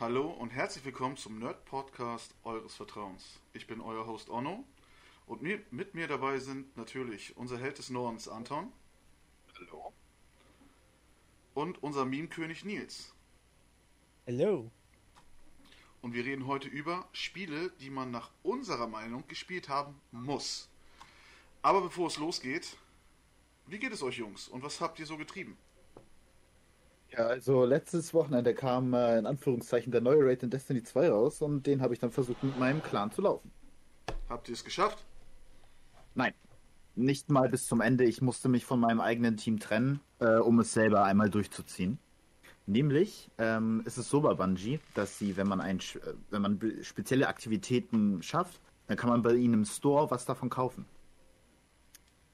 Hallo und herzlich willkommen zum Nerd Podcast eures Vertrauens. Ich bin euer Host Onno und mir, mit mir dabei sind natürlich unser Held des Nordens Anton. Hallo. Und unser Meme-König Nils. Hello. Und wir reden heute über Spiele, die man nach unserer Meinung gespielt haben muss. Aber bevor es losgeht, wie geht es euch Jungs und was habt ihr so getrieben? Ja, also letztes Wochenende kam äh, in Anführungszeichen der neue Raid in Destiny 2 raus und den habe ich dann versucht mit meinem Clan zu laufen. Habt ihr es geschafft? Nein, nicht mal bis zum Ende. Ich musste mich von meinem eigenen Team trennen, äh, um es selber einmal durchzuziehen. Nämlich ähm, ist es so bei Bungie, dass sie, wenn man ein, äh, wenn man spezielle Aktivitäten schafft, dann kann man bei ihnen im Store was davon kaufen.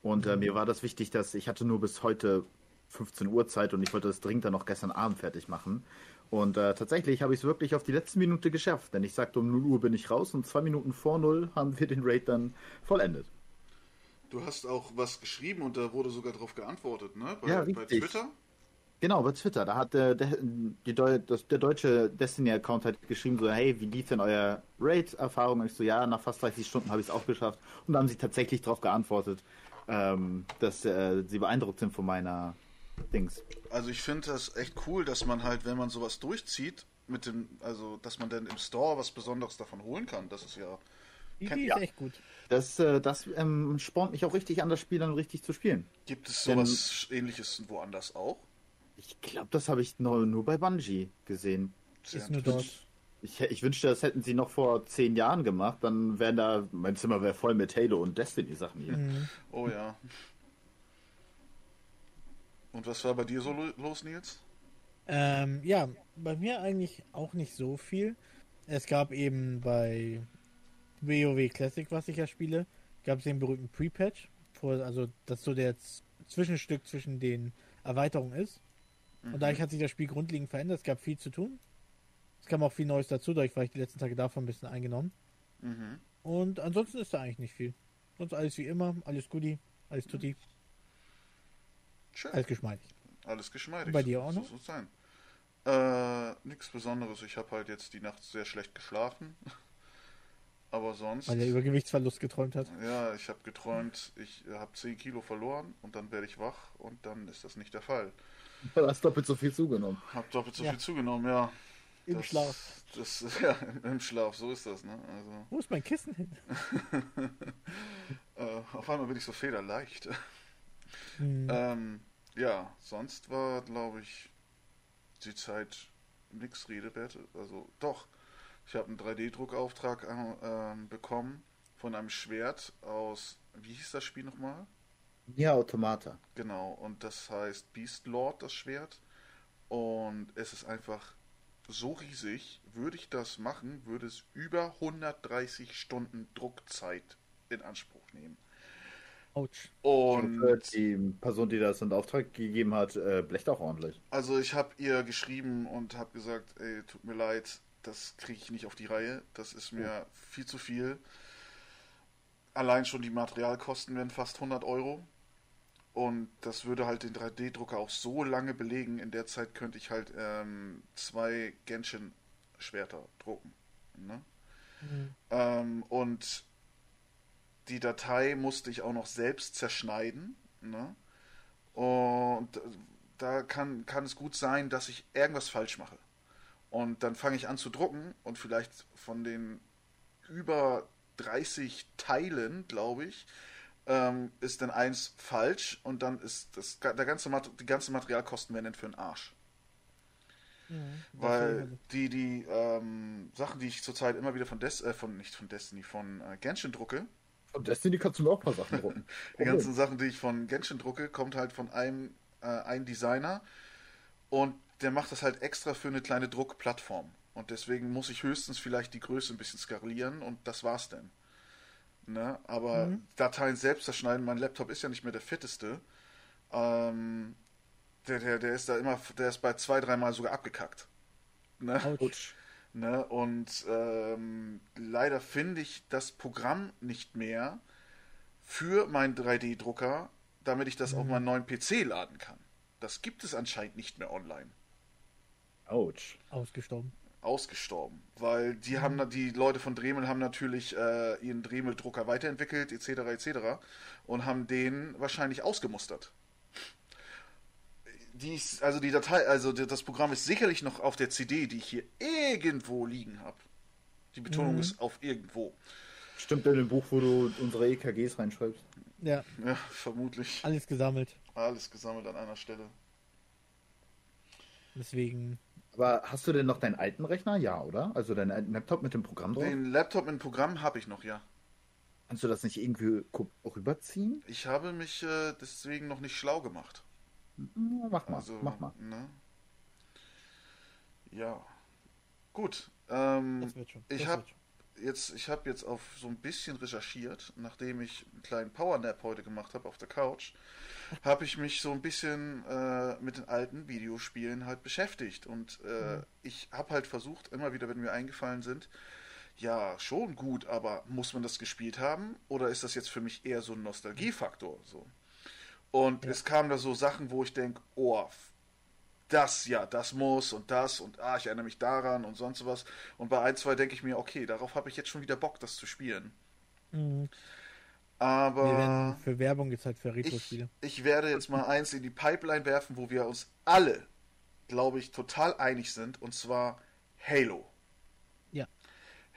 Und äh, mir war das wichtig, dass ich hatte nur bis heute 15 Uhr Zeit und ich wollte das dringend dann noch gestern Abend fertig machen. Und äh, tatsächlich habe ich es wirklich auf die letzte Minute geschafft, denn ich sagte, um 0 Uhr bin ich raus und zwei Minuten vor 0 haben wir den Raid dann vollendet. Du hast auch was geschrieben und da wurde sogar darauf geantwortet, ne? Bei, Ja, bei richtig. Twitter? Genau, bei Twitter. Da hat äh, der, die das, der deutsche Destiny-Account hat geschrieben, so, hey, wie lief denn euer Raid-Erfahrung? Und ich so, ja, nach fast 30 Stunden habe ich es auch geschafft. Und da haben sie tatsächlich darauf geantwortet, ähm, dass äh, sie beeindruckt sind von meiner Dings. Also ich finde das echt cool, dass man halt, wenn man sowas durchzieht, mit dem, also dass man dann im Store was Besonderes davon holen kann. Das ist ja. Die Kann- Idee ja. ist echt gut. Das, äh, das ähm, spornt mich auch richtig an, das Spiel dann richtig zu spielen. Gibt es Denn- sowas ähnliches woanders auch? Ich glaube, das habe ich nur, nur bei Bungie gesehen. Sehr Ist nur dort. Ich, ich wünschte, das hätten sie noch vor zehn Jahren gemacht. Dann wären da, mein Zimmer wäre voll mit Halo und Destiny-Sachen hier. Mhm. Oh ja. Und was war bei dir so lo- los, Nils? Ähm, ja, bei mir eigentlich auch nicht so viel. Es gab eben bei WoW Classic, was ich ja spiele, gab es den berühmten Pre-Patch, also das so der Z- Zwischenstück zwischen den Erweiterungen ist. Und dadurch hat sich das Spiel grundlegend verändert. Es gab viel zu tun. Es kam auch viel Neues dazu, dadurch war ich die letzten Tage davon ein bisschen eingenommen. Mhm. Und ansonsten ist da eigentlich nicht viel. Sonst alles wie immer, alles Goodie, alles Tutti, Schön. alles geschmeidig. Alles geschmeidig. Bei dir auch so, noch? So sein. Äh, nichts Besonderes. Ich habe halt jetzt die Nacht sehr schlecht geschlafen. Aber sonst. Weil er über Gewichtsverlust geträumt hat. Ja, ich habe geträumt, ich habe 10 Kilo verloren und dann werde ich wach und dann ist das nicht der Fall. Du hast doppelt so viel zugenommen. Hab doppelt so Ja. viel zugenommen, ja. Im das, Schlaf. Das, ja, im Schlaf, so ist das, ne? Also, Wo ist mein Kissen hin? äh, auf einmal bin ich so federleicht. Hm. ähm, ja, sonst war, glaube ich, die Zeit nix Redewert. Also, doch, ich habe einen 3D-Druckauftrag äh, ähm, bekommen von einem Schwert aus, wie hieß das Spiel nochmal? Ja, Automata. Genau, und das heißt Beast Lord, das Schwert. Und es ist einfach so riesig. Würde ich das machen, würde es über 130 Stunden Druckzeit in Anspruch nehmen. Autsch. Und äh, die Person, die das in Auftrag gegeben hat, äh, blecht auch ordentlich. also ich habe ihr geschrieben und habe gesagt, ey, tut mir leid, das kriege ich nicht auf die Reihe. Das ist mir viel zu viel. Allein schon die Materialkosten wären fast 100 Euro. Und das würde halt den 3D-Drucker auch so lange belegen. In der Zeit könnte ich halt ähm, zwei Genshin-Schwerter drucken. Ne? Hm. Ähm, und die Datei musste ich auch noch selbst zerschneiden. Ne? Und da kann, kann es gut sein, dass ich irgendwas falsch mache. Und dann fange ich an zu drucken und vielleicht von den über 30 Teilen, glaube ich, ähm, ist dann eins falsch und dann ist das, der ganze, die ganzen Materialkosten werden dann für den Arsch. Mhm. Weil die, die ähm, Sachen, die ich zurzeit immer wieder von Des äh, von nicht von Destiny, von äh, Genshin drucke, Von Destiny kannst du mir auch ein paar Sachen drucken. die ganzen Sachen, die ich von Genshin drucke, kommt halt von einem äh, ein Designer und der macht das halt extra für eine kleine Druckplattform. Und deswegen muss ich höchstens vielleicht die Größe ein bisschen skalieren und das war's dann. Ne? Aber Mhm. Dateien selbst zerschneiden, mein Laptop ist ja nicht mehr der fitteste. Ähm, der, der, der ist da immer, der ist bei zwei, dreimal sogar abgekackt. Ne? Autsch. Ne? Und ähm, leider finde ich das Programm nicht mehr für meinen 3D-Drucker, damit ich das auf Mhm. meinen neuen PC laden kann. Das gibt es anscheinend nicht mehr online. Autsch. Ausgestorben. ausgestorben, weil die haben na- die Leute von Dremel haben natürlich äh, ihren Dremel-Drucker weiterentwickelt etc. etc. und haben den wahrscheinlich ausgemustert. Die ist, also die Datei, also das Programm ist sicherlich noch auf der CD, die ich hier irgendwo liegen habe. Die Betonung Mhm. ist auf irgendwo. Stimmt in dem Buch, wo du unsere EKGs reinschreibst. Ja, Ja, vermutlich alles gesammelt. alles gesammelt an einer Stelle. Deswegen, Aber hast du denn noch deinen alten Rechner? Ja, oder? Also deinen alten Laptop mit dem Programm drauf? Den Laptop mit dem Programm habe ich noch, ja. Kannst du das nicht irgendwie rüberziehen? Ich habe mich äh, deswegen noch nicht schlau gemacht. Ja, Mach mal, Also, mach mal. Ne? Ja. Gut. Ähm, das wird schon. ich hab- schon. jetzt, ich habe jetzt auf so ein bisschen recherchiert, nachdem ich einen kleinen Powernap heute gemacht habe auf der Couch, habe ich mich so ein bisschen äh, mit den alten Videospielen halt beschäftigt und äh, ich habe halt versucht, immer wieder, wenn mir eingefallen sind, ja, schon gut, aber muss man das gespielt haben oder ist das jetzt für mich eher so ein Nostalgiefaktor so? Und Ja. es kamen da so Sachen, wo ich denke, oh, das, ja, das muss und das und ah, ich erinnere mich daran und sonst was. Und bei ein, zwei denke ich mir, okay, darauf habe ich jetzt schon wieder Bock, das zu spielen. Mhm. Aber Wir werden für Werbung gezahlt für ich, Retro-Spiele. ich werde jetzt mal eins in die Pipeline werfen, wo wir uns alle, glaube ich, total einig sind, und zwar Halo. Ja.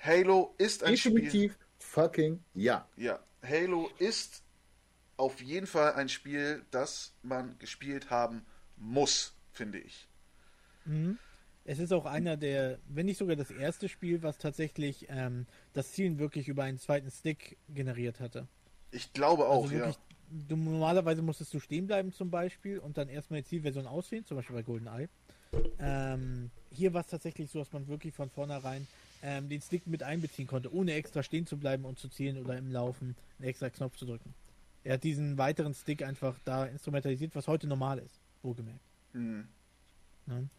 Halo ist ein Spiel. Definitiv fucking ja. Ja, Halo ist auf jeden Fall ein Spiel, das man gespielt haben muss, finde ich. Mhm. Es ist auch einer der, wenn nicht sogar das erste Spiel, was tatsächlich ähm, das Zielen wirklich über einen zweiten Stick generiert hatte. Ich glaube auch, also ja. wirklich, du, normalerweise musstest du stehen bleiben zum Beispiel und dann erstmal die Zielversion auswählen, zum Beispiel bei GoldenEye. Ähm, hier war es tatsächlich so, dass man wirklich von vornherein ähm, den Stick mit einbeziehen konnte, ohne extra stehen zu bleiben und zu zielen oder im Laufen einen extra Knopf zu drücken. Er hat diesen weiteren Stick einfach da instrumentalisiert, was heute normal ist, wohlgemerkt. Hm. Ne?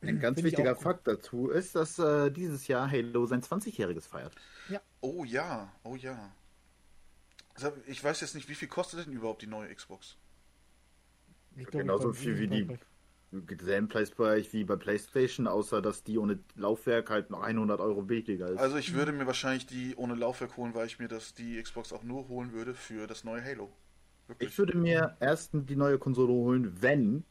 Ein ganz Finde ich wichtiger auch gut. Fakt dazu ist, dass äh, dieses Jahr Halo sein 20-jähriges feiert. Oh ja, oh ja. Ich weiß jetzt nicht, wie viel kostet denn überhaupt die neue Xbox? Ich Genauso viel wie die- Selben Preisbereich wie bei PlayStation, außer dass die ohne Laufwerk halt noch 100 Euro billiger ist. Also ich würde mir wahrscheinlich die ohne Laufwerk holen, weil ich mir das die Xbox auch nur holen würde für das neue Halo. Wirklich. Ich würde mir erst die neue Konsole holen, wenn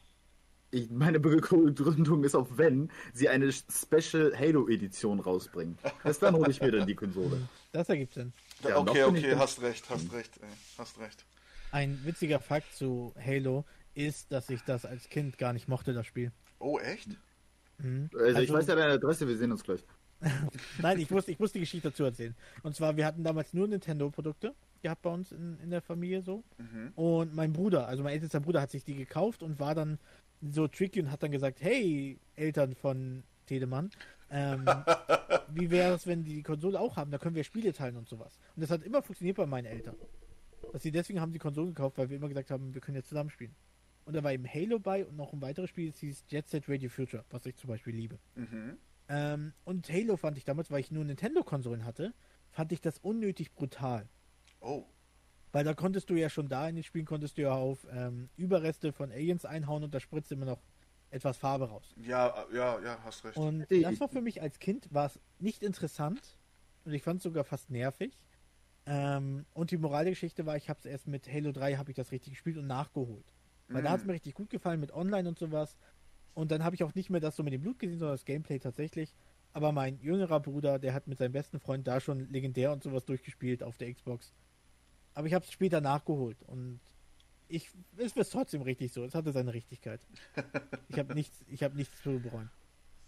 ich, meine Begründung ist auf wenn sie eine Special Halo Edition rausbringen. Erst dann hole ich mir dann die Konsole. Das ergibt Sinn. Ja, okay, okay, hast recht, hast recht, ey, hast recht. Ein witziger Fakt zu Halo ist, dass ich das als Kind gar nicht mochte, das Spiel. Oh, echt? Mhm. Also, ich weiß ja deine Adresse, wir sehen uns gleich. Nein, ich muss, ich muss die Geschichte dazu erzählen. Und zwar, wir hatten damals nur Nintendo-Produkte gehabt bei uns in, in der Familie so. Mhm. Und mein Bruder, also mein ältester Bruder, hat sich die gekauft und war dann so tricky und hat dann gesagt, hey, Eltern von Telemann, ähm, wie wäre es, wenn die die Konsole auch haben? Da können wir Spiele teilen und sowas. Und das hat immer funktioniert bei meinen Eltern. Dass sie deswegen haben die Konsole gekauft, weil wir immer gesagt haben, wir können jetzt zusammen spielen. Und da war eben Halo bei und noch ein weiteres Spiel, das hieß Jet Set Radio Future, was ich zum Beispiel liebe. Mhm. Ähm, und Halo fand ich damals, weil ich nur Nintendo-Konsolen hatte, fand ich das unnötig brutal. Oh. Weil da konntest du ja schon da in den Spielen, konntest du ja auf ähm, Überreste von Aliens einhauen und da spritzt immer noch etwas Farbe raus. Ja, ja, ja, hast recht. Und das war für mich als Kind war es nicht interessant und ich fand es sogar fast nervig. Ähm, und die Moral der Geschichte war, ich habe es erst mit Halo 3 habe ich das richtig gespielt und nachgeholt. Weil da Mhm. hat es mir richtig gut gefallen mit Online und sowas. Und dann habe ich auch nicht mehr das so mit dem Blut gesehen, sondern das Gameplay tatsächlich. Aber mein jüngerer Bruder, der hat mit seinem besten Freund da schon legendär und sowas durchgespielt auf der Xbox. Aber ich habe es später nachgeholt und ich es ist trotzdem richtig so. Es hatte seine Richtigkeit. Ich habe nichts, ich habe nichts zu bereuen.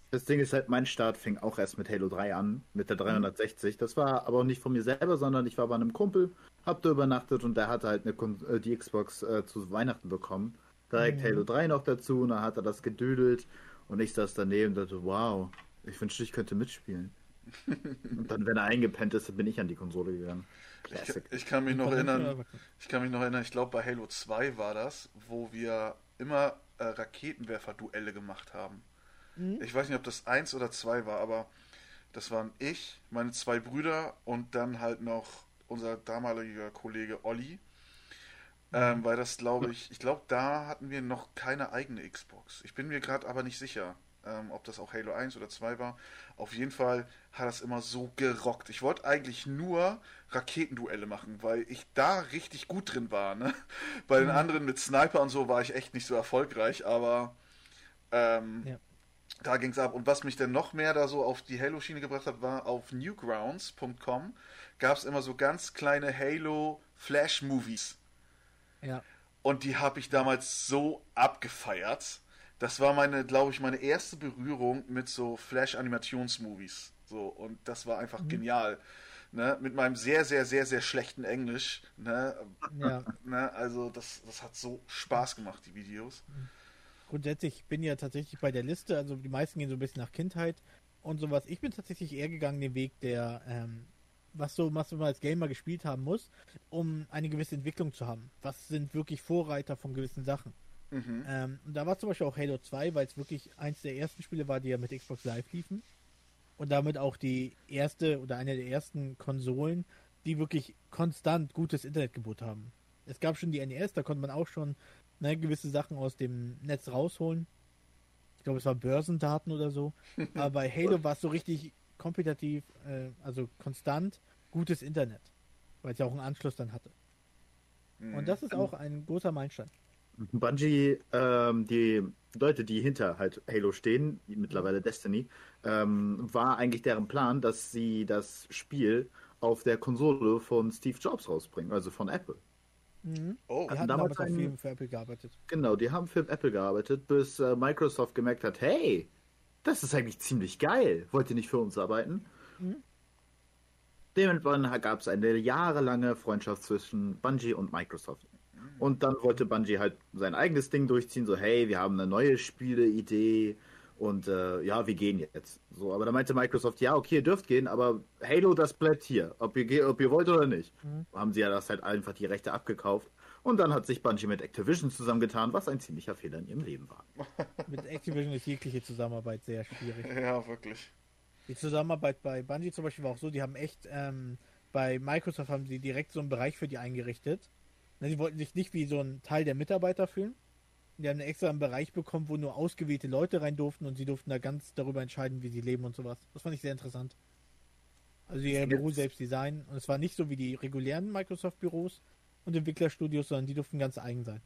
Das Ding ist halt, mein Start fing auch erst mit Halo 3 an, mit der 360. Das war aber auch nicht von mir selber, sondern ich war bei einem Kumpel, hab da übernachtet und der hatte halt eine, äh, die Xbox äh, zu Weihnachten bekommen. Direkt Mhm. Halo 3 noch dazu und dann hat er das gedödelt und ich saß daneben und dachte, wow, ich wünschte, ich könnte mitspielen. und dann, wenn er eingepennt ist, bin ich an die Konsole gegangen. Ich, ich kann mich noch erinnern, ich kann mich noch erinnern, ich glaube bei Halo 2 war das, wo wir immer äh, Raketenwerfer-Duelle gemacht haben. Mhm. Ich weiß nicht, ob das eins oder zwei war, aber das waren ich, meine zwei Brüder und dann halt noch unser damaliger Kollege Olli. Ähm, weil das glaube ich, ich glaube, da hatten wir noch keine eigene Xbox. Ich bin mir gerade aber nicht sicher. ähm, ob das auch Halo 1 oder 2 war. Auf jeden Fall hat das immer so gerockt. Ich wollte eigentlich nur Raketenduelle machen, weil ich da richtig gut drin war. Ne? Bei den anderen mit Sniper und so war ich echt nicht so erfolgreich, aber ähm, ja. Da ging es ab. Und was mich dann noch mehr da so auf die Halo-Schiene gebracht hat, war auf newgrounds.com gab es immer so ganz kleine Halo-Flash-Movies. Ja. Und die habe ich damals so abgefeiert. Das war meine, glaube ich, meine erste Berührung mit so Flash-Animations-Movies. So, und das war einfach mhm. genial. Ne? Mit meinem sehr, sehr, sehr, sehr schlechten Englisch. Ne? Ja. Ne? Also, das, das hat so Spaß gemacht, die Videos. Grundsätzlich bin ich ja tatsächlich bei der Liste, also die meisten gehen so ein bisschen nach Kindheit und sowas. Ich bin tatsächlich eher gegangen den Weg der ähm, was so was man als Gamer gespielt haben muss, um eine gewisse Entwicklung zu haben. Was sind wirklich Vorreiter von gewissen Sachen? Mhm. Ähm, und da war zum Beispiel auch Halo 2, weil es wirklich eins der ersten Spiele war, die ja mit Xbox Live liefen. Und damit auch die erste oder eine der ersten Konsolen, die wirklich konstant gutes Internetgebot haben. Es gab schon die NES, da konnte man auch schon ne, gewisse Sachen aus dem Netz rausholen. Ich glaube, es war Börsendaten oder so. Aber bei Halo war es so richtig kompetitiv, äh, also konstant gutes Internet, weil es ja auch einen Anschluss dann hatte. Und das ist mhm. auch ein großer Meilenstein. Bungie, ähm, die Leute, die hinter halt Halo stehen, mittlerweile Destiny, ähm, war eigentlich deren Plan, dass sie das Spiel auf der Konsole von Steve Jobs rausbringen, also von Apple. Mhm. Oh, die haben damals für Apple gearbeitet. Genau, die haben für Apple gearbeitet, bis äh, Microsoft gemerkt hat, hey, das ist eigentlich ziemlich geil. Wollt ihr nicht für uns arbeiten? Mhm. Dementsprechend gab es eine jahrelange Freundschaft zwischen Bungie und Microsoft. Und dann wollte Bungie halt sein eigenes Ding durchziehen, so hey, wir haben eine neue Spieleidee und äh, ja, wir gehen jetzt. So, aber da meinte Microsoft, ja, okay, ihr dürft gehen, aber Halo, das bleibt hier, ob ihr, ob ihr wollt oder nicht. Mhm. Haben sie ja das halt einfach die Rechte abgekauft. Und dann hat sich Bungie mit Activision zusammengetan, was ein ziemlicher Fehler in ihrem Leben war. mit Activision ist jegliche Zusammenarbeit sehr schwierig. Ja, wirklich. Die Zusammenarbeit bei Bungie zum Beispiel war auch so, die haben echt, ähm, bei Microsoft haben sie direkt so einen Bereich für die eingerichtet. Sie wollten sich nicht wie so ein Teil der Mitarbeiter fühlen. Die haben extra einen Bereich bekommen, wo nur ausgewählte Leute rein durften und sie durften da ganz darüber entscheiden, wie sie leben und sowas. Das fand ich sehr interessant. Also ihr Büro selbst designen. Und es war nicht so wie die regulären Microsoft-Büros und Entwicklerstudios, sondern die durften ganz eigen sein.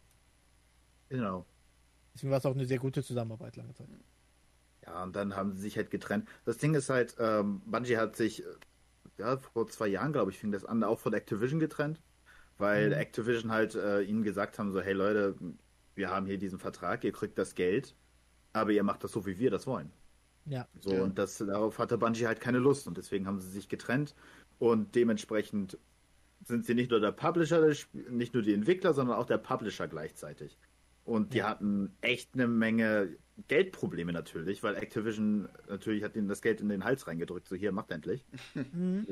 Genau. Deswegen war es auch eine sehr gute Zusammenarbeit lange Zeit. Ja, und dann haben sie sich halt getrennt. Das Ding ist halt, ähm, Bungie hat sich, ja, vor zwei Jahren, glaube ich, fing das an, auch von Activision getrennt weil mhm. Activision halt äh, ihnen gesagt haben, so, hey Leute, wir haben hier diesen Vertrag, ihr kriegt das Geld, aber ihr macht das so, wie wir das wollen. Ja. So, ja. und das, darauf hatte Bungie halt keine Lust und deswegen haben sie sich getrennt und dementsprechend sind sie nicht nur der Publisher, nicht nur die Entwickler, sondern auch der Publisher gleichzeitig. Und die ja. hatten echt eine Menge Geldprobleme natürlich, weil Activision natürlich hat ihnen das Geld in den Hals reingedrückt, so hier, macht endlich. Mhm.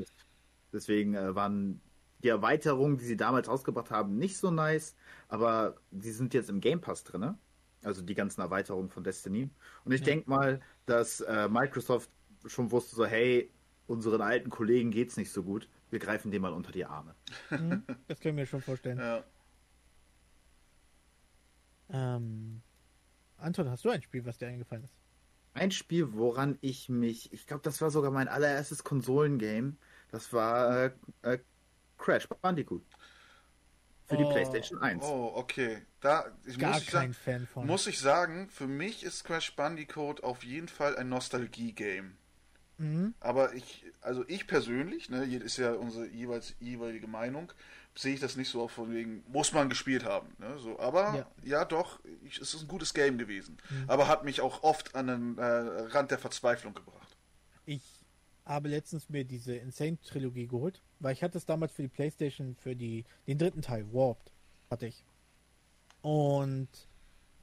Deswegen äh, waren die Erweiterungen, die sie damals rausgebracht haben, nicht so nice, aber die sind jetzt im Game Pass drin. Also die ganzen Erweiterungen von Destiny. Und ich ja. denke mal, dass äh, Microsoft schon wusste, so, hey, unseren alten Kollegen geht's nicht so gut. Wir greifen dem mal unter die Arme. Mhm, das können wir schon vorstellen. Ja. Ähm, Anton, hast du ein Spiel, was dir eingefallen ist? Ein Spiel, woran ich mich, ich glaube, das war sogar mein allererstes Konsolengame. Das war äh, äh, Crash Bandicoot. Für die oh, PlayStation 1. Oh, okay. Da, ich Gar muss kein ich Fan von. Muss ich sagen, für mich ist Crash Bandicoot auf jeden Fall ein Nostalgie-Game. Mhm. Aber ich, also ich persönlich, ne, ist ja unsere jeweils jeweilige Meinung, sehe ich das nicht so auf von wegen, muss man gespielt haben. Ne, so, aber ja, ja doch, ich, es ist ein gutes Game gewesen. Mhm. Aber hat mich auch oft an den äh, Rand der Verzweiflung gebracht. Ich habe letztens mir diese Insane-Trilogie geholt, weil ich hatte es damals für die Playstation, für die, den dritten Teil, Warped, hatte ich. Und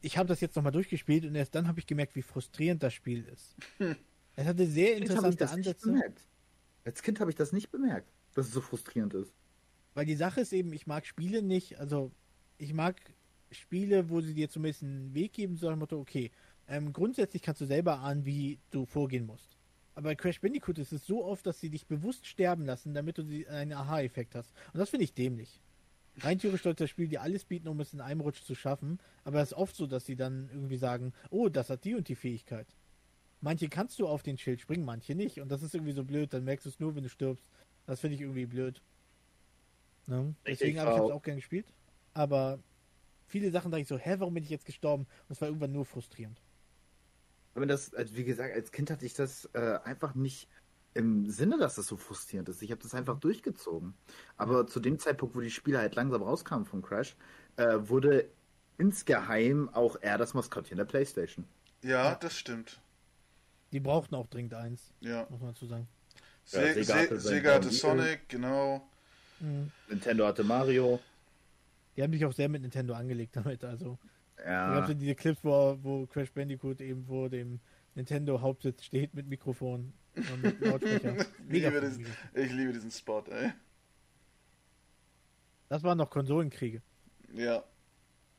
ich habe das jetzt nochmal durchgespielt und erst dann habe ich gemerkt, wie frustrierend das Spiel ist. Es hatte sehr interessante Ansätze. Als Kind habe ich das nicht bemerkt, dass es so frustrierend ist. Weil die Sache ist eben, ich mag Spiele nicht, also ich mag Spiele, wo sie dir zumindest einen Weg geben, so dem Motto, okay, ähm, grundsätzlich kannst du selber ahnen, wie du vorgehen musst. Aber bei Crash Bandicoot ist es so oft, dass sie dich bewusst sterben lassen, damit du einen Aha-Effekt hast. Und das finde ich dämlich. Rein theoretisch sollte das Spiel dir alles bieten, um es in einem Rutsch zu schaffen. Aber es ist oft so, dass sie dann irgendwie sagen, oh, das hat die und die Fähigkeit. manche kannst du auf den Schild springen, manche nicht. Und das ist irgendwie so blöd, dann merkst du es nur, wenn du stirbst. Das finde ich irgendwie blöd. Ne? Deswegen habe ich das auch gern gespielt. Aber viele Sachen dachte ich so, hä, warum bin ich jetzt gestorben? Und es war irgendwann nur frustrierend. Aber das, also wie gesagt, als Kind hatte ich das äh, einfach nicht im Sinne, dass das so frustrierend ist. Ich habe das einfach durchgezogen. Aber zu dem Zeitpunkt, wo die Spiele halt langsam rauskamen von Crash, äh, wurde insgeheim auch er das Maskottchen der Playstation. Ja, das stimmt. Die brauchten auch dringend eins, Ja. muss man dazu sagen. Se Ja, Sega Se hatte Sega hatte Downhill. Sonic, genau. Mhm. Nintendo hatte Mario. Die haben sich auch sehr mit Nintendo angelegt damit. Also, Ja. es ja diese Clips, wo, wo Crash Bandicoot eben vor dem Nintendo-Hauptsitz steht mit Mikrofon und mit Lautsprecher. Ich liebe, diesen, ich liebe diesen Spot, ey. Das waren noch Konsolenkriege. Ja.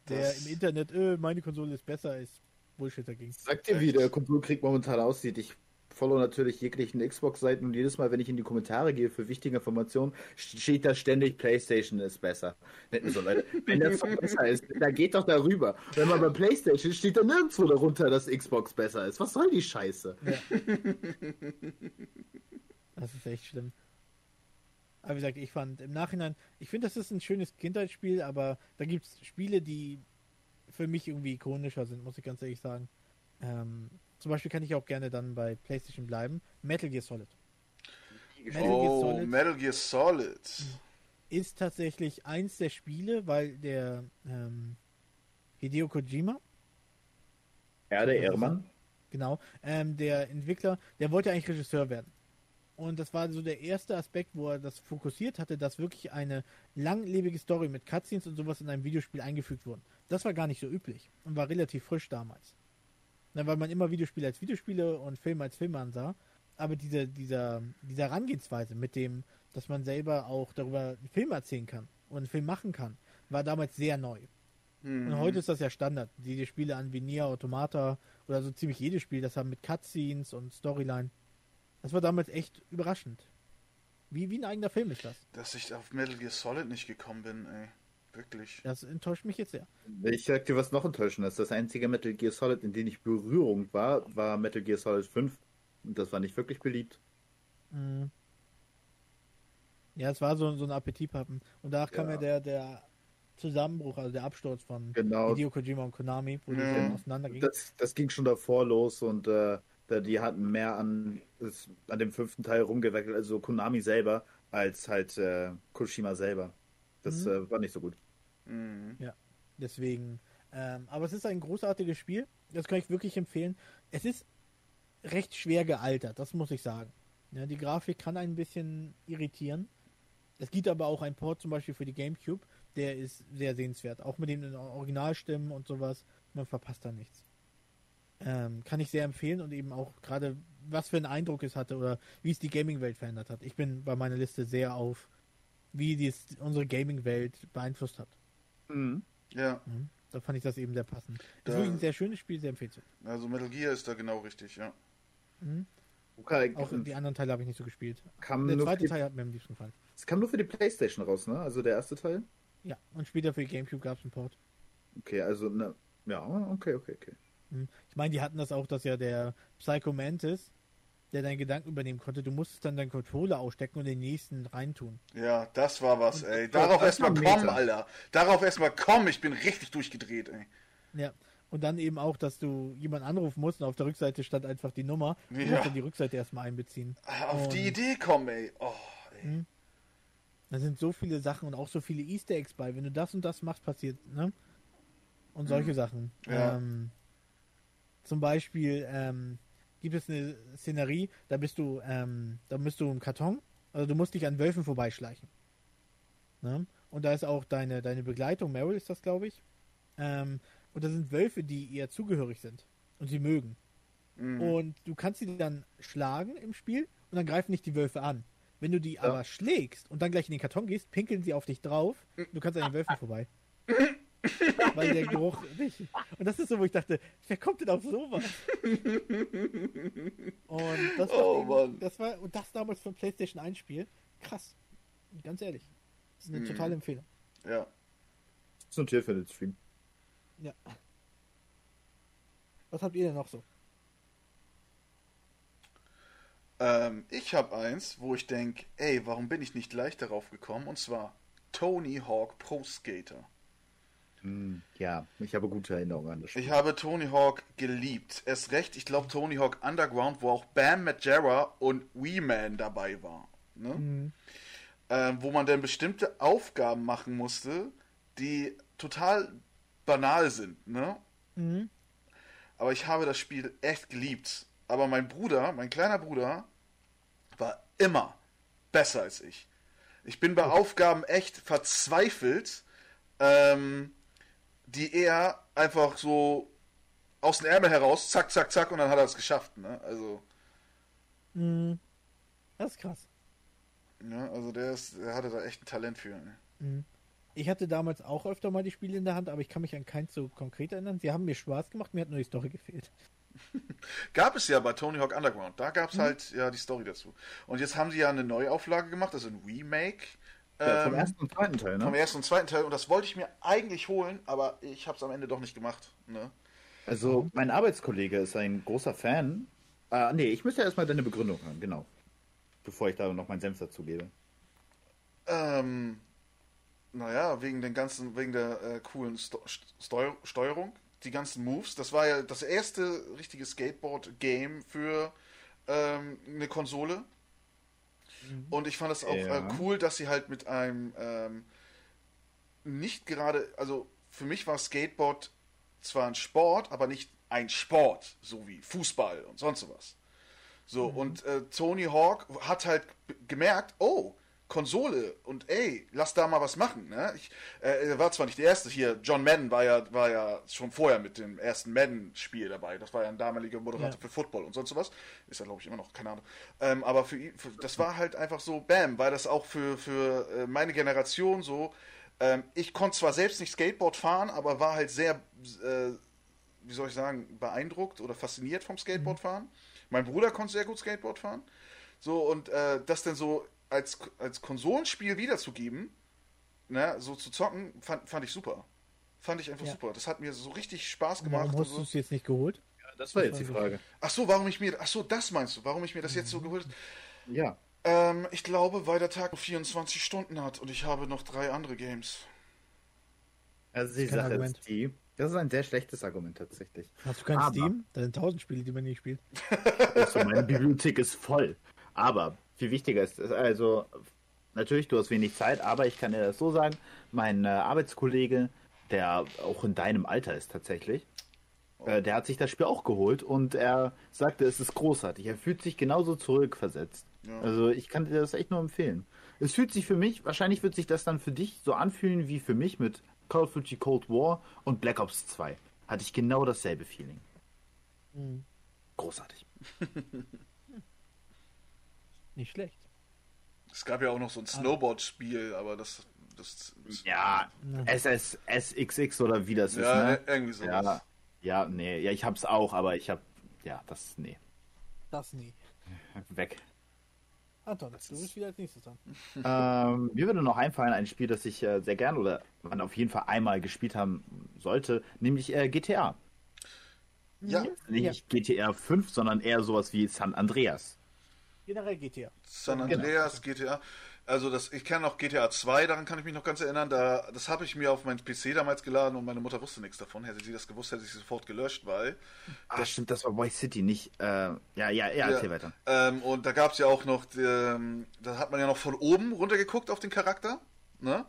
Der im Internet, äh, meine Konsole ist besser, ist Bullshit dagegen. Sag dir, wie der Konsolkrieg momentan aussieht. Ich follow natürlich jeglichen Xbox-Seiten und jedes Mal, wenn ich in die Kommentare gehe für wichtige Informationen, steht da ständig PlayStation ist besser. So, Leute, wenn das besser ist, dann geht doch darüber. Wenn man bei PlayStation steht da nirgendwo darunter, dass Xbox besser ist. Was soll die Scheiße? Das ist echt schlimm. Aber wie gesagt, ich fand im Nachhinein, ich finde, das ist ein schönes Kindheitsspiel, aber da gibt es Spiele, die für mich irgendwie ikonischer sind, muss ich ganz ehrlich sagen. Ähm, zum Beispiel kann ich auch gerne dann bei PlayStation bleiben. Metal Gear Solid. Metal Gear Oh, Solid Metal Gear Solid. ist tatsächlich eins der Spiele, weil der ähm, Hideo Kojima, Ja, der Ehrenmann. genau, ähm, der Entwickler, der wollte eigentlich Regisseur werden. Und das war so der erste Aspekt, wo er das fokussiert hatte, dass wirklich eine langlebige Story mit Cutscenes und sowas in einem Videospiel eingefügt wurden. Das war gar nicht so üblich und war relativ frisch damals. Na, weil man immer Videospiele als Videospiele und Filme als Filme ansah. Aber diese, dieser, diese Herangehensweise mit dem, dass man selber auch darüber einen Film erzählen kann und einen Film machen kann, war damals sehr neu. Mhm. Und heute ist das ja Standard. Diese Spiele an wie Nier Automata oder so ziemlich jedes Spiel, das haben mit Cutscenes und Storyline. Das war damals echt überraschend. Wie, wie ein eigener Film ist das. Dass ich auf Metal Gear Solid nicht gekommen bin, ey. Wirklich. Das enttäuscht mich jetzt sehr. Ich sag dir, was noch enttäuschend ist. Das einzige Metal Gear Solid, in dem ich Berührung war, war Metal Gear Solid 5. Und das war nicht wirklich beliebt. Mhm. Ja, es war so, so ein Appetitpappen. Und danach kam Ja. ja der, der Zusammenbruch, also der Absturz von Genau. Hideo Kojima und Konami, wo die Ja. dann auseinandergingen. Das, das ging schon davor los und äh, da- die hatten mehr an, an dem fünften Teil rumgeweckelt, also Konami selber, als halt äh, Koshima selber. Das Mhm. äh, war nicht so gut. Mhm. Deswegen. Ähm, aber es ist ein großartiges Spiel. Das kann ich wirklich empfehlen. Es ist recht schwer gealtert, das muss ich sagen. Ja, die Grafik kann ein bisschen irritieren. Es gibt aber auch ein Port zum Beispiel für die GameCube, der ist sehr sehenswert. Auch mit den Originalstimmen und sowas. Man verpasst da nichts. Ähm, kann ich sehr empfehlen und eben auch gerade, was für einen Eindruck es hatte oder wie es die Gaming-Welt verändert hat. Ich bin bei meiner Liste sehr auf, wie dies unsere Gaming-Welt beeinflusst hat. Ja, Mhm. Da fand ich das eben sehr passend. Das Da- ist wirklich ein sehr schönes Spiel, sehr empfehlenswert. also Metal Gear ist da genau richtig, ja. Mhm. Okay, Auch die anderen Teile habe ich nicht so gespielt. kam Der zweite die, Teil hat mir am liebsten gefallen. es kam nur für die Playstation raus, ne? Also der erste Teil? Ja, und später für die Gamecube gab es einen Port. Okay, also, ne, ja, okay, okay, okay. Mhm. Ich meine, die hatten das auch, dass ja der Psycho Mantis, der deinen Gedanken übernehmen konnte, du musstest dann deinen Controller ausstecken und den nächsten reintun. Ja, das war was, ey. Darauf erstmal kommen, Meta. Alter. Darauf erstmal kommen. Ich bin richtig durchgedreht, ey. Ja. Und dann eben auch, dass du jemanden anrufen musst und auf der Rückseite stand einfach die Nummer. Du Ja. musst dann die Rückseite erstmal einbeziehen. Auf Und- die Idee kommen, ey. Oh, ey. Da sind so viele Sachen und auch so viele Easter Eggs bei. Wenn du das und das machst, passiert, ne? Und solche Sachen. Ja. Ähm, zum Beispiel ähm, gibt es eine Szenerie, da bist du, ähm, da bist du im Karton, also du musst dich an Wölfen vorbeischleichen. Ne? Und da ist auch deine, deine Begleitung, Meryl ist das, glaube ich. Ähm, und da sind Wölfe, die ihr zugehörig sind und sie mögen. Mhm. Und du kannst sie dann schlagen im Spiel und dann greifen nicht die Wölfe an. Wenn du die aber schlägst und dann gleich in den Karton gehst, pinkeln sie auf dich drauf. Du kannst an den Wölfen vorbei. Weil der Geruch nicht. Und das ist so, wo ich dachte, wer kommt denn auf sowas? Und das war, Oh, Mann. das war und das damals für ein PlayStation 1 Spiel. Krass. Ganz ehrlich. Das ist eine Mhm. totale Empfehlung. Ja. Das ist notiert für den Stream. Ja. Was habt ihr denn noch so? Ähm, ich habe eins, wo ich denke, ey, warum bin ich nicht gleich darauf gekommen? Und zwar Tony Hawk Pro Skater. Hm, ja, ich habe gute Erinnerungen an das Spiel. Ich habe Tony Hawk geliebt. Erst recht, ich glaube Tony Hawk Underground, wo auch Bam Majera und Wee Man dabei war. Ne? Mhm. Ähm, wo man dann bestimmte Aufgaben machen musste, die total banal sind. Ne? Mhm. Aber ich habe das Spiel echt geliebt. Aber mein Bruder, mein kleiner Bruder, war immer besser als ich. Ich bin bei Aufgaben echt verzweifelt, ähm, die er einfach so aus dem Ärmel heraus, zack, zack, zack, und dann hat er es geschafft. Ne? Also, Mhm. Das ist krass. ja, also der, ist, der hatte da echt ein Talent für. Ne? Ich hatte damals auch öfter mal die Spiele in der Hand, aber ich kann mich an keins so konkret erinnern. Sie haben mir Spaß gemacht, mir hat nur die Story gefehlt. Gab es ja bei Tony Hawk Underground. Da gab es halt ja die Story dazu. Und jetzt haben sie ja eine Neuauflage gemacht, also ein Remake. Ja, vom ähm, ersten und zweiten Teil, Vom ne? ersten und zweiten Teil. Und das wollte ich mir eigentlich holen, aber ich habe es am Ende doch nicht gemacht. Ne? Also, mein Arbeitskollege ist ein großer Fan. Ah, nee, ich müsste erstmal deine Begründung hören, genau. Bevor ich da noch meinen Senf dazu gebe. Ähm, naja, wegen den ganzen, wegen der äh, coolen Sto Steu Steuerung, die ganzen Moves. Das war ja das erste richtige Skateboard-Game für ähm, eine Konsole. Und ich fand es auch Ja. äh, cool, dass sie halt mit einem ähm, nicht gerade, also für mich war Skateboard zwar ein Sport, aber nicht ein Sport, so wie Fußball und sonst sowas. So, und äh, Tony Hawk hat halt gemerkt, oh, Konsole und ey, lass da mal was machen. Ne? Ich, äh, er war zwar nicht der Erste hier, John Madden war ja, war ja schon vorher mit dem ersten Madden-Spiel dabei. Das war ja ein damaliger Moderator Ja. für Football und sonst sowas. Ist er, glaube ich, immer noch, keine Ahnung. Ähm, aber für für, das war halt einfach so, bam, weil das auch für, für äh, meine Generation so. Ähm, ich konnte zwar selbst nicht Skateboard fahren, aber war halt sehr, äh, wie soll ich sagen, beeindruckt oder fasziniert vom Skateboardfahren. Mein Bruder konnte sehr gut Skateboard fahren. So, und äh, das dann so als, als Konsolenspiel wiederzugeben, ne, so zu zocken, fand, fand ich super. Fand ich einfach Ja. super. Das hat mir so richtig Spaß gemacht. Warum hast du es jetzt nicht geholt? Das war jetzt die Frage. Ach so, warum ich mir, ach so, das meinst du, warum ich mir das jetzt so geholt habe? Ja. Ähm, ich glaube, weil der Tag nur 24 Stunden hat und ich habe noch drei andere Games. Also die Sache Argument. ist die. Das ist ein sehr schlechtes Argument tatsächlich. Hast du kein Aber- Steam? Da sind tausend Spiele, die man nicht spielt. Also meine Bibliothek ist voll. Aber viel wichtiger ist, also natürlich, du hast wenig Zeit, aber ich kann dir das so sagen, mein äh, Arbeitskollege, der auch in deinem Alter ist tatsächlich, äh, der hat sich das Spiel auch geholt und er sagte, es ist großartig. Er fühlt sich genauso zurückversetzt. Ja. Also ich kann dir das echt nur empfehlen. Es fühlt sich für mich, wahrscheinlich wird sich das dann für dich so anfühlen wie für mich mit Call of Duty Cold War und Black Ops 2. Hatte ich genau dasselbe Feeling. Mhm. Großartig. Nicht schlecht. Es gab ja auch noch so ein Snowboard-Spiel, aber das, das, das Ja, SS, SXX oder wie das ja, ist, ne? irgendwie sowas. Ja, ja, nee, ja, ich hab's auch, aber ich hab, ja, das, nee, Das nie. weg. Anton, du bist wieder als nächstes dran. ähm, mir würde noch einfallen, ein Spiel, das ich äh, sehr gern oder man auf jeden Fall einmal gespielt haben sollte, nämlich äh, GTA. Ja, Nicht GTA 5, sondern eher sowas wie San Andreas. Generell GTA. San Genau. Andreas, GTA. Also das, ich kenne noch GTA 2, daran kann ich mich noch ganz erinnern. Da, das habe ich mir auf meinen PC damals geladen und meine Mutter wusste nichts davon. Hätte sie das gewusst, hätte sie sofort gelöscht, weil. Ah, stimmt, das war Vice City, nicht, äh, ja, ja, ja, erzähl weiter. Ähm, und da gab es ja auch noch, ähm, da hat man ja noch von oben runtergeguckt auf den Charakter. Ne?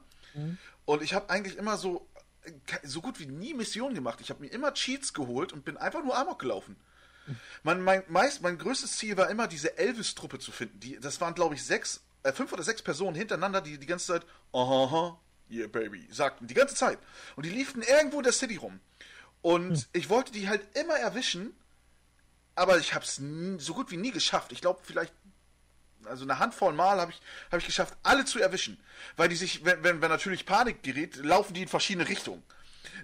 Und ich habe eigentlich immer so, äh, so gut wie nie Missionen gemacht. Ich habe mir immer Cheats geholt und bin einfach nur Amok gelaufen. Mein, mein, meist, mein größtes Ziel war immer, diese Elvis-Truppe zu finden. Die, das waren, glaube ich, sechs, äh, fünf oder sechs Personen hintereinander, die die ganze Zeit, aha, aha, yeah, baby, sagten. Die ganze Zeit. Und die liefen irgendwo in der City rum. Und ich wollte die halt immer erwischen, aber ich habe es so gut wie nie geschafft. Ich glaube, vielleicht, also eine Handvoll Mal habe ich, hab ich geschafft, alle zu erwischen. Weil die sich, wenn, wenn, wenn natürlich Panik gerät, laufen die in verschiedene Richtungen.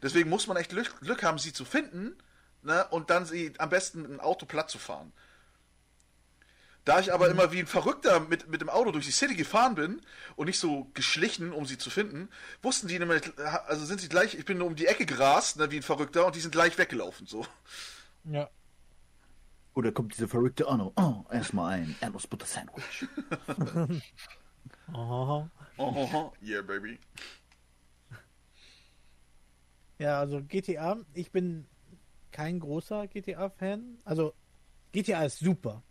Deswegen muss man echt Glück, Glück haben, sie zu finden ne, und dann sie am besten ein Auto platt zu fahren. Da ich aber immer wie ein Verrückter mit, mit dem Auto durch die City gefahren bin und nicht so geschlichen, um sie zu finden, wussten die nämlich, also sind sie gleich, ich bin nur um die Ecke gerast, ne, wie ein Verrückter, und die sind gleich weggelaufen, so. Ja. Da kommt diese verrückte Anno. Oh, erstmal ein Erdnussbutter-Sandwich. Oh. Oh, yeah, baby. Ja, also GTA, ich bin kein großer GTA-Fan. Also, GTA ist super.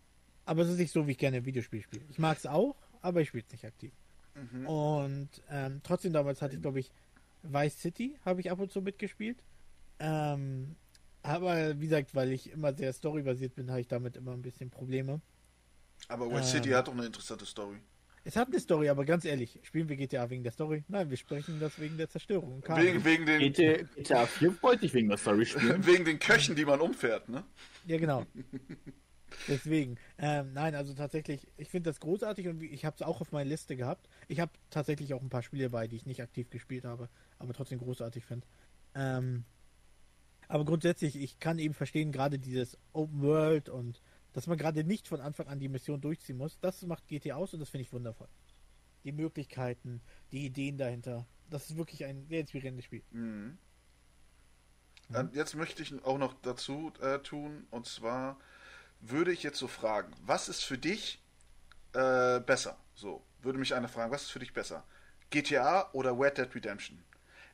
Aber es ist nicht so, wie ich gerne Videospiel spiele. Ich mag es auch, aber ich spiele es nicht aktiv. Und ähm, trotzdem damals hatte ich, glaube ich, Vice City habe ich ab und zu mitgespielt. Ähm, aber wie gesagt, weil ich immer sehr storybasiert bin, habe ich damit immer ein bisschen Probleme. Aber West Ähm. City hat doch eine interessante Story. Es hat eine Story, aber ganz ehrlich, spielen wir GTA wegen der Story? Nein, wir sprechen das wegen der Zerstörung. Wegen, wegen, den, GTA, GTA 4 wollte ich wegen der Story spielen. wegen den Köchen, die man umfährt, ne? Ja, genau. Deswegen. Ähm, nein, also tatsächlich, ich finde das großartig und ich habe es auch auf meiner Liste gehabt. Ich habe tatsächlich auch ein paar Spiele bei, die ich nicht aktiv gespielt habe, aber trotzdem großartig finde. Ähm, aber grundsätzlich, ich kann eben verstehen, gerade dieses Open World und dass man gerade nicht von Anfang an die Mission durchziehen muss, das macht GTA aus und das finde ich wundervoll. Die Möglichkeiten, die Ideen dahinter. Das ist wirklich ein sehr inspirierendes Spiel. Mhm. Dann Jetzt möchte ich auch noch dazu äh, tun, und zwar würde ich jetzt so fragen, was ist für dich äh, besser? So, würde mich einer fragen, was ist für dich besser? GTA oder Red Dead Redemption?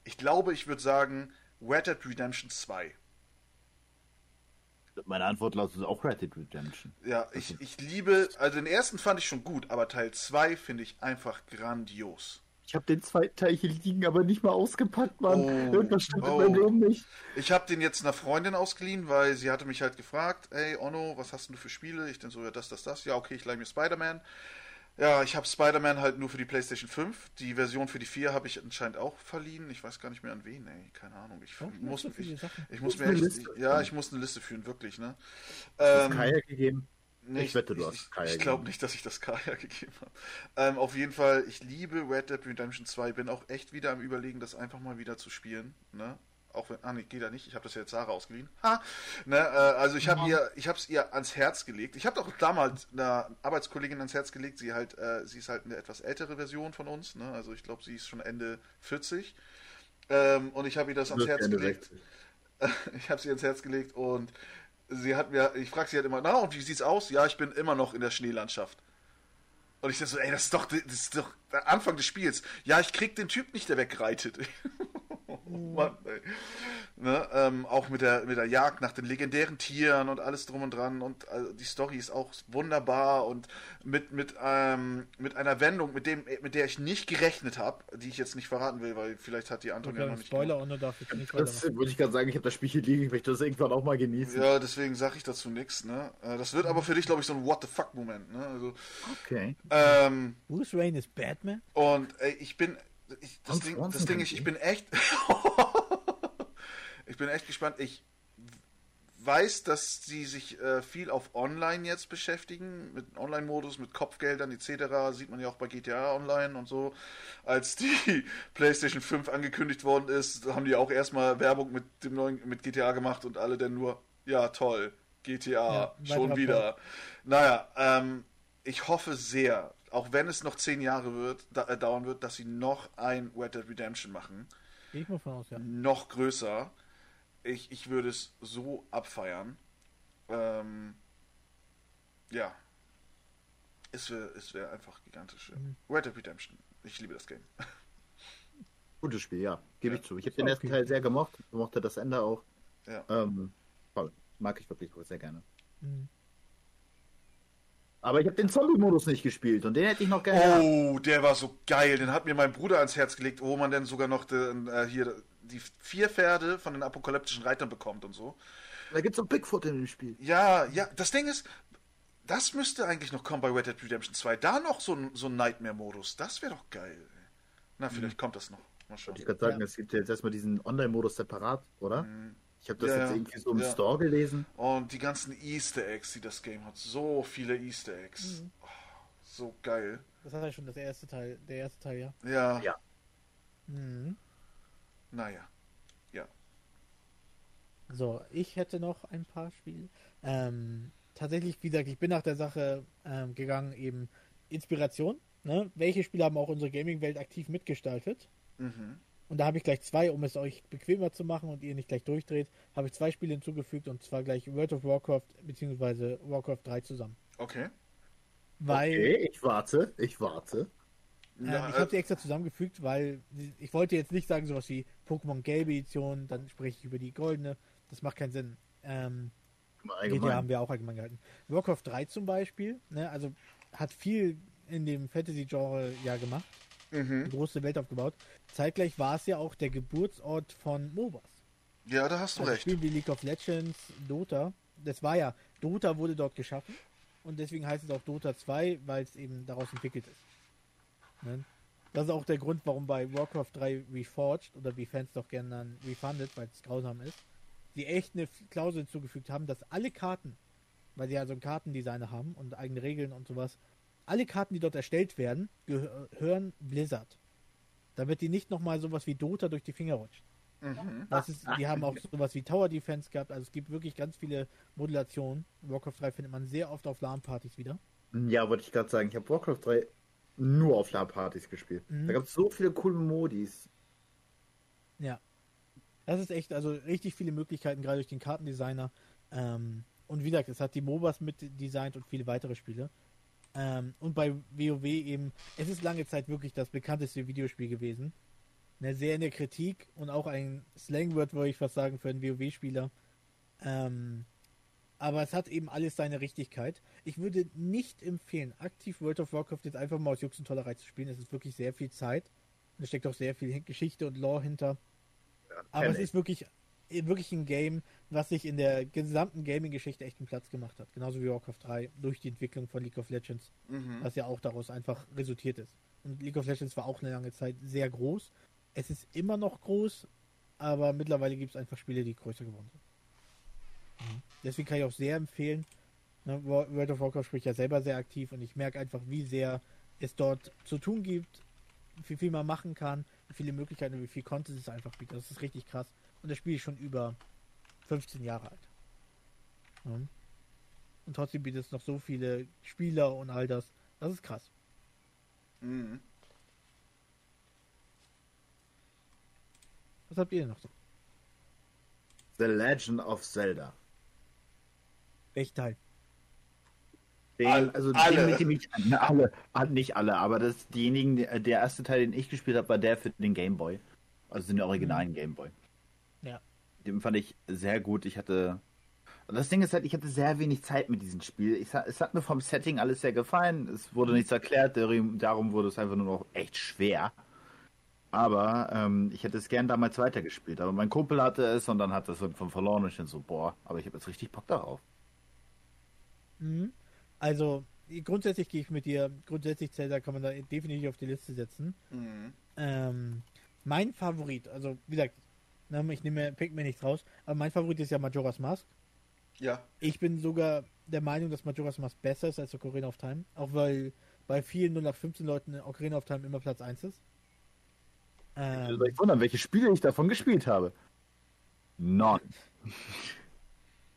Ich glaube, ich würde sagen Red Dead Redemption 2. Meine Antwort lautet auch Red Dead Redemption. Ja, ich, ich liebe, also den ersten fand ich schon gut, aber Teil 2 finde ich einfach grandios. Ich habe den zweiten Teil hier liegen, aber nicht mal ausgepackt, Mann. Oh, Irgendwas stimmt oh. in meinem Leben nicht. Ich habe den jetzt einer Freundin ausgeliehen, weil sie hatte mich halt gefragt, ey Onno, was hast denn du für Spiele? Ich dann so, ja das, das, das. Ja, okay, ich leih mir Spider-Man. Ja, ich habe Spider-Man halt nur für die PlayStation 5. Die Version für die 4 habe ich anscheinend auch verliehen. Ich weiß gar nicht mehr an wen, ey. Keine Ahnung. Ich, Warum muss, so ich, ich muss mir echt, Liste. ja, ich muss eine Liste führen, wirklich, ne? Hast Ähm, Kaya gegeben? Nee, Ich wette, du hast Ich, Kaya ich glaube gegeben. nicht, dass ich das Kaya gegeben habe. Ähm, auf jeden Fall, ich liebe Red Dead Redemption 2. Bin auch echt wieder am Überlegen, das einfach mal wieder zu spielen. Ne? Auch wenn, ah nee, geht ja nicht. Ich habe das ja jetzt Sarah ausgeliehen. Ha! Ne, äh, also ich habe ihr, ich habe es ihr ans Herz gelegt. Ich habe doch damals einer Arbeitskollegin ans Herz gelegt. Sie halt, äh, sie ist halt eine etwas ältere Version von uns. Ne? Also ich glaube, sie ist schon Ende 40. Ähm, und ich habe ihr das ans Herz gelegt 60. ich habe sie ins Herz gelegt und sie hat mir, ich frage sie halt immer, na und wie sieht's aus? Ja, ich bin immer noch in der Schneelandschaft. Und ich dachte so, ey, das ist doch, das ist doch der Anfang des Spiels. Ja, ich krieg den Typ nicht, der wegreitet. oh Mann, ey. Ne, ähm, auch mit der, mit der Jagd nach den legendären Tieren und alles drum und dran. Und also, die Story ist auch wunderbar und mit, mit, ähm, mit einer Wendung, mit, dem, mit der ich nicht gerechnet habe, die ich jetzt nicht verraten will, weil vielleicht hat die Antonia noch nicht Spoiler und darf ich nicht Das würde ich gerade sagen, ich habe das Spiel hier liegen, ich möchte das irgendwann auch mal genießen. Ja, deswegen sage ich dazu nichts. Ne? Äh, Das wird aber für dich, glaube ich, so ein What the fuck Moment. Ne? Also, Okay. ähm, Bruce Wayne ist Batman? und ey, ich bin, ich, das, Ding, das Ding ist, ich bin echt, ich bin echt gespannt. Ich weiß, dass sie sich äh, viel auf Online jetzt beschäftigen, mit Online-Modus, mit Kopfgeldern etc. Sieht man ja auch bei GTA Online und so. Als die PlayStation 5 angekündigt worden ist, haben die auch erstmal Werbung mit dem neuen, mit GTA gemacht und alle dann nur, ja toll, GTA, Ja, schon wieder. Naja, ähm, ich hoffe sehr, auch wenn es noch zehn Jahre wird, da, äh, dauern wird, dass sie noch ein Red Dead Redemption machen. Gehe ich mal von aus, ja. Noch größer. Ich, ich würde es so abfeiern. Ähm, ja. Es wäre es wär einfach gigantisch. Mhm. Red Dead Redemption. Ich liebe das Game. Gutes Spiel, ja. Gebe ich Ja. zu. Ich habe den ersten Okay. Teil sehr gemocht. Ich mochte das Ende auch. Ja. Ähm, toll. Mag ich wirklich sehr gerne. Mhm. Aber ich habe den Zombie-Modus nicht gespielt und den hätte ich noch gerne. Oh, der war so geil. Den hat mir mein Bruder ans Herz gelegt, wo man dann sogar noch den, äh, hier die vier Pferde von den apokalyptischen Reitern bekommt und so. Da gibt's so Bigfoot in dem Spiel. Ja, ja, das Ding ist, das müsste eigentlich noch kommen bei Red Dead Redemption 2. Da noch so ein, so ein Nightmare-Modus. Das wäre doch geil. ey. Na, vielleicht kommt das noch. Mal schauen. Ich kann sagen, Ja. es gibt ja jetzt erstmal diesen Online-Modus separat, oder? Ich habe das Ja, jetzt irgendwie so im Ja. Store gelesen. Und die ganzen Easter Eggs, die das Game hat. So viele Easter Eggs. Oh, so geil. Das hat ja schon das erste Teil, der erste Teil, ja. Ja, Ja. Mhm. naja. Ja. So, ich hätte noch ein paar Spiele. Ähm, tatsächlich, wie gesagt, ich bin nach der Sache ähm, gegangen, eben Inspiration. Ne? Welche Spiele haben auch unsere Gaming-Welt aktiv mitgestaltet? Mhm. Und da habe ich gleich zwei, um es euch bequemer zu machen und ihr nicht gleich durchdreht, habe ich zwei Spiele hinzugefügt und zwar gleich World of Warcraft bzw. Warcraft 3 zusammen. Okay. Weil Okay, ich warte, ich warte. ähm, Ja, ich habe sie extra zusammengefügt, weil ich wollte jetzt nicht sagen sowas wie Pokémon Gelbe Edition, dann spreche ich über die goldene. Das macht keinen Sinn. Ähm, GTA haben wir auch allgemein gehalten. Warcraft 3 zum Beispiel, ne, also hat viel in dem Fantasy-Genre ja gemacht, mhm. eine große Welt aufgebaut. Zeitgleich war es ja auch der Geburtsort von MOBAs. ja, da hast du Also recht. Spielen wie League of Legends, Dota. Das war ja, Dota wurde dort geschaffen und deswegen heißt es auch Dota 2, weil es eben daraus entwickelt ist. Ne? Das ist auch der Grund, warum bei Warcraft 3 Reforged oder wie Fans doch gerne dann Refunded, weil es grausam ist, die echt eine Klausel hinzugefügt haben, dass alle Karten, weil sie ja so einen Kartendesigner haben und eigene Regeln und sowas, alle Karten, die dort erstellt werden, gehören Blizzard. Damit die nicht nochmal sowas wie Dota durch die Finger rutscht. Mhm. Das ist, die haben auch sowas wie Tower Defense gehabt. Also es gibt wirklich ganz viele Modulationen. Warcraft 3 findet man sehr oft auf LAN-Partys wieder. Ja, wollte ich gerade sagen, ich habe Warcraft 3 nur auf LAN-Partys gespielt. Mhm. Da gab es so viele coole Modis. Ja. Das ist echt, also richtig viele Möglichkeiten, gerade durch den Kartendesigner. Ähm, und wie gesagt, es hat die MOBAs mit designt und viele weitere Spiele. Ähm, und bei WoW eben, es ist lange Zeit wirklich das bekannteste Videospiel gewesen. Ne, sehr in der Kritik und auch ein Slangword, würde ich fast sagen, für einen WoW-Spieler. Ähm, aber es hat eben alles seine Richtigkeit. Ich würde nicht empfehlen, aktiv World of Warcraft jetzt einfach mal aus Jux und Tollerei zu spielen. Es ist wirklich sehr viel Zeit. Es steckt auch sehr viel Geschichte und Lore hinter. Aber kenn es ist wirklich, wirklich ein Game, was sich in der gesamten Gaming-Geschichte echt einen Platz gemacht hat. Genauso wie Warcraft 3 durch die Entwicklung von League of Legends, Mhm. was ja auch daraus einfach resultiert ist. Und League of Legends war auch eine lange Zeit sehr groß. Es ist immer noch groß, aber mittlerweile gibt es einfach Spiele, die größer geworden sind. Mhm. Deswegen kann ich auch sehr empfehlen. Ne, Wo- World of Warcraft spricht ja selber sehr aktiv und ich merke einfach, wie sehr es dort zu tun gibt, wie viel man machen kann, wie viele Möglichkeiten und wie viel Content es einfach bietet. Das ist richtig krass. Und das Spiel ist schon über 15 Jahre alt. Ja. Und trotzdem bietet es noch so viele Spieler und all das. Das ist krass. Mhm. Was habt ihr denn noch so? The Legend of Zelda. Welcher Teil? Den, also alle. Den, mit dem ich, ne, alle, ah, nicht alle, aber das, diejenigen, der der erste Teil, den ich gespielt habe, war der für den Game Boy. Also den originalen Game Boy. Den fand ich sehr gut. Ich hatte. und Das Ding ist halt, ich hatte sehr wenig Zeit mit diesem Spiel. Ich, es hat mir vom Setting alles sehr gefallen. Es wurde nichts erklärt, darum wurde es einfach nur noch echt schwer. Aber ähm, ich hätte es gern damals weitergespielt. Aber mein Kumpel hatte es und dann hat das irgendwann verloren und ich dann so, boah, aber ich habe jetzt richtig Bock darauf. Mhm. Also, grundsätzlich gehe ich mit dir. Grundsätzlich Zelda kann man da definitiv auf die Liste setzen. Mhm. Ähm, mein Favorit, also wie gesagt, ich nehme, mir nichts raus, aber mein Favorit ist ja Majora's Mask. Ja. Ich bin sogar der Meinung, dass Majora's Mask besser ist als Ocarina of Time, auch weil bei vielen 0815 Leuten Ocarina of Time immer Platz 1 ist. Ähm, ich wundern, welche Spiele ich davon gespielt habe. None.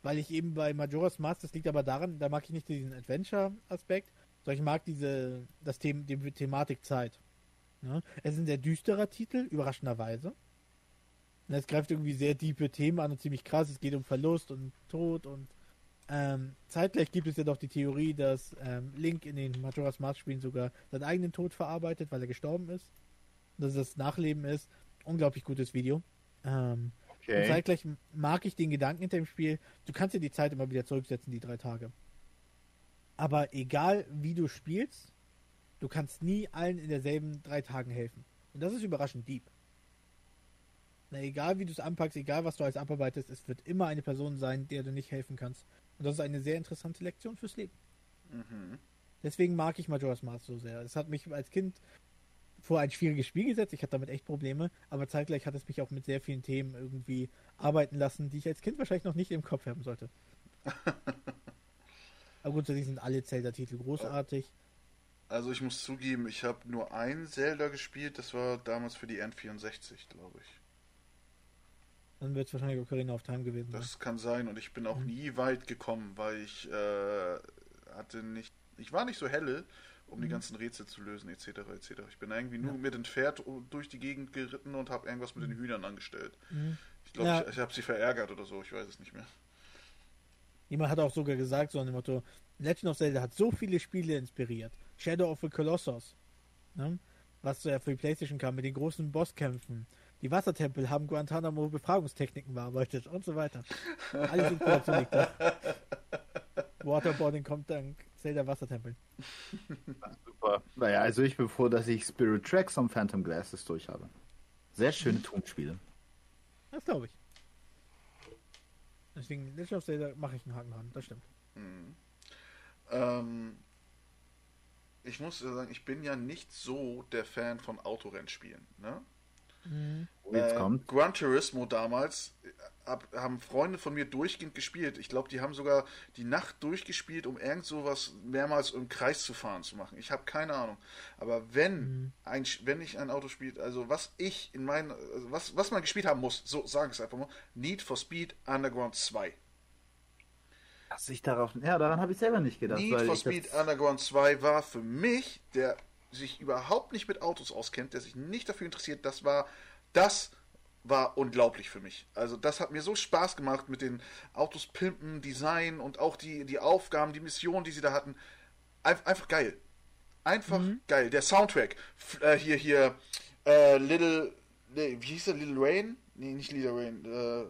weil ich eben bei Majora's Mask, das liegt aber daran, da mag ich nicht diesen Adventure-Aspekt, sondern ich mag diese, das The die Thematik Zeit. Ne? Es ist ein sehr düsterer Titel, überraschenderweise. Und Es greift irgendwie sehr tiefe Themen an und ziemlich krass. Es geht um Verlust und Tod und ähm, zeitgleich gibt es ja doch die Theorie, dass ähm, Link in den Majora's Mask Spielen sogar seinen eigenen Tod verarbeitet, weil er gestorben ist. Dass es das Nachleben ist. Unglaublich gutes Video. Ähm, und zeitgleich mag ich den Gedanken hinter dem Spiel, du kannst dir die Zeit immer wieder zurücksetzen, die drei Tage. Aber egal wie du spielst, du kannst nie allen in derselben drei Tagen helfen. Und das ist überraschend deep. Na, egal wie du es anpackst, egal was du als abarbeitest, es wird immer eine Person sein, der du nicht helfen kannst. Und das ist eine sehr interessante Lektion fürs Leben. Mhm. Deswegen mag ich Majora's Mask so sehr. Es hat mich als Kind vor ein schwieriges Spiel gesetzt. Ich hatte damit echt Probleme, aber zeitgleich hat es mich auch mit sehr vielen Themen irgendwie arbeiten lassen, die ich als Kind wahrscheinlich noch nicht im Kopf haben sollte. aber grundsätzlich sind alle Zelda-Titel großartig. Also ich muss zugeben, ich habe nur ein Zelda gespielt, das war damals für die N64, glaube ich. Dann wird es wahrscheinlich Ocarina of Time gewesen sein. Das kann sein und ich bin auch Mhm. nie weit gekommen, weil ich äh, hatte nicht, ich war nicht so helle um die ganzen Rätsel zu lösen, etc. etc. Ich bin irgendwie nur mit dem Pferd durch die Gegend geritten und habe irgendwas mit den Hühnern angestellt. Ich glaube, Ja. ich, ich habe sie verärgert oder so, ich weiß es nicht mehr. Jemand hat auch sogar gesagt, so an dem Motto, Legend of Zelda hat so viele Spiele inspiriert. Shadow of the Colossus, ne? was so ja für die Playstation kam, mit den großen Bosskämpfen. Die Wassertempel haben Guantanamo Befragungstechniken bearbeitet und so weiter. Alles Inspiration liegt da. Waterboarding kommt dank Zelda Wassertempel. Super. Naja, also ich bin froh, dass ich Spirit Tracks und Phantom Glasses durch habe. Sehr schöne Tonspiele. Das glaube ich. Deswegen, Legend of Zelda mache ich einen Haken dran, das stimmt. Ähm, ich muss sagen, ich bin ja nicht so der Fan von Autorennspielen. Ne? Oh, jetzt Äh, kommt. Gran Turismo damals äh, hab, haben Freunde von mir durchgehend gespielt. Ich glaube, die haben sogar die Nacht durchgespielt, um irgend sowas mehrmals im Kreis zu fahren zu machen. Ich habe keine Ahnung. Aber wenn ein Sch- wenn ich ein Auto spielt, also was ich in meinen also was was man gespielt haben muss, so sagen es einfach mal, Need for Speed Underground 2. Dass ich darauf. Ja, daran habe ich selber nicht gedacht. Need for Speed Underground 2 war für mich, der sich überhaupt nicht mit Autos auskennt, der sich nicht dafür interessiert, das war, das war unglaublich für mich. Also das hat mir so Spaß gemacht mit den Autos pimpen, Design und auch die, die Aufgaben, die Missionen, die sie da hatten. Einf einfach geil. Einfach geil. Der Soundtrack, äh, hier, hier, äh, Little, nee, wie hieß der, Little Rain? Nee, nicht Little Rain, äh,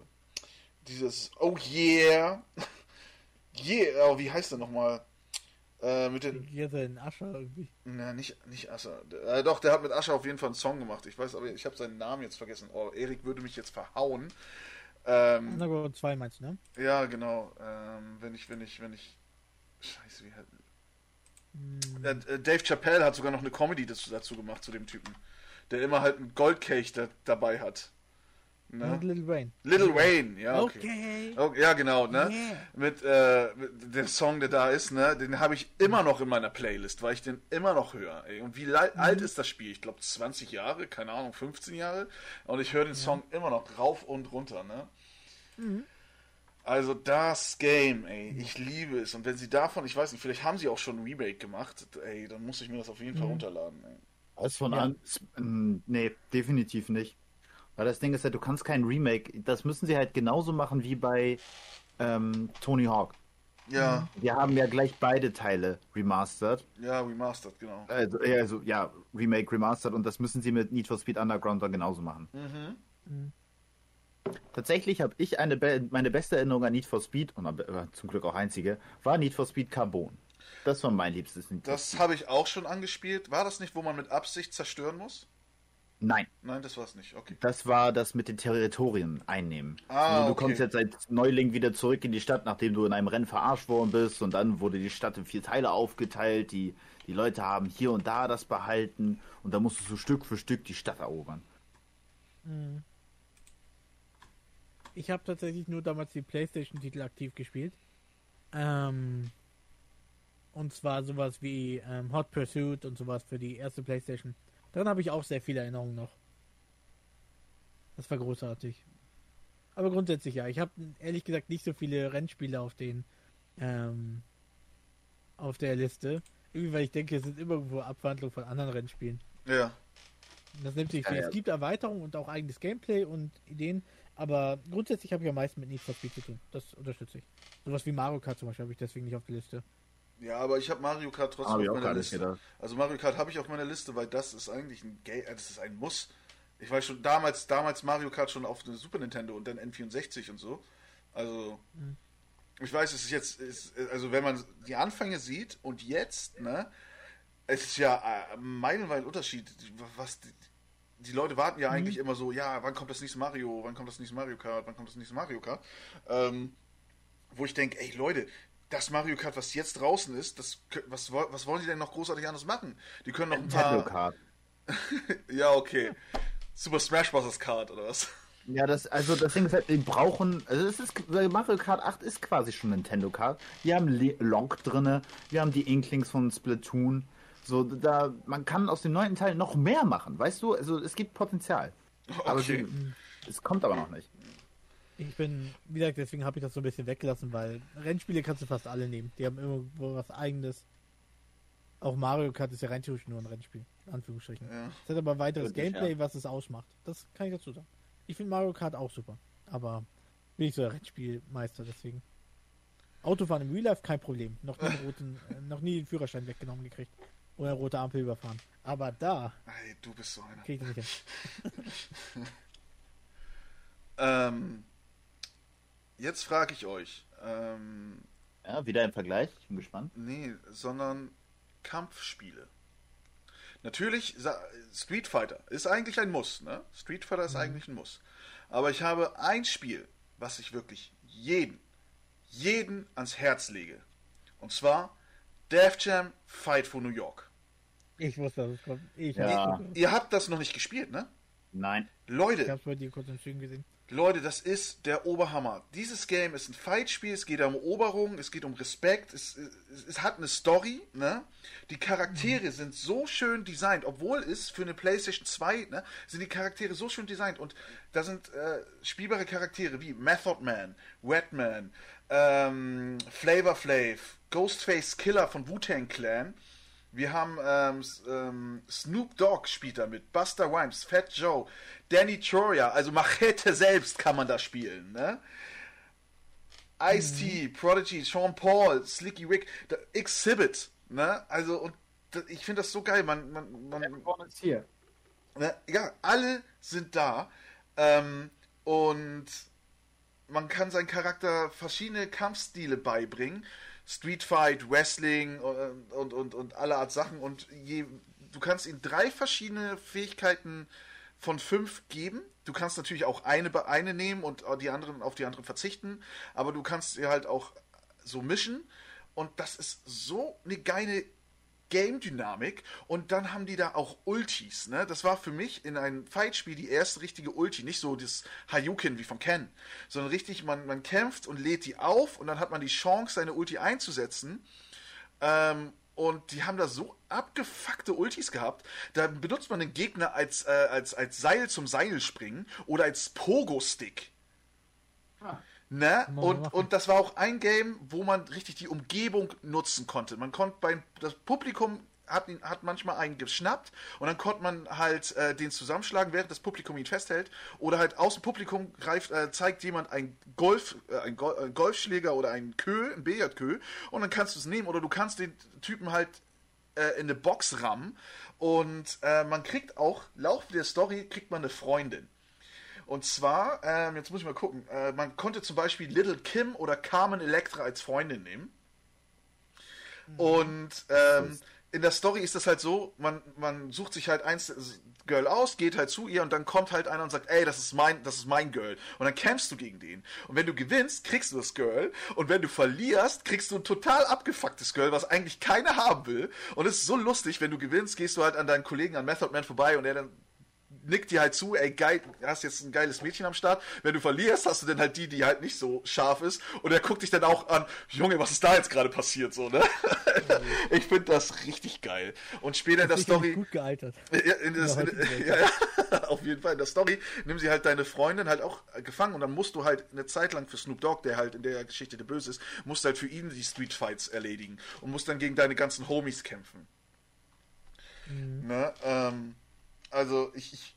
dieses, oh yeah, yeah, oh, wie heißt der nochmal? Äh, mit den, Hier in Ascher irgendwie. na, nicht, nicht Ascher. Äh, doch, der hat mit Ascher auf jeden Fall einen Song gemacht. Ich weiß aber, ich habe seinen Namen jetzt vergessen. Oh, Erik würde mich jetzt verhauen. Ähm, Underground 2 meinst du, ne? ja, genau. Ähm, wenn ich, wenn ich, wenn ich. Scheiße, wie halt. Äh, äh, Dave Chappelle hat sogar noch eine Comedy dazu, dazu gemacht, zu dem Typen. Der immer halt einen Goldkelch da, dabei hat. Ne? Little Rain. Little Wayne, ja, okay. Okay. Oh, ja, genau, ne? Yeah. Mit, äh, mit dem Song, der da ist, ne? Den habe ich immer noch in meiner Playlist, weil ich den immer noch höre. Ey. Und wie lei- alt ist das Spiel? Ich glaube 20 Jahre, keine Ahnung, 15 Jahre. Und ich höre den Song immer noch rauf und runter, ne? Also das Game, ey, ich liebe es. Und wenn sie davon, ich weiß nicht, vielleicht haben sie auch schon ein Remake gemacht, ey, dann muss ich mir das auf jeden Fall runterladen, ey. Was von Ja. an. Ähm, Nee, definitiv nicht. Weil das Ding ist ja, du kannst kein Remake. Das müssen sie halt genauso machen wie bei ähm, Tony Hawk. Ja, Wir haben ja gleich beide Teile remastered. ja, remastered, genau. Also, ja, also ja, Remake, remastered und das müssen sie mit Need for Speed Underground dann genauso machen. Tatsächlich habe ich eine be meine beste Erinnerung an Need for Speed, und aber zum Glück auch einzige, war Need for Speed Carbon. Das war mein liebstes Need for Das habe ich auch schon angespielt. War das nicht, wo man mit Absicht zerstören muss? Nein, Nein, das war es nicht. Okay. das war das mit den Territorien einnehmen. Ah, also, du okay. kommst jetzt als Neuling wieder zurück in die Stadt, nachdem du in einem Rennen verarscht worden bist und dann wurde die Stadt in vier Teile aufgeteilt. Die, die Leute haben hier und da das behalten und da musst du so Stück für Stück die Stadt erobern. Ich habe tatsächlich nur damals die PlayStation-Titel aktiv gespielt. Ähm, und zwar sowas wie ähm, Hot Pursuit und sowas für die erste PlayStation. Daran habe ich auch sehr viele Erinnerungen noch. Das war großartig. Aber grundsätzlich ja. Ich habe ehrlich gesagt nicht so viele Rennspiele auf den ähm, auf der Liste. Irgendwie, weil ich denke, es sind immer irgendwo Abwandlungen von anderen Rennspielen. Ja. Das nimmt sich Ja, viel. ja. Es gibt Erweiterungen und auch eigenes Gameplay und Ideen, aber grundsätzlich habe ich am meisten mit Need for Speed zu tun. Das unterstütze ich. Sowas wie Mario Kart zum Beispiel habe ich deswegen nicht auf der Liste. Ja, aber ich habe Mario Kart trotzdem Hab auf meiner Liste. Also Mario Kart habe ich auf meiner Liste, weil das ist eigentlich ein Game, das ist ein Muss. Ich weiß schon damals, damals Mario Kart schon auf der Super Nintendo und dann N64 und so. Also ich weiß, es ist jetzt, ist, also wenn man die Anfänge sieht und jetzt, ne, es ist ja äh, meilenweit Unterschied, was die, die Leute warten ja eigentlich immer so, ja, wann kommt das nächste Mario, wann kommt das nächste Mario Kart, wann kommt das nächste Mario Kart, ähm, wo ich denke, ey Leute, das Mario Kart, was jetzt draußen ist, das, was, was wollen die denn noch großartig anders machen? Die können noch ein Nintendo paar, Kart. ja okay, Super Smash Bros. Kart oder was? Ja, das, also das Ding ist halt, die brauchen, also es ist, Mario Kart 8 ist quasi schon Nintendo Kart. Wir haben Le- Lonk drinne, wir haben die Inklings von Splatoon. So, da, man kann aus dem neunten Teil noch mehr machen, weißt du? Also es gibt Potenzial. Aber Okay. sie, es kommt aber noch nicht. Ich bin, wie gesagt, deswegen habe ich das so ein bisschen weggelassen, weil Rennspiele kannst du fast alle nehmen. Die haben irgendwo was eigenes. Auch Mario Kart ist ja rein theoretisch nur ein Rennspiel, in Anführungsstrichen. Ja. Es hat aber weiteres Wirklich, Gameplay, ja. was es ausmacht. Das kann ich dazu sagen. Ich finde Mario Kart auch super, aber bin ich so der Rennspielmeister, deswegen. Autofahren im Real Life kein Problem. Noch nie, roten, äh, noch nie den Führerschein weggenommen gekriegt. Oder rote Ampel überfahren. Aber da Ey, du bist so einer. krieg ich nicht hin. Ähm, jetzt frage ich euch. Ähm, Ja, wieder im Vergleich. Ich bin gespannt. nee, sondern Kampfspiele. Natürlich, Street Fighter ist eigentlich ein Muss, ne? Street Fighter ist eigentlich ein Muss. Aber ich habe ein Spiel, was ich wirklich jeden, jeden ans Herz lege. Und zwar Def Jam Fight for New York. Ich wusste, dass es kommt. Ich, Ja. ich, Ihr habt das noch nicht gespielt, ne? Nein. Leute, ich hab's bei dir kurz im Zügen gesehen. Leute, das ist der Oberhammer. Dieses Game ist ein Fightspiel, es geht um Eroberung, es geht um Respekt, es, es, es hat eine Story, ne? Die Charaktere sind so schön designt, obwohl es für eine PlayStation 2, ne, sind die Charaktere so schön designt und da sind äh, spielbare Charaktere wie Method Man, Wetman, ähm, Flavor Flav, Ghostface Killer von Wu-Tang Clan. Wir haben ähm, ähm, Snoop Dogg spielt da mit, Buster Rhymes, Fat Joe, Danny Troya, also Machete selbst kann man da spielen, ne? Ice-T, Prodigy, Sean Paul, Slicky Rick, Exhibit, ne? Also, und da, ich finde das so geil, man, man, man, ist hier. Ne? Ja, alle sind da. Ähm, und man kann seinen Charakter verschiedene Kampfstile beibringen. Street Fight, Wrestling und, und, und, und alle Art Sachen. Und je, du kannst ihm drei verschiedene Fähigkeiten von fünf geben. Du kannst natürlich auch eine, eine nehmen und die anderen auf die anderen verzichten. Aber du kannst sie halt auch so mischen. Und das ist so eine geile Game-Dynamik und dann haben die da auch Ultis, ne? Das war für mich in einem Fightspiel die erste richtige Ulti, nicht so das Hayukin wie von Ken, sondern richtig, man, man kämpft und lädt die auf und dann hat man die Chance, seine Ulti einzusetzen. Ähm, und die haben da so abgefuckte Ultis gehabt. Da benutzt man den Gegner als, äh, als, als Seil zum Seilspringen oder als Pogo-Stick. Ne? Und, und das war auch ein Game, wo man richtig die Umgebung nutzen konnte. Man konnte beim das Publikum hat, ihn, hat manchmal einen geschnappt und dann konnte man halt äh, den zusammenschlagen, während das Publikum ihn festhält. Oder halt aus dem Publikum greift, äh, zeigt jemand ein Golf, äh, ein, Gol ein Golfschläger oder ein Kö, ein Billardkö und dann kannst du es nehmen oder du kannst den Typen halt äh, in eine Box rammen und äh, man kriegt auch, Laufe der Story kriegt man eine Freundin. Und zwar, ähm, jetzt muss ich mal gucken, äh, man konnte zum Beispiel Little Kim oder Carmen Electra als Freundin nehmen. Und ähm, in der Story ist das halt so, man, man sucht sich halt eins Girl aus, geht halt zu ihr und dann kommt halt einer und sagt, ey, das ist mein, das ist mein Girl. Und dann kämpfst du gegen den. Und wenn du gewinnst, kriegst du das Girl. Und wenn du verlierst, kriegst du ein total abgefucktes Girl, was eigentlich keiner haben will. Und es ist so lustig, wenn du gewinnst, gehst du halt an deinen Kollegen, an Method Man vorbei und er dann nickt dir halt zu, ey, geil, hast jetzt ein geiles Mädchen am Start. Wenn du verlierst, hast du dann halt die, die halt nicht so scharf ist. Und er guckt dich dann auch an, Junge, was ist da jetzt gerade passiert, so, ne? ich finde das richtig geil. Und später in der Story. gut gealtert. In das, In ja, ja, auf jeden Fall. In der Story nimm sie halt deine Freundin halt auch gefangen und dann musst du halt eine Zeit lang für Snoop Dogg, der halt in der Geschichte der Böse ist, musst halt für ihn die Street Fights erledigen und musst dann gegen deine ganzen Homies kämpfen. Ne? Ähm, also ich, ich,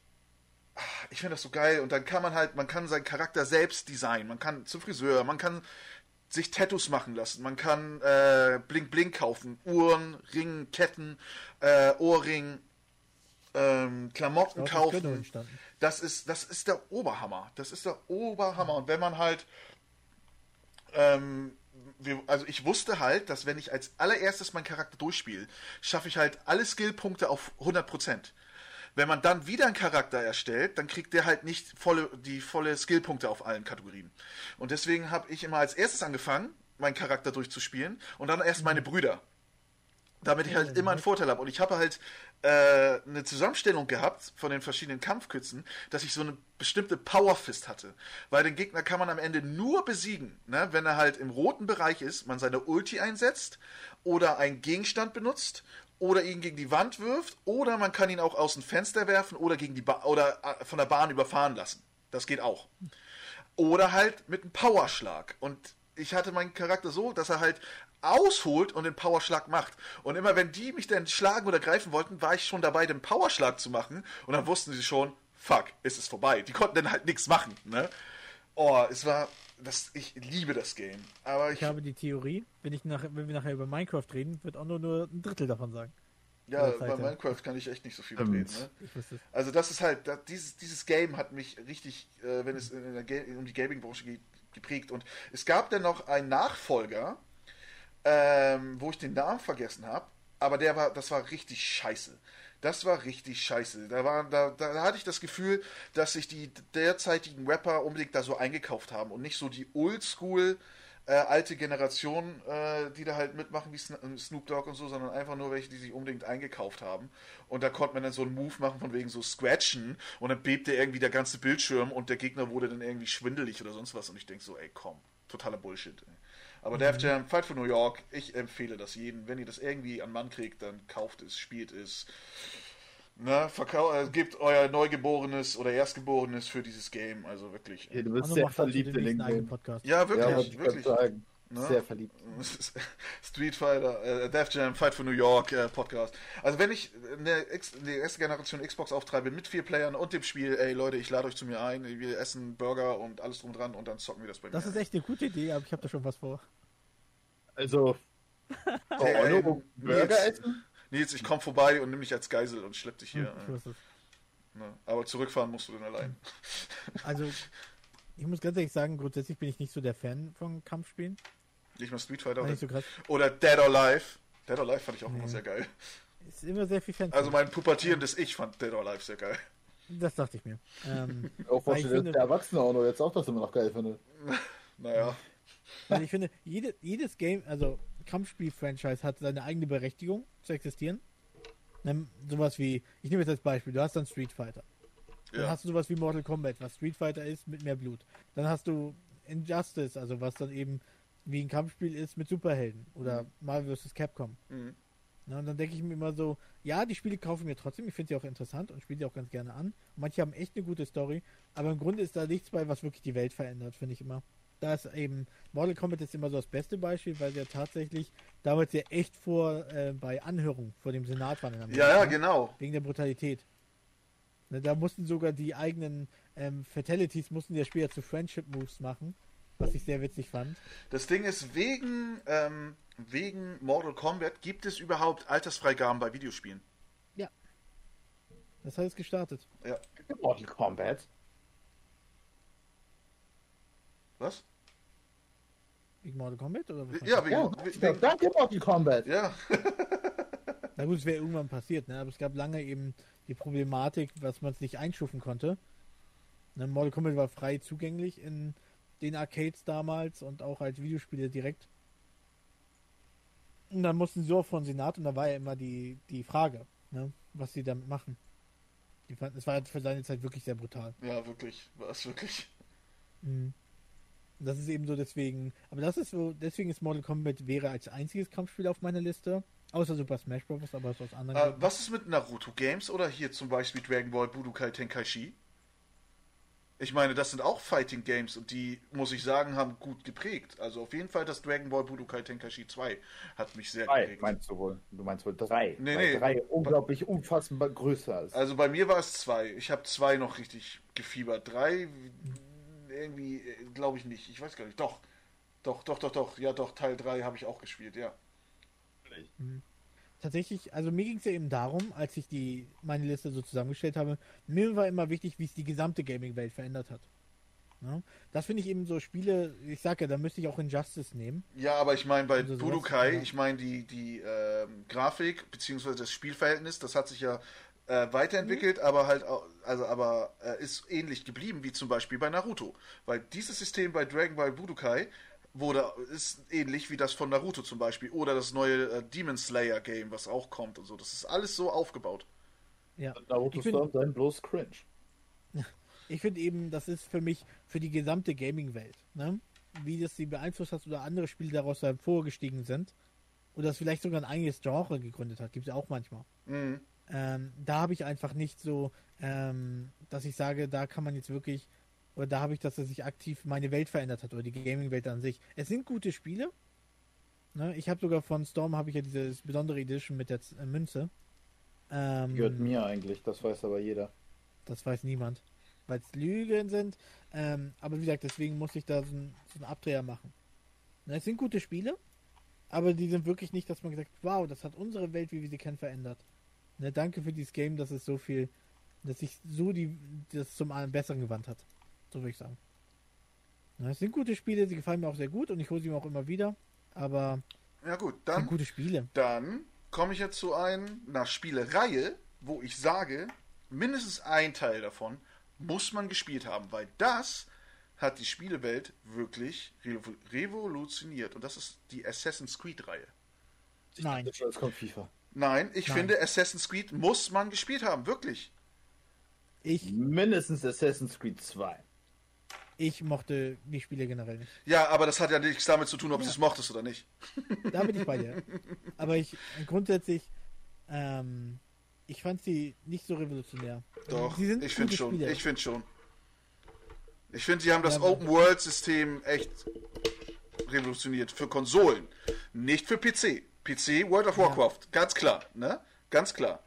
ich finde das so geil und dann kann man halt, man kann seinen Charakter selbst designen, man kann zum Friseur, man kann sich Tattoos machen lassen, man kann äh, Blink Blink kaufen, Uhren, Ringen, Ketten, äh, Ohrring, ähm, Klamotten Gönnung kaufen. entstanden. Das ist, das ist der Oberhammer. Das ist der Oberhammer. Und wenn man halt, ähm, wir, also ich wusste halt, dass wenn ich als allererstes meinen Charakter durchspiele, schaffe ich halt alle Skillpunkte auf 100%. Wenn man dann wieder einen Charakter erstellt, dann kriegt der halt nicht volle, die volle Skillpunkte auf allen Kategorien. Und deswegen habe ich immer als erstes angefangen, meinen Charakter durchzuspielen und dann erst meine Brüder damit ich halt immer einen Vorteil habe. Und ich habe halt äh, eine Zusammenstellung gehabt von den verschiedenen Kampfkützen, dass ich so eine bestimmte Powerfist hatte. Weil den Gegner kann man am Ende nur besiegen, ne? wenn er halt im roten Bereich ist, man seine Ulti einsetzt oder einen Gegenstand benutzt oder ihn gegen die Wand wirft oder man kann ihn auch aus dem Fenster werfen oder gegen die ba oder äh, von der Bahn überfahren lassen. Das geht auch. Oder halt mit einem Powerschlag. Und ich hatte meinen Charakter so, dass er halt ausholt und den Powerschlag macht. Und immer wenn die mich dann schlagen oder greifen wollten, war ich schon dabei, den Powerschlag zu machen. Und dann wussten sie schon, fuck, ist es vorbei. Die konnten dann halt nichts machen. Ne? Oh, es war, das, ich liebe das Game. Aber ich, Ich habe die Theorie, wenn, ich nach, wenn wir nachher über Minecraft reden, wird auch nur, nur ein Drittel davon sagen. ja, bei. Minecraft kann ich echt nicht so viel mitreden. Ne? Also das ist halt, das, dieses, dieses Game hat mich richtig, äh, wenn es in der Ga um die Gaming-Branche geht, geprägt. Und es gab dann noch einen Nachfolger, ähm, wo ich den Namen vergessen habe, aber der war, das war richtig scheiße. Das war richtig scheiße. Da, war, da, da, hatte ich das Gefühl, dass sich die derzeitigen Rapper unbedingt da so eingekauft haben und nicht so die Oldschool äh, alte Generation, äh, die da halt mitmachen wie Sn- Snoop Dogg und so, sondern einfach nur welche, die sich unbedingt eingekauft haben. Und da konnte man dann so einen Move machen von wegen so Scratchen und dann bebte irgendwie der ganze Bildschirm und der Gegner wurde dann irgendwie schwindelig oder sonst was. Und ich denke so, ey komm, totaler Bullshit. Ey. Aber Def Jam, Fight for New York, ich empfehle das jedem. Wenn ihr das irgendwie an Mann kriegt, dann kauft es, spielt es. Ne, verkau äh, gebt euer Neugeborenes oder Erstgeborenes für dieses Game. Also wirklich. Ja, du bist Arno sehr dazu verliebt in den Game. Podcast. Ja, Ja, wirklich, ich wirklich. Ne? Sehr verliebt. Street Fighter, äh, Def Jam, Fight for New York äh, Podcast. Also wenn ich eine, X, eine erste Generation Xbox auftreibe mit vier Playern und dem Spiel, ey Leute, ich lade euch zu mir ein, wir essen Burger und alles drum dran und dann zocken wir das bei Das mir. ist echt eine gute Idee, aber ich habe da schon was vor. Also, oh, Ey, ey, Burger Nils. essen? Nils, ich komm vorbei und nimm dich als Geisel und schlepp dich hier. Hm, äh, ne? Aber zurückfahren musst du dann allein. Also, ich muss ganz ehrlich sagen, grundsätzlich bin ich nicht so der Fan von Kampfspielen. Nicht mal Street Fighter oder, so oder Dead or Alive. Dead or Alive fand ich auch immer Nee. sehr geil. Ist immer sehr viel Fan. Also mein pubertierendes Ich fand Dead or Alive sehr geil. das dachte ich mir. Ähm, Auch Weil ich finde- der Erwachsene auch noch jetzt auch das immer noch geil findet. Naja. weil ich finde, jede, jedes Game, also Kampfspiel-Franchise hat seine eigene Berechtigung zu existieren. Ähm, sowas wie, ich nehme jetzt als Beispiel, du hast dann Street Fighter. Dann Ja. hast du sowas wie Mortal Kombat, was Street Fighter ist mit mehr Blut. Dann hast du Injustice, also was dann eben wie ein Kampfspiel ist mit Superhelden oder Marvel vs. Capcom. Mhm. Na, und dann denke ich mir immer so, ja, die Spiele kaufen mir trotzdem, ich finde sie auch interessant und spiele sie auch ganz gerne an. Manche haben echt eine gute Story, aber im Grunde ist da nichts bei, was wirklich die Welt verändert, finde ich immer. Da ist eben, Mortal Kombat ist immer so das beste Beispiel, weil der tatsächlich damals ja echt vor, äh, bei Anhörung vor dem Senat waren in Amerika. Ja, ja, genau. Wegen der Brutalität. Ne, da mussten sogar die eigenen ähm, Fatalities, mussten die Spieler zu Friendship Moves machen, was ich sehr witzig fand. Das Ding ist, wegen, ähm, wegen Mortal Kombat gibt es überhaupt Altersfreigaben bei Videospielen. Das hat es gestartet. Ja. Mortal Kombat. Was? Wegen Mortal Kombat oder was? Ja, wegen, Ja, wegen, danke Mortal Kombat. ja. Na gut, es wäre irgendwann passiert, ne? aber es gab lange eben die Problematik, dass man es nicht einschufen konnte. Ne? Mortal Kombat war frei zugänglich in den Arcades damals und auch als Videospiele direkt. Und dann mussten sie auch von Senat und da war ja immer die, die Frage, ne? was sie damit machen. Die fanden, es war für seine Zeit wirklich sehr brutal. ja, wirklich. War es wirklich. Mhm. Das ist eben so deswegen, aber das ist so, deswegen ist Mortal Kombat wäre als einziges Kampfspiel auf meiner Liste. Außer Super Smash Bros., aber ist aus anderen Äh, was ist mit Naruto Games oder hier zum Beispiel Dragon Ball Budokai Tenkaichi? Ich meine, das sind auch Fighting Games und die, muss ich sagen, haben gut geprägt. Also auf jeden Fall das Dragon Ball Budokai Tenkaichi 2 hat mich sehr Drei, geprägt. meinst du wohl? Du meinst wohl drei. Nee, Weil nee. Drei unglaublich unfassbar größer ist. Also bei mir war es zwei. Ich habe zwei noch richtig gefiebert. Drei irgendwie, glaube ich nicht. Ich weiß gar nicht. Doch. Doch, doch, doch, doch. Ja, doch, Teil 3 habe ich auch gespielt, ja. Tatsächlich, also mir ging es ja eben darum, als ich die meine Liste so zusammengestellt habe, mir war immer wichtig, wie es die gesamte Gaming-Welt verändert hat. Ne? Das finde ich eben so Spiele, ich sage ja, da müsste ich auch Injustice nehmen. Ja, aber ich meine bei Also sowas, Budokai, ja. ich meine die, die ähm, Grafik beziehungsweise das Spielverhältnis, das hat sich ja äh, weiterentwickelt, aber halt auch, also aber äh, ist ähnlich geblieben wie zum Beispiel bei Naruto. Weil dieses System bei Dragon Ball Budokai wurde, ist ähnlich wie das von Naruto zum Beispiel. Oder das neue äh, Demon Slayer Game, was auch kommt und so. Das ist alles so aufgebaut. Ja. Naruto Storm sein bloß cringe. Ich finde eben, das ist für mich für die gesamte Gaming-Welt, ne? wie das sie beeinflusst hat oder andere Spiele daraus hervorgestiegen sind oder das vielleicht sogar ein eigenes Genre gegründet hat, gibt es ja auch manchmal. Mhm. Ähm, da habe ich einfach nicht so, ähm, dass ich sage, da kann man jetzt wirklich oder da habe ich, dass er sich aktiv meine Welt verändert hat oder die Gaming-Welt an sich. Es sind gute Spiele. Ne? Ich habe sogar von Storm habe ich ja diese besondere Edition mit der Z- äh, Münze. Ähm, Gehört mir eigentlich, das weiß aber jeder. Das weiß niemand. Weil es Lügen sind. Ähm, aber wie gesagt, deswegen muss ich da so, ein, so einen Abdreher machen. Na, es sind gute Spiele, aber die sind wirklich nicht, dass man gesagt wow, das hat unsere Welt, wie wir sie kennen, verändert. Ne, danke für dieses Game, dass es so viel, dass sich so die, das zum einen Besseren gewandt hat. So würde ich sagen. Na, es sind gute Spiele, sie gefallen mir auch sehr gut und ich hole sie mir auch immer wieder. Aber Ja gut, dann, gute Spiele. dann komme ich jetzt zu einer Spielereihe, wo ich sage, mindestens ein Teil davon muss man gespielt haben, weil das hat die Spielewelt wirklich revo- revolutioniert. Und das ist die Assassin's Creed-Reihe. Nein. Jetzt kommt FIFA. Nein, ich Nein. finde, Assassin's Creed muss man gespielt haben, wirklich. Ich, Mindestens Assassin's Creed 2. ich mochte die Spiele generell nicht. Ja, aber das hat ja nichts damit zu tun, ob Ja. du es mochtest oder nicht. Da bin ich bei dir. Aber ich grundsätzlich, ähm, ich fand sie nicht so revolutionär. Doch, sie sind ich finde schon. Spiele. Ich finde schon. Ich finde, sie haben das Ja, Open-World-System echt revolutioniert für Konsolen, nicht für PC. PC World of Ja. Warcraft, ganz klar, ne? Ganz klar.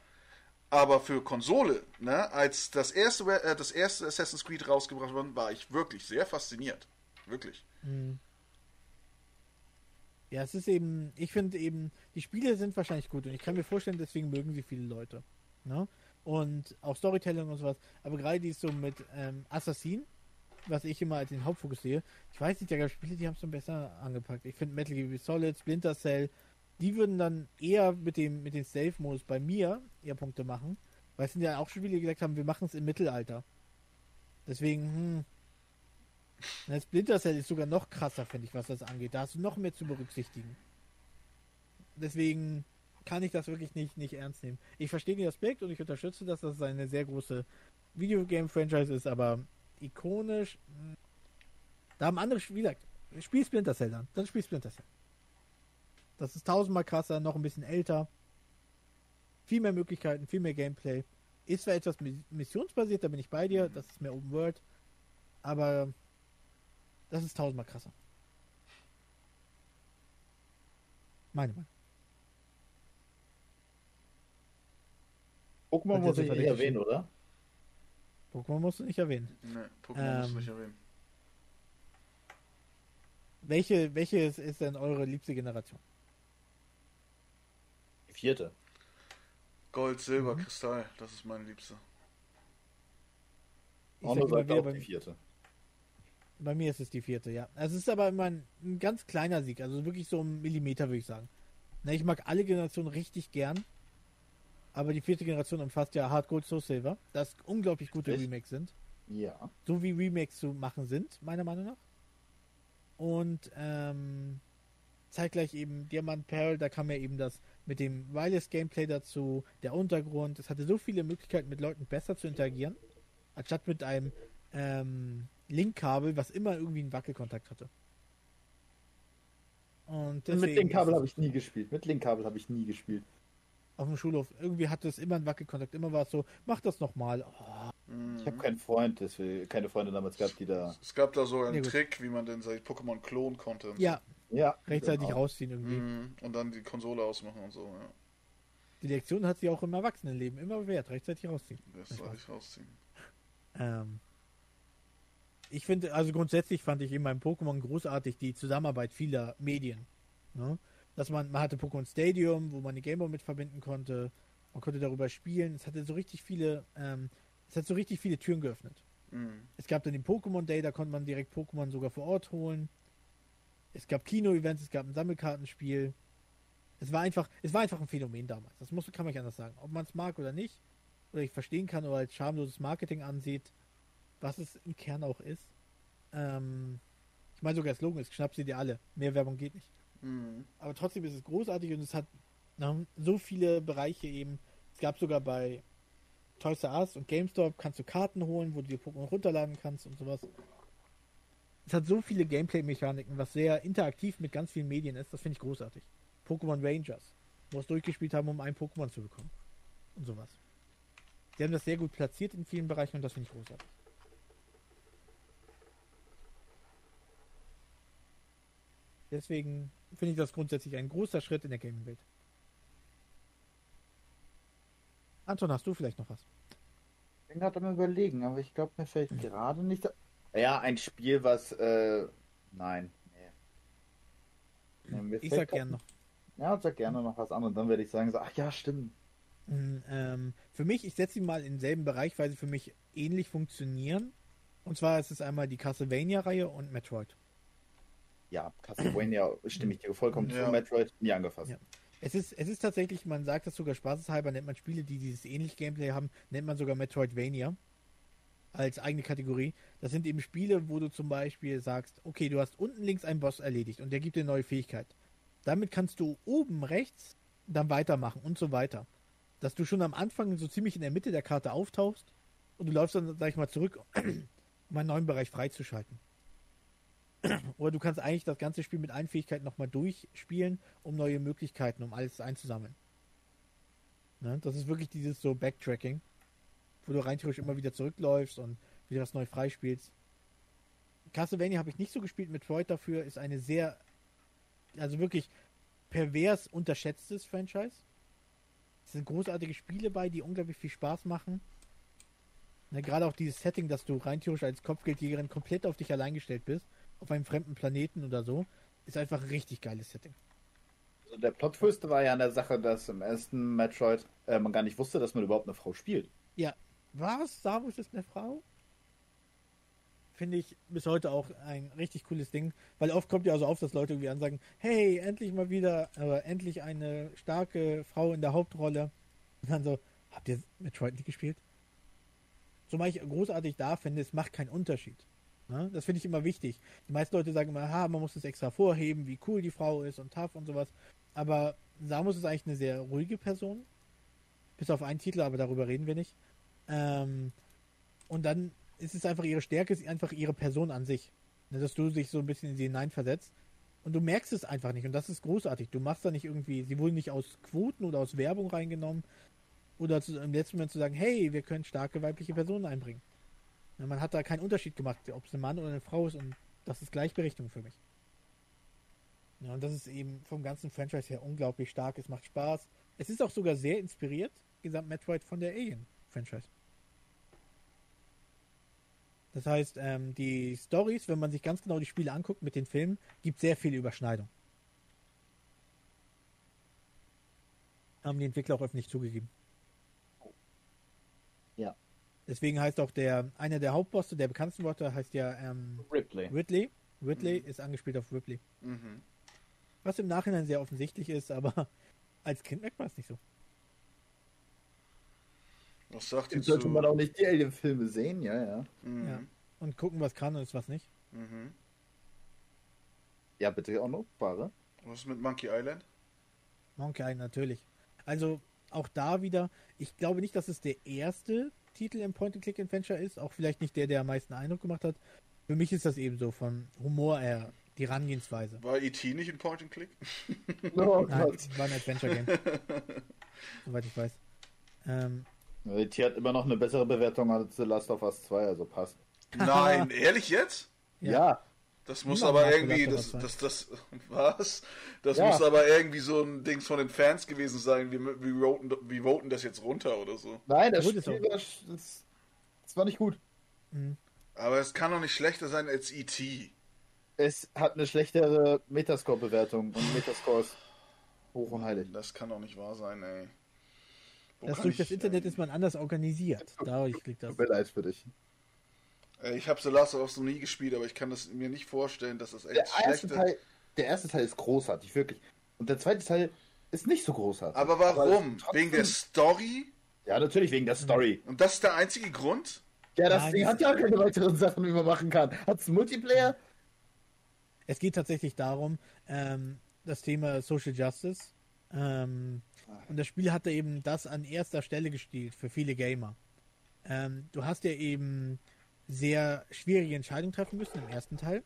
Aber für Konsole, ne, als das erste, äh, das erste Assassin's Creed rausgebracht wurde, war ich wirklich sehr fasziniert. Wirklich. Hm. Ja, es ist eben, ich finde eben, die Spiele sind wahrscheinlich gut und ich kann mir vorstellen, deswegen mögen sie viele Leute. Ne? Und auch Storytelling und sowas. Aber gerade die ist so mit ähm, Assassin, was ich immer als den Hauptfokus sehe, ich weiß nicht, da gab es Spiele, die haben es so besser angepackt. Ich finde Metal Gear Solid, Splinter Cell, die würden dann eher mit dem, mit den Stealth-Modus bei mir eher Punkte machen, weil es sind ja auch Spiele, die gesagt haben, wir machen es im Mittelalter. Deswegen, hm. Na, Splinter Cell ist sogar noch krasser, finde ich, was das angeht. Da hast du noch mehr zu berücksichtigen. Deswegen kann ich das wirklich nicht, nicht ernst nehmen. Ich verstehe den Aspekt und ich unterstütze, dass das eine sehr große Videogame-Franchise ist, aber ikonisch. hm. Da haben andere, wie gesagt, spiel Splinter Cell dann. Dann spiel Splinter Cell. Das ist tausendmal krasser, noch ein bisschen älter. Viel mehr Möglichkeiten, viel mehr Gameplay. Ist zwar etwas mi- missionsbasiert, da bin ich bei dir, das ist mehr Open World, aber das ist tausendmal krasser. Meine Meinung. Pokémon muss ich ja nicht erwähnen, oder? Pokémon musst du nicht erwähnen. Ne, Pokémon muss Ähm. nicht erwähnen. Welche, welche ist, ist denn eure liebste Generation? Die vierte. Gold, Silber, Mhm. Kristall, das ist meine Liebste. Ich Arno sagt auch bei, die vierte. bei mir ist es die vierte, ja. Also es ist aber immer ein, ein ganz kleiner Sieg, also wirklich so ein Millimeter, würde ich sagen. Na, ich mag alle Generationen richtig gern, aber die vierte Generation umfasst ja Hard Gold, Soul Silver, das unglaublich gute Echt? Remakes sind. Ja. so wie Remakes zu machen sind, meiner Meinung nach. Und ähm, zeitgleich eben Diamant Pearl, da kam ja eben das mit dem Wireless Gameplay dazu, der Untergrund. Es hatte so viele Möglichkeiten, mit Leuten besser zu interagieren, anstatt mit einem ähm, Linkkabel, was immer irgendwie einen Wackelkontakt hatte. Und Mit Linkkabel habe ich nie gespielt. Mit Linkkabel habe ich nie gespielt. auf dem Schulhof irgendwie hatte es immer einen Wackelkontakt, immer war es so, mach das nochmal. Oh, Ich habe keinen Freund, deswegen, keine Freunde damals gehabt, die da. Es gab da so einen Ja, gut. Trick, wie man denn sein Pokémon klonen konnte. und ja, Ja. rechtzeitig genau. rausziehen irgendwie. Mhm. Und dann die Konsole ausmachen und so, ja. Die Lektion hat sie auch im Erwachsenenleben immer wert, rechtzeitig rausziehen. Ich rausziehen. Ähm, ich finde, also grundsätzlich fand ich in meinem Pokémon großartig die Zusammenarbeit vieler Medien. Ne? Dass man, man hatte Pokémon Stadium, wo man die Gameboy mit verbinden konnte, man konnte darüber spielen. Es hatte so richtig viele, ähm, es hat so richtig viele Türen geöffnet. Mhm. Es gab dann den Pokémon Day, da konnte man direkt Pokémon sogar vor Ort holen. Es gab Kino-Events, es gab ein Sammelkartenspiel. Es war einfach, es war einfach ein Phänomen damals. Das muss, kann man nicht anders sagen. Ob man es mag oder nicht, oder ich verstehen kann oder als schamloses Marketing ansieht, was es im Kern auch ist. Ähm, ich meine sogar das Slogan ist, schnapp sie dir alle. Mehr Werbung geht nicht. Mhm. Aber trotzdem ist es großartig und es hat na, so viele Bereiche eben. Es gab sogar bei Toys R Us und GameStop kannst du Karten holen, wo du dir Pokémon runterladen kannst und sowas es hat so viele Gameplay-Mechaniken, was sehr interaktiv mit ganz vielen Medien ist. Das finde ich großartig. Pokémon Rangers, wo es durchgespielt haben, um ein Pokémon zu bekommen. Und sowas. Die haben das sehr gut platziert in vielen Bereichen und das finde ich großartig. Deswegen finde ich das grundsätzlich ein großer Schritt in der Gaming-Welt. Anton, hast du vielleicht noch was? Ich bin gerade am überlegen, aber ich glaube, mir fällt hm. gerade nicht. Ja, ein Spiel, was. Äh, nein. Nee. Nee, ich sag gerne noch. Ja, sag gerne noch was anderes. Dann werde ich sagen, so, ach ja, stimmt. Ähm, für mich, ich setze sie mal in denselben Bereich, weil sie für mich ähnlich funktionieren. Und zwar ist es einmal die Castlevania-Reihe und Metroid. Ja, Castlevania stimme ich dir vollkommen ja. zu. Metroid nie angefasst. Ja. Es ist, es ist tatsächlich, man sagt das sogar spaßeshalber, nennt man Spiele, die dieses ähnliche Gameplay haben, nennt man sogar Metroidvania als eigene Kategorie. Das sind eben Spiele, wo du zum Beispiel sagst, okay, du hast unten links einen Boss erledigt und der gibt dir eine neue Fähigkeit. Damit kannst du oben rechts dann weitermachen und so weiter. Dass du schon am Anfang so ziemlich in der Mitte der Karte auftauchst und du läufst dann, sag ich mal, zurück, um einen neuen Bereich freizuschalten. Oder du kannst eigentlich das ganze Spiel mit allen Fähigkeiten nochmal durchspielen, um neue Möglichkeiten, um alles einzusammeln. Ne? Das ist wirklich dieses so Backtracking, wo du rein theoretisch immer wieder zurückläufst und wieder was neu freispielst. Castlevania habe ich nicht so gespielt. Metroid dafür ist eine sehr, also wirklich pervers unterschätztes Franchise. Es sind großartige Spiele bei, die unglaublich viel Spaß machen. Ne, gerade auch dieses Setting, dass du rein theoretisch als Kopfgeldjägerin komplett auf dich allein gestellt bist auf einem fremden Planeten oder so, ist einfach ein richtig geiles Setting. Also der Plot-Twist war ja an der Sache, dass im ersten Metroid äh, man gar nicht wusste, dass man überhaupt eine Frau spielt. Ja. Was? Samus ist eine Frau? Finde ich bis heute auch ein richtig cooles Ding, weil oft kommt ja also auf, dass Leute irgendwie ansagen, hey, endlich mal wieder, aber endlich eine starke Frau in der Hauptrolle. Und dann so, habt ihr Metroid nicht gespielt? Zumal ich großartig da finde, es macht keinen Unterschied. Ne? Das finde ich immer wichtig. Die meisten Leute sagen immer, ha, man muss es extra vorheben, wie cool die Frau ist und tough und sowas. Aber Samus ist eigentlich eine sehr ruhige Person. Bis auf einen Titel, aber darüber reden wir nicht. Ähm, und dann ist es einfach ihre Stärke, ist einfach ihre Person an sich. Ne, dass du dich so ein bisschen in sie hineinversetzt. Und du merkst es einfach nicht. Und das ist großartig. Du machst da nicht irgendwie, sie wurden nicht aus Quoten oder aus Werbung reingenommen. Oder zu, im letzten Moment zu sagen, hey, wir können starke weibliche Personen einbringen. Man hat da keinen Unterschied gemacht, ob es ein Mann oder eine Frau ist und das ist Gleichberechtigung für mich. Ja, und das ist eben vom ganzen Franchise her unglaublich stark. Es macht Spaß. Es ist auch sogar sehr inspiriert, gesamt Metroid von der Alien-Franchise. Das heißt, ähm, die Stories, wenn man sich ganz genau die Spiele anguckt mit den Filmen, gibt sehr viele Überschneidungen. Haben die Entwickler auch öffentlich zugegeben. Ja. Deswegen heißt auch der, einer der Hauptbosse, der bekanntesten Worte, heißt ja ähm, Ripley. Ridley. Ridley mhm. ist angespielt auf Ripley. Mhm. Was im Nachhinein sehr offensichtlich ist, aber als Kind merkt man es nicht so. Was sagt Jetzt sollte man auch nicht die Alien-Filme sehen, ja, ja. Mhm. ja. Und gucken, was kann und was nicht. Mhm. Ja, bitte auch noch, Fahrer. Was ist mit Monkey Island? Monkey Island, natürlich. Also auch da wieder, ich glaube nicht, dass es der erste Titel im Point-and-Click-Adventure ist, auch vielleicht nicht der, der am meisten Eindruck gemacht hat. Für mich ist das eben so von Humor her die Herangehensweise. War E.T. nicht in Point-and-Click? oh, Nein, war ein Adventure-Game. Soweit ich weiß. Ähm, E.T. hat immer noch eine bessere Bewertung als The Last of Us 2, also passt. Nein, ehrlich jetzt? Ja. ja. Das muss aber irgendwie, das, das, das, was? Das ja. muss aber irgendwie so ein Ding von den Fans gewesen sein. Wir, wir, voten, wir voten das jetzt runter oder so. Nein, das, Spiel war, das, das war nicht gut. Mhm. Aber es kann doch nicht schlechter sein als E.T. Es hat eine schlechtere Metascore-Bewertung und Metascore ist hoch und heilig. Das kann doch nicht wahr sein, ey. Das durch ich, das Internet ist man anders organisiert. Dadurch liegt das. Tut mir leid für dich. Äh, ich habe The Last of Us noch nie gespielt, aber ich kann das mir nicht vorstellen, dass das echt der erste Teil, Der erste Teil ist großartig, wirklich. Und der zweite Teil ist nicht so großartig. Aber warum? Aber wegen der Story? Ja, natürlich wegen der Story. Und das ist der einzige Grund? Ja, das Ding hat ja keine weiteren Sachen, die man machen kann. Hat es Multiplayer? Es geht tatsächlich darum, ähm, das Thema Social Justice. Ähm, und das Spiel hatte eben das an erster Stelle gespielt für viele Gamer. Ähm, du hast ja eben sehr schwierige Entscheidungen treffen müssen im ersten Teil.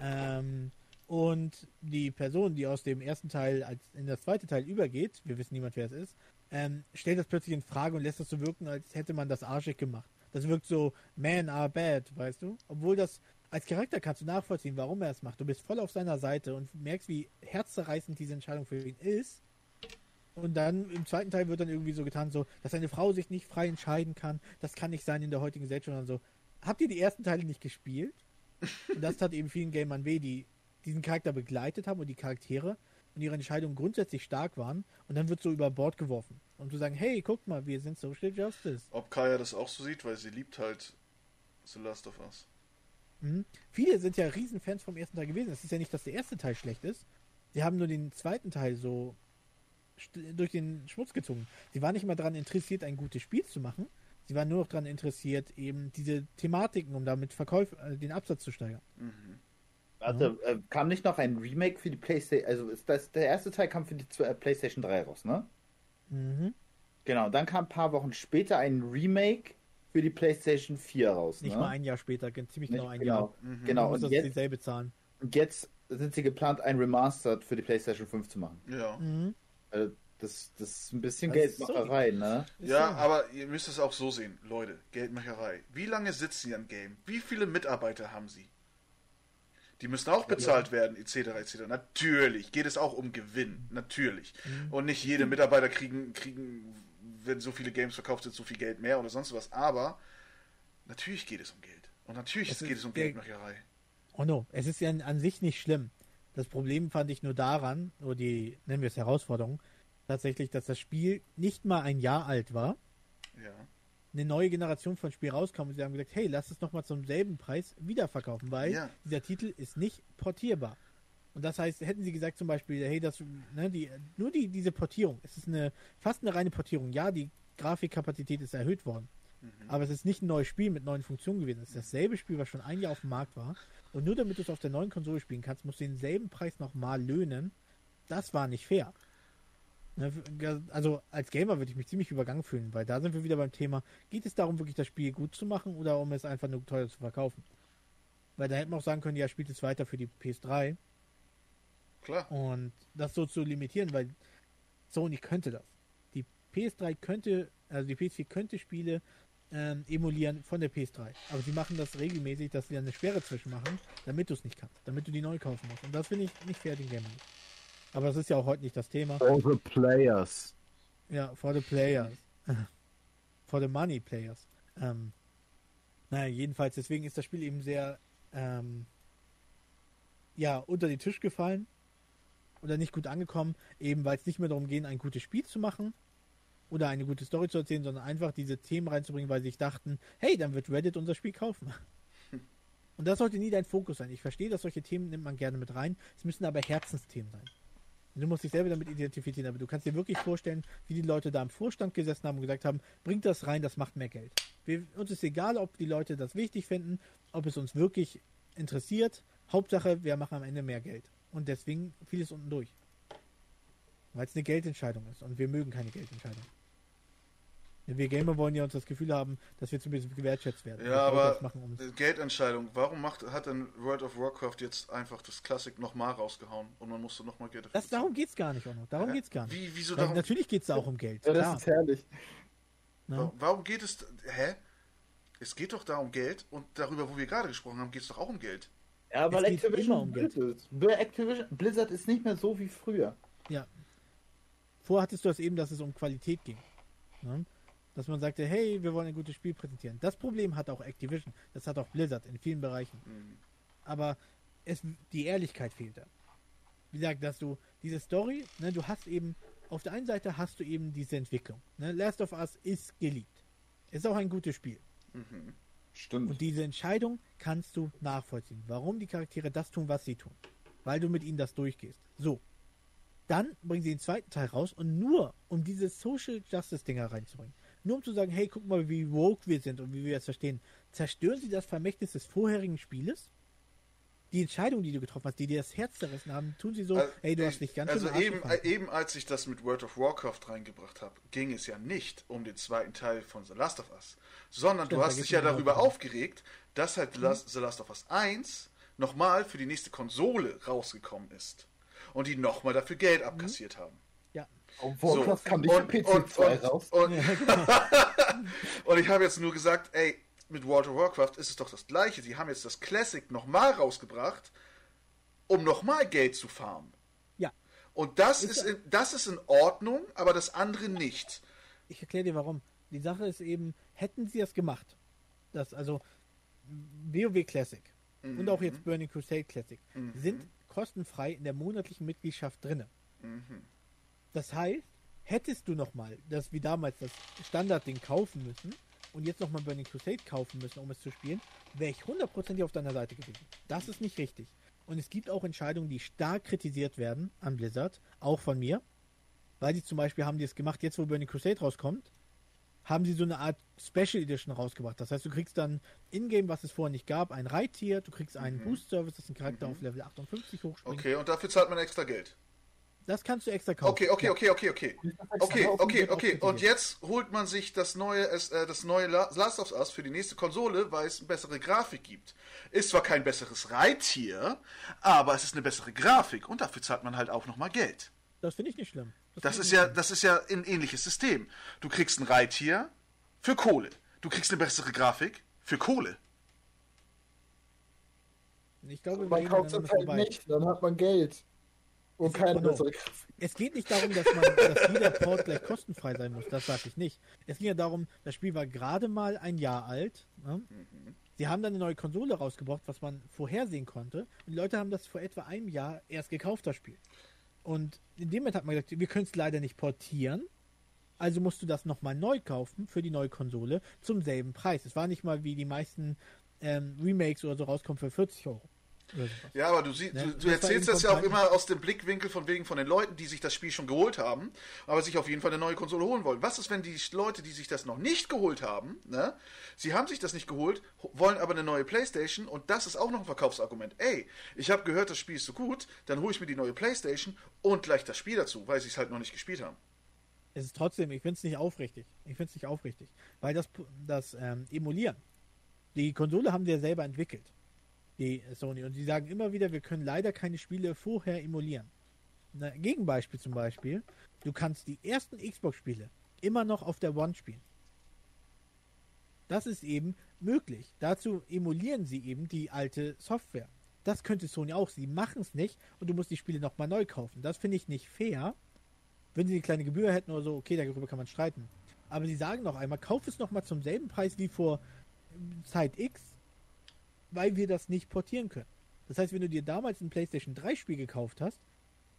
Ähm, und die Person, die aus dem ersten Teil als in das zweite Teil übergeht, wir wissen niemand, wer es ist, ähm, stellt das plötzlich in Frage und lässt das so wirken, als hätte man das arschig gemacht. Das wirkt so, man are bad, weißt du? Obwohl das als Charakter kannst du nachvollziehen, warum er es macht. Du bist voll auf seiner Seite und merkst, wie herzzerreißend diese Entscheidung für ihn ist. Und dann im zweiten Teil wird dann irgendwie so getan, so, dass eine Frau sich nicht frei entscheiden kann. Das kann nicht sein in der heutigen Gesellschaft und so. Habt ihr die ersten Teile nicht gespielt? Und das tat eben vielen Gamern weh, die diesen Charakter begleitet haben und die Charaktere und ihre Entscheidungen grundsätzlich stark waren. Und dann wird so über Bord geworfen. Und zu sagen, hey, guckt mal, wir sind Social Justice. Ob Kaya das auch so sieht, weil sie liebt halt The Last of Us. Mhm. Viele sind ja Riesenfans vom ersten Teil gewesen. Es ist ja nicht, dass der erste Teil schlecht ist. Sie haben nur den zweiten Teil so durch den Schmutz gezogen. Sie waren nicht mal daran interessiert, ein gutes Spiel zu machen. Sie waren nur noch daran interessiert, eben diese Thematiken, um damit Verkäuf, äh, den Absatz zu steigern. Mhm. Warte, äh, kam nicht noch ein Remake für die PlayStation? Also ist das der erste Teil kam für die äh, PlayStation 3 raus, ne? Mhm. Genau, dann kam ein paar Wochen später ein Remake für die PlayStation 4 raus, Nicht ne? mal ein Jahr später, ziemlich Nicht- genau ein genau, Jahr. Mhm. genau. Und jetzt, dieselbe zahlen. und jetzt sind sie geplant, ein Remastered für die PlayStation 5 zu machen. Ja. Mhm. Äh, das, das ist ein bisschen Das Geldmacherei, ne? Ist Ja, so. aber ihr müsst es auch so sehen, Leute. Geldmacherei. Wie lange sitzen sie am Game? Wie viele Mitarbeiter haben sie? Die müssen auch bezahlt werden, etc. etc. Natürlich geht es auch um Gewinn, natürlich. Und nicht jede Mitarbeiter kriegen, kriegen, wenn so viele Games verkauft sind, so viel Geld mehr oder sonst was. Aber natürlich geht es um Geld. Und natürlich Es geht es um Geld- Geldmacherei. Oh no, es ist ja an sich nicht schlimm. Das Problem fand ich nur daran, oder die, nennen wir es Herausforderung, tatsächlich, dass das Spiel nicht mal ein Jahr alt war, Ja. eine neue Generation von Spiel rauskam und sie haben gesagt, hey, lass es nochmal zum selben Preis wiederverkaufen, weil Ja. dieser Titel ist nicht portierbar. Und das heißt, hätten sie gesagt zum Beispiel, hey, das, ne, die, nur die, diese Portierung, es ist eine, fast eine reine Portierung. Ja, die Grafikkapazität ist erhöht worden. Aber es ist nicht ein neues Spiel mit neuen Funktionen gewesen. Es ist dasselbe Spiel, was schon ein Jahr auf dem Markt war. Und nur damit du es auf der neuen Konsole spielen kannst, musst du denselben Preis nochmal löhnen. Das war nicht fair. Ne, Also als Gamer würde ich mich ziemlich übergangen fühlen, weil da sind wir wieder beim Thema, geht es darum, wirklich das Spiel gut zu machen oder um es einfach nur teuer zu verkaufen? Weil da hätten wir auch sagen können, ja, spielt es weiter für die PS3 Klar. und das so zu limitieren, weil Sony könnte das. Die PS3 könnte, also die PS4 könnte Spiele ähm, emulieren von der PS3. Aber sie machen das regelmäßig, dass sie dann eine Sperre zwischen machen, damit du es nicht kannst, damit du die neu kaufen musst. Und das finde ich nicht fair den Gamern. Aber das ist ja auch heute nicht das Thema. All the players. Ja, for the players. for the money players. Ähm, naja, jedenfalls, deswegen ist das Spiel eben sehr ähm, ja, unter den Tisch gefallen oder nicht gut angekommen, eben weil es nicht mehr darum geht, ein gutes Spiel zu machen oder eine gute Story zu erzählen, sondern einfach diese Themen reinzubringen, weil sie sich dachten, hey, dann wird Reddit unser Spiel kaufen. Und das sollte nie dein Fokus sein. Ich verstehe, dass solche Themen nimmt man gerne mit rein. Es müssen aber Herzensthemen sein. Du musst dich selber damit identifizieren, aber du kannst dir wirklich vorstellen, wie die Leute da im Vorstand gesessen haben und gesagt haben, bringt das rein, das macht mehr Geld. Wir, uns ist egal, ob die Leute das wichtig finden, ob es uns wirklich interessiert. Hauptsache, wir machen am Ende mehr Geld. Und deswegen fiel es unten durch. Weil es eine Geldentscheidung ist und wir mögen keine Geldentscheidung. Wir Gamer wollen ja uns das Gefühl haben, dass wir zumindest gewertschätzt werden. Ja, aber das machen, es- äh, Geldentscheidung. Warum macht, hat denn World of Warcraft jetzt einfach das Classic nochmal rausgehauen und man musste nochmal Geld dafür das, darum geht's gar nicht, Ono. Darum Hä? geht's gar nicht. Wie, wieso darum, natürlich geht's da auch um Geld. Ja, klar, das ist herrlich. ne? wa- warum geht es, hä? Es geht doch da um Geld und darüber, wo wir gerade gesprochen haben, geht es doch auch um Geld. Ja, weil Es geht Activision um Geld. Blizzard. Bl- Activision Blizzard ist nicht mehr so wie früher. Ja. Vorher hattest du das eben, dass es um Qualität ging. Ne? Dass man sagte, hey, wir wollen ein gutes Spiel präsentieren. Das Problem hat auch Activision, das hat auch Blizzard in vielen Bereichen. Mhm. Aber es, die Ehrlichkeit fehlt da. Wie gesagt, dass du diese Story, ne, du hast eben, auf der einen Seite hast du eben diese Entwicklung. Ne? Last of Us ist geliebt. Ist auch ein gutes Spiel. Mhm. Stimmt. Und diese Entscheidung kannst du nachvollziehen. Warum die Charaktere das tun, was sie tun. Weil du mit ihnen das durchgehst. So. Dann bringen sie den zweiten Teil raus und nur um diese Social Justice Dinger reinzubringen. Nur um zu sagen, hey, guck mal, wie woke wir sind und wie wir es verstehen. Zerstören sie das Vermächtnis des vorherigen Spieles? Die Entscheidung, die du getroffen hast, die dir das Herz zerrissen haben, tun sie so, Also, hey, du hast dich ganz Also eben, gefangen. eben als ich das mit World of Warcraft reingebracht habe, ging es ja nicht um den zweiten Teil von The Last of Us, sondern Stimmt, du hast dich ja darüber Hauptteil. aufgeregt, dass halt Last, The Last of Us 1 nochmal für die nächste Konsole rausgekommen ist und die nochmal dafür Geld abkassiert haben. Ja. Auf So, Warcraft kam nicht und, PC und, 2 und, raus. Und, und ich habe jetzt nur gesagt, ey, mit World of Warcraft ist es doch das gleiche. Sie haben jetzt das Classic nochmal rausgebracht, um nochmal Geld zu farmen. Ja. Und das ist, in, das ist in Ordnung, aber das andere nicht. Ich erkläre dir warum. Die Sache ist eben, hätten sie das gemacht, das also WoW Classic und auch jetzt Burning Crusade Classic sind kostenfrei in der monatlichen Mitgliedschaft drinne. Das heißt, hättest du nochmal das wie damals das Standardding kaufen müssen und jetzt nochmal Burning Crusade kaufen müssen, um es zu spielen, wäre ich hundertprozentig auf deiner Seite gewesen. Das ist nicht richtig. Und es gibt auch Entscheidungen, die stark kritisiert werden an Blizzard, auch von mir, weil die zum Beispiel haben die es gemacht, jetzt wo Burning Crusade rauskommt, haben sie so eine Art Special Edition rausgebracht. Das heißt, du kriegst dann in-game, was es vorher nicht gab, ein Reittier, du kriegst einen Boost-Service, dass ein Charakter auf Level 58 hochspringt. Okay, und dafür zahlt man extra Geld. Das kannst du extra kaufen. Okay, okay, Ja. okay, okay, okay. Okay, okay, okay. Und jetzt holt man sich das neue, äh, das neue La- Last of Us für die nächste Konsole, weil es eine bessere Grafik gibt. Ist zwar kein besseres Reittier, aber es ist eine bessere Grafik und dafür zahlt man halt auch nochmal Geld. Das finde ich nicht schlimm. Das finde ist ja, nicht das ist ja ein ähnliches System. Du kriegst ein Reittier für Kohle. Du kriegst eine bessere Grafik für Kohle. schlimm. Ich glaube, Man kauft es halt vorbei. nicht, dann hat man Geld. Und keine genau. bessere Grafik. Es geht nicht darum, dass, man, dass jeder Port gleich kostenfrei sein muss. Das sage ich nicht. Es ging ja darum, das Spiel war gerade mal ein Jahr alt. Ne? Sie haben dann eine neue Konsole rausgebracht, was man vorhersehen konnte. Und die Leute haben das vor etwa einem Jahr erst gekauft, das Spiel. Und in dem Moment hat man gesagt, wir können es leider nicht portieren. Also musst du das nochmal neu kaufen für die neue Konsole zum selben Preis. Es war nicht mal wie die meisten ähm, Remakes oder so rauskommen für 40 Euro. Ja, aber du, sie, Ne? du, Das du war erzählst das ja auch immer aus dem Blickwinkel von wegen von den Leuten, die sich das Spiel schon geholt haben, aber sich auf jeden Fall eine neue Konsole holen wollen. Was ist, wenn die Leute, die sich das noch nicht geholt haben, ne, sie haben sich das nicht geholt, ho- wollen aber eine neue Playstation und das ist auch noch ein Verkaufsargument. Ey, ich habe gehört, das Spiel ist so gut, dann hole ich mir die neue Playstation und gleich das Spiel dazu, weil sie es halt noch nicht gespielt haben. Es ist trotzdem, ich finde es nicht aufrichtig. Ich finde es nicht aufrichtig. Weil das, das ähm, Emulieren, die Konsole haben sie ja selber entwickelt, die Sony. Und sie sagen immer wieder, wir können leider keine Spiele vorher emulieren. Ein Gegenbeispiel zum Beispiel, du kannst die ersten Xbox-Spiele immer noch auf der One spielen. Das ist eben möglich. Dazu emulieren sie eben die alte Software. Das könnte Sony auch. Sie machen es nicht und du musst die Spiele nochmal neu kaufen. Das finde ich nicht fair. Wenn sie eine kleine Gebühr hätten oder so, okay, darüber kann man streiten. Aber sie sagen noch einmal, kauf es nochmal zum selben Preis wie vor Zeit X, weil wir das nicht portieren können. Das heißt, wenn du dir damals ein PlayStation 3 Spiel gekauft hast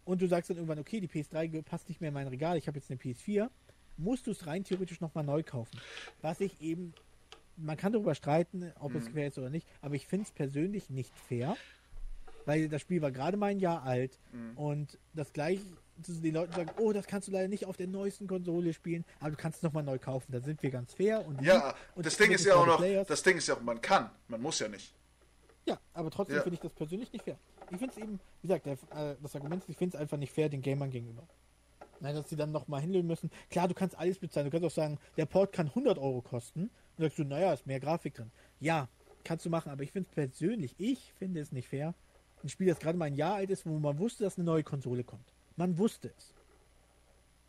und du sagst dann irgendwann, okay, die PS3 ge- passt nicht mehr in mein Regal, ich habe jetzt eine PS4, musst du es rein theoretisch nochmal neu kaufen. Was ich eben, man kann darüber streiten, ob es fair ist oder nicht, aber ich finde es persönlich nicht fair, weil das Spiel war gerade mal ein Jahr alt und das gleiche zu den Leuten sagen, oh, das kannst du leider nicht auf der neuesten Konsole spielen, aber du kannst es nochmal neu kaufen. Da sind wir ganz fair und Ja, und das Ding ist ja auch noch, players. das Ding ist ja auch, man kann, man muss ja nicht. Ja, aber trotzdem Ja. finde ich das persönlich nicht fair. Ich finde es eben, wie gesagt, der, äh, das Argument ist, ich finde es einfach nicht fair den Gamern gegenüber. Nein, dass sie dann nochmal hinlösen müssen. Klar, du kannst alles bezahlen. Du kannst auch sagen, der Port kann 100 Euro kosten. Und sagst du, naja, ist mehr Grafik drin. Ja, kannst du machen, aber ich finde es persönlich, ich finde es nicht fair. Ein Spiel, das gerade mal ein Jahr alt ist, wo man wusste, dass eine neue Konsole kommt. Man wusste es.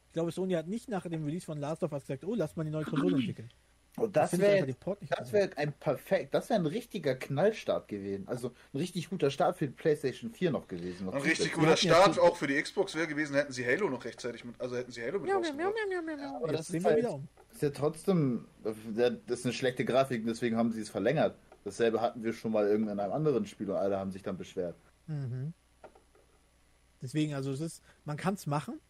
Ich glaube, Sony hat nicht nach dem Release von Last of Us gesagt, oh, lass mal die neue Konsole entwickeln. Und das wäre den Port nicht das wäre ein perfekt, das wäre ein richtiger Knallstart gewesen. Also ein richtig guter Start für die PlayStation 4 noch gewesen. Noch Ein richtig guter ja Start auch für die Xbox wäre gewesen, hätten sie Halo noch rechtzeitig mit, also hätten sie Halo mit rausgebracht. Aber Jetzt das sehen ist wir halt, wieder um. ist ja trotzdem, das ist eine schlechte Grafik, deswegen haben sie es verlängert. Dasselbe hatten wir schon mal irgend in einem anderen Spiel und alle haben sich dann beschwert. Deswegen, also es ist, man kann es machen.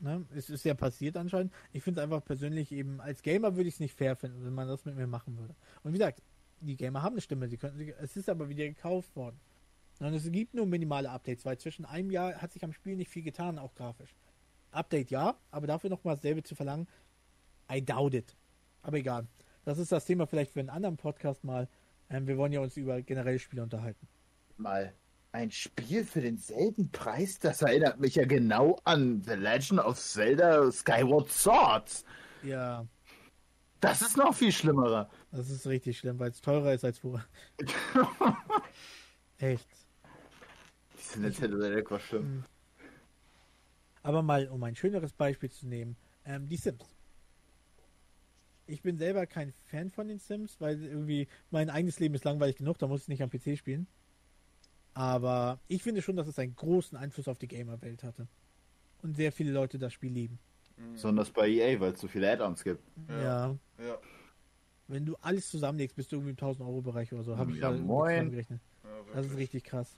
Ne? Es ist ja passiert anscheinend. Ich finde es einfach persönlich eben, als Gamer würde ich es nicht fair finden, wenn man das mit mir machen würde. Und wie gesagt, die Gamer haben eine Stimme, sie könnten, es ist aber wieder gekauft worden. Und es gibt nur minimale Updates, weil zwischen einem Jahr hat sich am Spiel nicht viel getan, auch grafisch. Update ja, aber dafür nochmal dasselbe zu verlangen, I doubt it. Aber egal. Das ist das Thema vielleicht für einen anderen Podcast mal. Ähm, wir wollen ja uns über generelle Spiele unterhalten. Mal ein Spiel für denselben Preis, das erinnert mich ja genau an The Legend of Zelda Skyward Swords. Ja, Das ist noch viel schlimmerer. Das ist richtig schlimm, weil es teurer ist als vorher. Echt. Diese Nintendo Direct war schlimm. Aber mal, um ein schöneres Beispiel zu nehmen, ähm, die Sims. Ich bin selber kein Fan von den Sims, weil irgendwie mein eigenes Leben ist langweilig genug, da muss ich nicht am PC spielen. Aber ich finde schon, dass es einen großen Einfluss auf die Gamer-Welt hatte. Und sehr viele Leute das Spiel lieben. Besonders bei EA, weil es so viele Add-ons gibt. Ja. Ja. Ja, Wenn du alles zusammenlegst, bist du irgendwie im 1000-Euro-Bereich oder so. Habe ich Ja, mal moin. zusammengerechnet. ja Das ist richtig krass.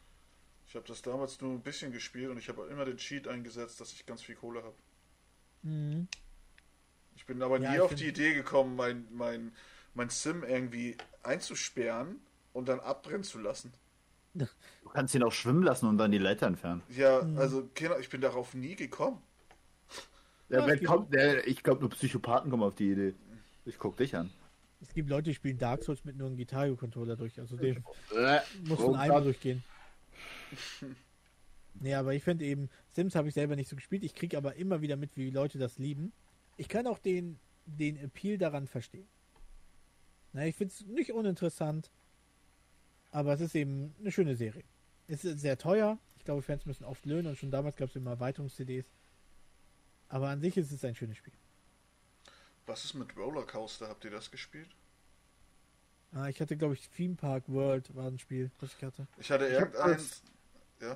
Ich habe das damals nur ein bisschen gespielt und ich habe immer den Cheat eingesetzt, dass ich ganz viel Kohle habe. Mhm. Ich bin aber Ja, nie auf die Idee gekommen, mein, mein, mein Sim irgendwie einzusperren und dann abbrennen zu lassen. Du kannst ihn auch schwimmen lassen und dann die Leiter entfernen. Ja, also Kinder, ich bin darauf nie gekommen. Ja, gibt- kommt, der, ich glaube, nur Psychopathen kommen auf die Idee. Ich guck dich an. Es gibt Leute, die spielen Dark Souls mit nur einem Gitarre-Controller durch. Also den Äh, muss oh man einmal Gott. durchgehen. Nee, aber ich finde eben, Sims habe ich selber nicht so gespielt. Ich kriege aber immer wieder mit, wie Leute das lieben. Ich kann auch den, den Appeal daran verstehen. Na, ich finde es nicht uninteressant, aber es ist eben eine schöne Serie. Es ist sehr teuer. Ich glaube, Fans müssen oft löhnen und schon damals gab es immer Erweiterungs-CDs. Aber an sich ist es ein schönes Spiel. Was ist mit Rollercoaster? Habt ihr das gespielt? Ah, ich hatte, glaube ich, Theme Park World war ein Spiel, das ich hatte. Ich hatte Ich irgendeins.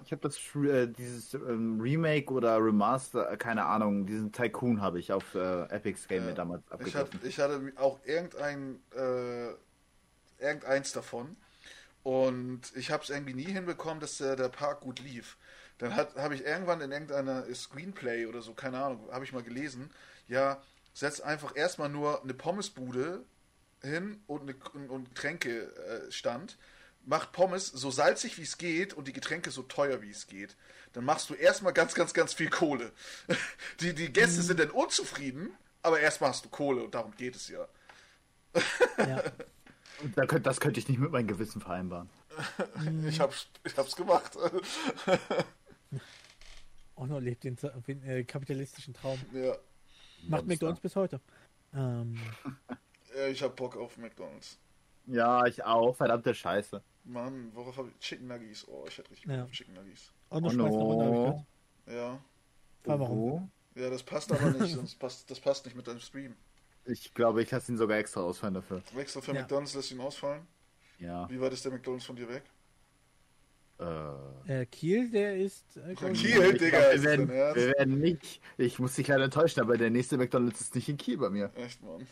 Ich habe das äh, dieses ähm, Remake oder Remaster, äh, keine Ahnung, diesen Tycoon habe ich auf äh, Epic's Game Ja. mir damals Ich, hab, abgegriffen. ich hatte auch irgendein, äh, irgendeins davon. Und ich habe es irgendwie nie hinbekommen, dass der, der Park gut lief. Dann habe ich irgendwann in irgendeiner Screenplay oder so, keine Ahnung, habe ich mal gelesen, ja, setz einfach erstmal nur eine Pommesbude hin und, eine, und, Getränkestand. Mach Pommes so salzig wie es geht und die Getränke so teuer wie es geht. Dann machst du erstmal ganz, ganz, ganz viel Kohle. Die, die Gäste sind dann unzufrieden, aber erstmal hast du Kohle und darum geht es ja. Ja. Da könnt, das könnte ich nicht mit meinem Gewissen vereinbaren. Ich hab's, ich hab's gemacht. Ono lebt den, äh, kapitalistischen Traum. ja. Macht Monster. McDonalds bis heute. Ähm, ja, ich hab Bock auf McDonalds. Ja, ich auch. Verdammte Scheiße. Mann, worauf hab ich? Chicken Nuggies. Oh, ich hätte richtig Bock Ja. auf Chicken Nuggies. Ono Oh schmeißt eine Runde, hab ich no. gehört. Ja. Frag warum. Wo? Ja, das passt aber nicht, sonst passt, das passt nicht mit deinem Stream. Ich glaube, ich lasse ihn sogar extra ausfallen dafür. Extra für Ja. McDonalds lässt ihn ausfallen. Ja. Wie weit ist der McDonalds von dir weg? Äh, Kiel, der ist. Äh, Kiel? ich Digga, glaub, ist wir, das werden, wir werden nicht. Ich muss dich leider enttäuschen, aber der nächste McDonalds ist nicht in Kiel bei mir. Echt, Mann.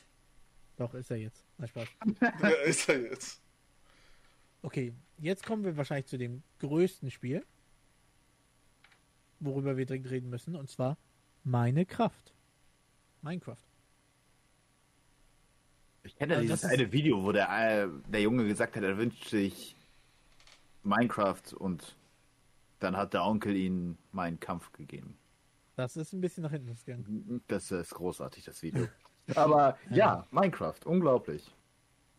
Doch, ist er jetzt. Na Spaß. Ja, ist er jetzt. Okay, jetzt kommen wir wahrscheinlich zu dem größten Spiel, worüber wir dringend reden müssen, und zwar meine Kraft. Minecraft. Ich kenne ja Also dieses das eine Video, wo der, äh, der Junge gesagt hat, er wünscht sich Minecraft und dann hat der Onkel ihm meinen Kampf gegeben. Das ist ein bisschen nach hinten gegangen. Das ist großartig, das Video. Aber ja, Minecraft, unglaublich.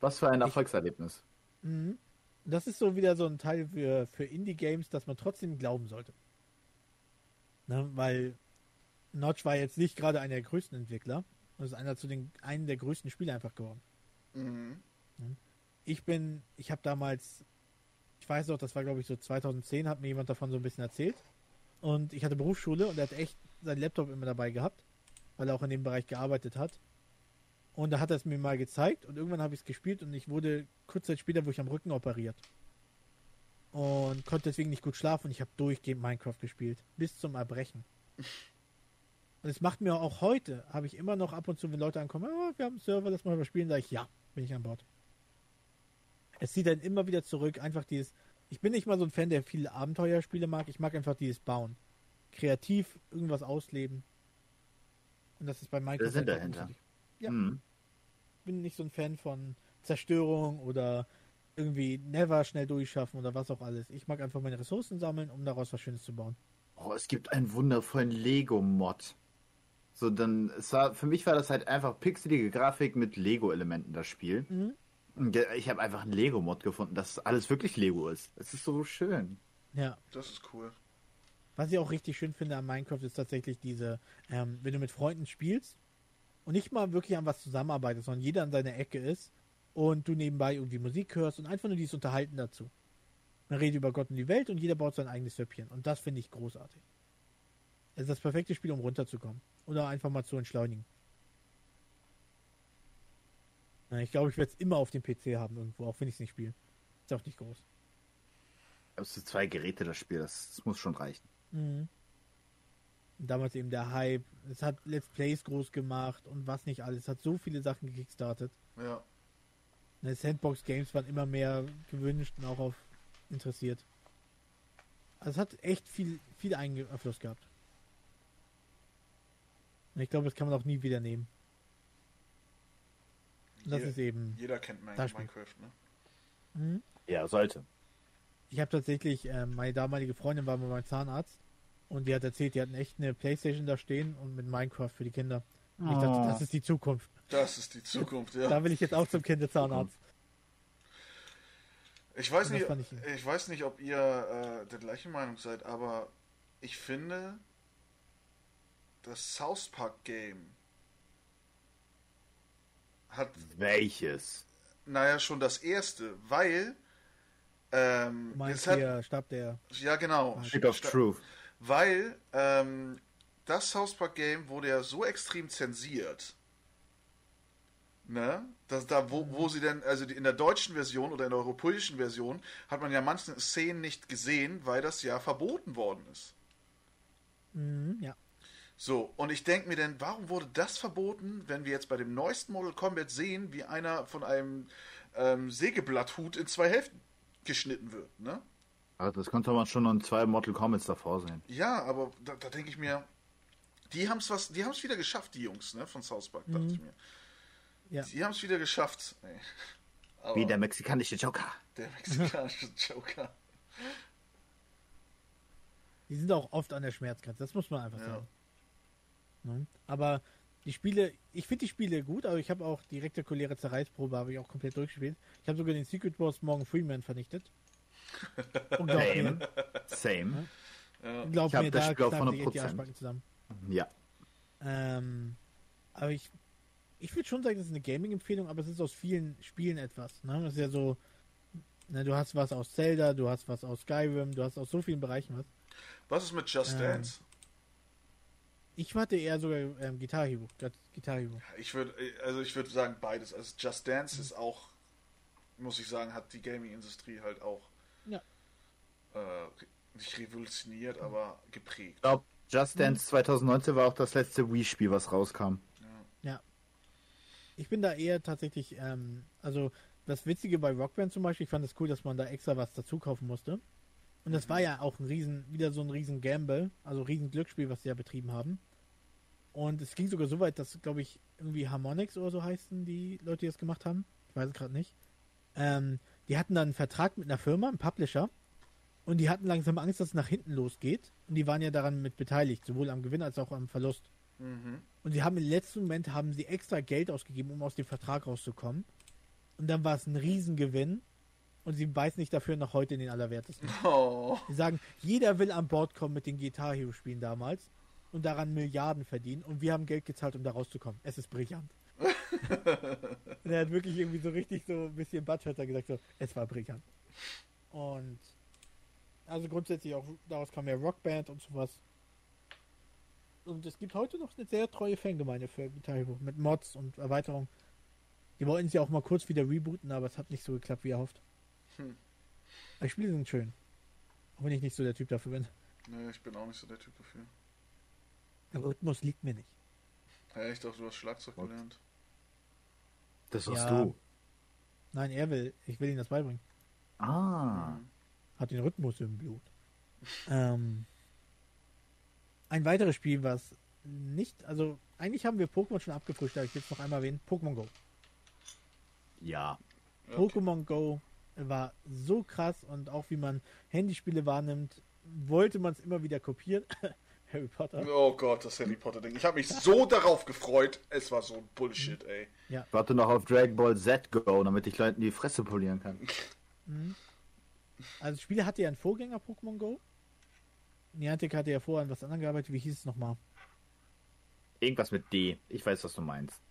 Was für ein Erfolgserlebnis. Mhm. Das ist so wieder so ein Teil für, für Indie-Games, dass man trotzdem glauben sollte. Ne, weil Notch war jetzt nicht gerade einer der größten Entwickler. Das ist einer zu den einen der größten Spiele einfach geworden. Mhm. Ich bin, ich habe damals, ich weiß noch, das war glaube ich so 2010, hat mir jemand davon so ein bisschen erzählt. Und ich hatte Berufsschule und er hat echt seinen Laptop immer dabei gehabt, weil er auch in dem Bereich gearbeitet hat. Und da hat er es mir mal gezeigt und irgendwann habe ich es gespielt und ich wurde kurz Zeit später, wo ich am Rücken operiert. Und konnte deswegen nicht gut schlafen und ich habe durchgehend Minecraft gespielt. Bis zum Erbrechen. Und es macht mir auch heute, habe ich immer noch ab und zu, wenn Leute ankommen, oh, wir haben einen Server, lass mal überspielen, sage ich, ja, bin ich an Bord. Es zieht dann immer wieder zurück, einfach dieses, ich bin nicht mal so ein Fan, der viele Abenteuerspiele mag, ich mag einfach dieses Bauen. Kreativ irgendwas ausleben. Und das ist bei Minecraft. Der Sinn einfach dahinter. Ja. Hm. bin nicht so ein Fan von Zerstörung oder irgendwie never schnell durchschaffen oder was auch alles. Ich mag einfach meine Ressourcen sammeln, um daraus was Schönes zu bauen. Oh, es gibt einen wundervollen Lego-Mod. So, dann, es war, für mich war das halt einfach pixelige Grafik mit Lego-Elementen, das Spiel. Mhm. Ich habe einfach einen Lego-Mod gefunden, dass alles wirklich Lego ist. Es ist so schön. Ja. Das ist cool. Was ich auch richtig schön finde an Minecraft ist tatsächlich diese, ähm, wenn du mit Freunden spielst und nicht mal wirklich an was zusammenarbeitest, sondern jeder an seiner Ecke ist und du nebenbei irgendwie Musik hörst und einfach nur dieses Unterhalten dazu. Man redet über Gott und die Welt und jeder baut sein eigenes Süppchen. Und das finde ich großartig. Es ist das perfekte Spiel, um runterzukommen. Oder einfach mal zu entschleunigen. Ich glaube, ich werde es immer auf dem PC haben irgendwo, auch wenn ich es nicht spiele. Ist auch nicht groß. Ist zwei Geräte, das Spiel, das, das muss schon reichen. Mhm. Damals eben der Hype. Es hat Let's Plays groß gemacht und was nicht alles. Es hat so viele Sachen gekickstartet. Ja. Ne, Sandbox Games waren immer mehr gewünscht und auch auf interessiert. Also es hat echt viel, viel Einfluss gehabt. Und ich glaube, das kann man auch nie wieder nehmen. Und das Jeder- ist eben. Jeder kennt. Minecraft, ne? Mhm. Ja, sollte. Ich habe tatsächlich, ähm, meine damalige Freundin war mal beim Zahnarzt und die hat erzählt, die hatten echt eine Playstation da stehen und mit Minecraft für die Kinder. Und ich dachte, Oh. das ist die Zukunft. Das ist die Zukunft, ja. Da will ich jetzt auch zum Kinderzahnarzt. Ich weiß nicht, ich- ich weiß nicht, ob ihr äh, der gleichen Meinung seid, aber ich finde das South Park Game hat, Welches? naja, schon das erste, weil ähm, Du meinst hat, hier, Stab der. ja genau, Stick of Truth. weil ähm, das South Park Game wurde ja so extrem zensiert. Ne? Dass da, wo, wo sie denn, also in der deutschen Version oder in der europäischen Version, hat man ja manche Szenen nicht gesehen, weil das ja verboten worden ist. Mhm, ja. So, und ich denke mir denn, warum wurde das verboten, wenn wir jetzt bei dem neuesten Model Combat sehen, wie einer von einem ähm, Sägeblatthut in zwei Hälften geschnitten wird, ne? Also das konnte man schon in zwei Mortal Komets davor sehen. Ja, aber da, da denke ich mir, die haben es was, die haben es wieder geschafft, die Jungs, ne, von South Park, dachte ich mir. Ja. Die haben es wieder geschafft. Nee. Aber Wie der mexikanische Joker. der mexikanische Joker. Die sind auch oft an der Schmerzgrenze, das muss man einfach Ja. sagen. Ne? Aber die Spiele, ich finde die Spiele gut, aber ich habe auch die rektakuläre Zerreißprobe habe ich auch komplett durchgespielt. Ich habe sogar den Secret Boss Morgan Freeman vernichtet. Und glaub Same. mir, Same. glaub Ich hab mir das da Spiel auf knallen sich echt die 100%. Arschbacken zusammen. Ja. Ähm, aber ich, ich würde schon sagen, das ist eine Gaming-Empfehlung, aber es ist aus vielen Spielen etwas. Ne? Das ist ja so, ne, du hast was aus Zelda, du hast was aus Skyrim, du hast aus so vielen Bereichen was. Was ist mit Just Ähm. Ich hatte eher sogar ähm, Guitar Hero. Guitar Hero. Ich würde, also ich würde sagen beides. Also Just Dance ist auch, muss ich sagen, hat die Gaming-Industrie halt auch Ja. äh, nicht revolutioniert, aber geprägt. Ich glaube, Just Dance 2019 war auch das letzte Wii-Spiel, was rauskam. Ich bin da eher tatsächlich, ähm, also das Witzige bei Rockband zum Beispiel, ich fand es cool, dass man da extra was dazu kaufen musste. Und das war ja auch ein riesen, wieder so ein riesen Gamble, also ein riesen Glücksspiel, was sie ja betrieben haben. Und es ging sogar so weit, dass, glaube ich, irgendwie Harmonix oder so heißen die Leute, die das gemacht haben. Ich weiß es gerade nicht. Ähm, die hatten dann einen Vertrag mit einer Firma, einem Publisher. Und die hatten langsam Angst, dass es nach hinten losgeht. Und die waren ja daran mit beteiligt, sowohl am Gewinn als auch am Verlust. Mhm. Und sie haben im letzten Moment haben sie extra Geld ausgegeben, um aus dem Vertrag rauszukommen. Und dann war es ein Riesengewinn. Und sie beißen nicht dafür noch heute in den Allerwertesten. Oh. Sie sagen, jeder will an Bord kommen mit den Guitar Hero Spielen damals und daran Milliarden verdienen. Und wir haben Geld gezahlt, um da rauszukommen. Es ist brillant. und er hat wirklich irgendwie so richtig so ein bisschen Butthörter gesagt, so, es war brillant. Und also grundsätzlich auch, daraus kam ja Rockband und sowas. Und es gibt heute noch eine sehr treue Fangemeinde für Guitar Hero mit Mods und Erweiterungen. Die wollten sie auch mal kurz wieder rebooten, aber es hat nicht so geklappt, wie erhofft. Hm. Die Spiele sind schön. Auch wenn ich nicht so der Typ dafür bin. Nee, ich bin auch nicht so der Typ dafür. Der Rhythmus liegt mir nicht. Ja, ich dachte, du hast Schlagzeug What? gelernt. Das warst Ja. du. Nein, er will. Ich will ihm das beibringen. Ah. Hat den Rhythmus im Blut. ähm, ein weiteres Spiel, was nicht, also eigentlich haben wir Pokémon schon abgefrischt, aber ich will es noch einmal erwähnen. Pokémon Go. Ja. Ja, Pokémon Go war so krass und auch wie man Handyspiele wahrnimmt, wollte man es immer wieder kopieren. Harry Potter. Oh Gott, das Harry Potter Ding. Ich habe mich so darauf gefreut. Es war so ein Bullshit, ey. Ich warte noch auf Dragon Ball Z Go, damit ich Leuten die Fresse polieren kann. Also das Spiel hatte ja einen Vorgänger Pokémon Go. Niantic hatte ja vorher an was anderem gearbeitet. Wie hieß es nochmal? Irgendwas mit D. Ich weiß, was du meinst.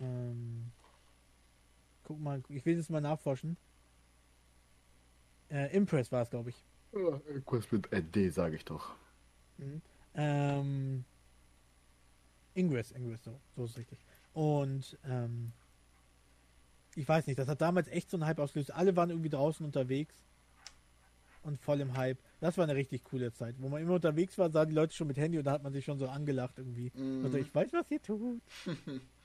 Ähm, guck mal, ich will das mal nachforschen. Äh, Impress war es, glaube ich. Irgendwas mit äh, D, sage ich doch. Ähm, Ingress, Ingress, so, so ist es richtig. Und ähm, ich weiß nicht, das hat damals echt so einen Hype ausgelöst. Alle waren irgendwie draußen unterwegs und voll im Hype. Das war eine richtig coole Zeit. Wo man immer unterwegs war, sahen die Leute schon mit Handy und da hat man sich schon so angelacht irgendwie. Mhm. Also ich weiß, was ihr tut.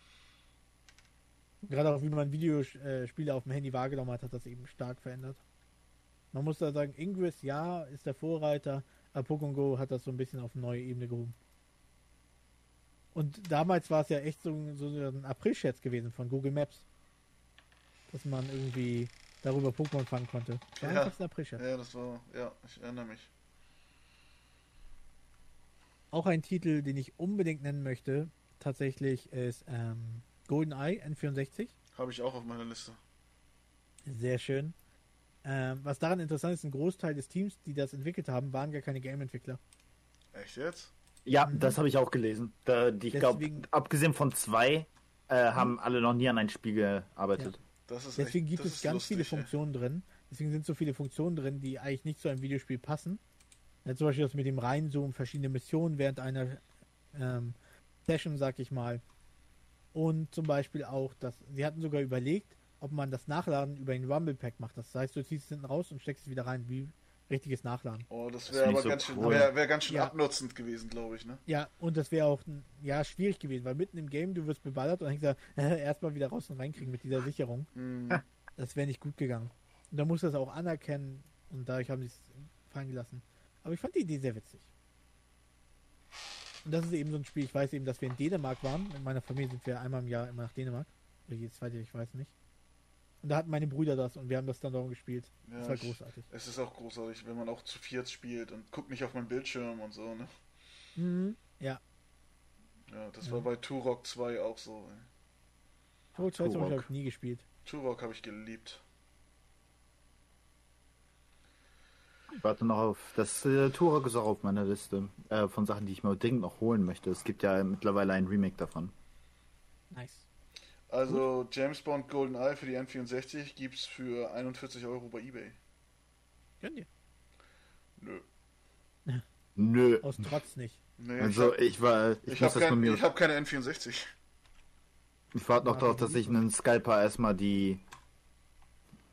Gerade auch wie man Videospiele auf dem Handy wahrgenommen hat, hat das eben stark verändert. Man muss da sagen, Ingress, ja, ist der Vorreiter, aber Pokémon Go hat das so ein bisschen auf eine neue Ebene gehoben. Und damals war es ja echt so, so ein April-Scherz gewesen von Google Maps. Dass man irgendwie darüber Pokémon fangen konnte. War Ja. ein April-Scherz. Ja, das war, ja, ich erinnere mich. Auch ein Titel, den ich unbedingt nennen möchte, tatsächlich ist ähm, GoldenEye N64. Habe ich auch auf meiner Liste. Sehr schön. Ähm, was daran interessant ist, ein Großteil des Teams, die das entwickelt haben, waren gar keine Game-Entwickler. Echt jetzt? Ja, Mhm. das habe ich auch gelesen. Da, die, ich glaube, abgesehen von zwei, äh, haben alle noch nie an ein Spiel gearbeitet. Das ist Deswegen echt, gibt das es ist ganz lustig, viele ey. Funktionen drin. Deswegen sind so viele Funktionen drin, die eigentlich nicht zu einem Videospiel passen. Ja, zum Beispiel das mit dem Reinzoomen, verschiedene Missionen während einer ähm, Session, sag ich mal. Und zum Beispiel auch, dass sie hatten sogar überlegt, ob man das Nachladen über ein Rumble Pack macht. Das heißt, du ziehst es hinten raus und steckst es wieder rein, wie richtiges Nachladen. Oh, das wäre aber so ganz schön, cool. wär, wär ganz schön Ja. abnutzend gewesen, glaube ich, ne? Ja, und das wäre auch ja schwierig gewesen, weil mitten im Game du wirst beballert und dann denkst du, erstmal wieder raus und reinkriegen mit dieser Sicherung. Hm. Das wäre nicht gut gegangen. Und da muss das auch anerkennen und dadurch haben sie es fallen gelassen. Aber ich fand die Idee sehr witzig. Und das ist eben so ein Spiel, ich weiß eben, dass wir in Dänemark waren. In meiner Familie sind wir einmal im Jahr immer nach Dänemark. Oder jedes zweite, ich weiß nicht. Und da hatten meine Brüder das und wir haben das dann darum gespielt. Ja, das war ich- großartig. Es ist auch großartig, wenn man auch zu viert spielt und guckt nicht auf meinen Bildschirm und so, ne? Mhm. Ja. Ja, das Ja. war bei Turok 2 auch so. Ey. Turok 2 zum Beispiel Turok. habe ich nie gespielt. Turok habe ich geliebt. Ich warte noch auf. Das äh, Turok ist auch auf meiner Liste äh, von Sachen, die ich mir dringend noch holen möchte. Es gibt ja mittlerweile ein Remake davon. Nice. Also James Bond GoldenEye für die N64 gibt's für 41 Euro bei eBay. Gönn dir. Nö. Nö. Aus Trotz nicht. Nee, Also ich ich war, ich, ich habe kein, ich hab keine N64. Ich warte noch Ja, darauf, das dass ich einen Scalper erstmal die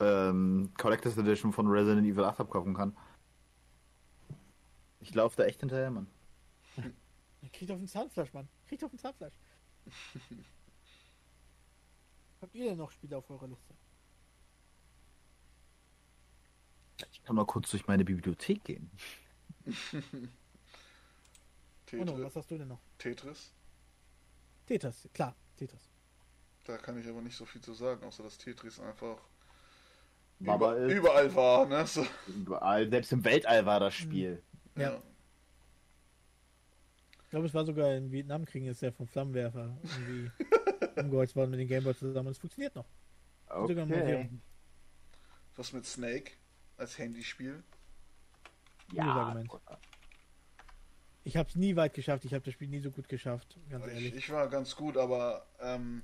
ähm, Collectors Edition von Resident Evil 8 abkaufen kann. Ich laufe da echt hinterher, Mann. Kriegt auf den Zahnfleisch, Mann. Kriegt auf den Zahnfleisch. Habt ihr denn noch Spiele auf eurer Liste? Ich kann mal kurz durch meine Bibliothek gehen. Oh no, Tetris, was hast du denn noch? Tetris. Tetris, klar, Tetris. Da kann ich aber nicht so viel zu sagen, außer dass Tetris einfach Aber über, ist- überall war, ne? So, Überall, selbst im Weltall war das Spiel. Ja. ja. Ich glaube, es war sogar im Vietnamkrieg, ist der vom Flammenwerfer irgendwie umgeholzt worden mit den Gameboys zusammen. Und es funktioniert noch. Okay. Was mit Snake als Handyspiel? Argument. Ich habe es nie weit geschafft. Ich habe das Spiel nie so gut geschafft, ganz Ich, ehrlich. ich war ganz gut, aber ähm,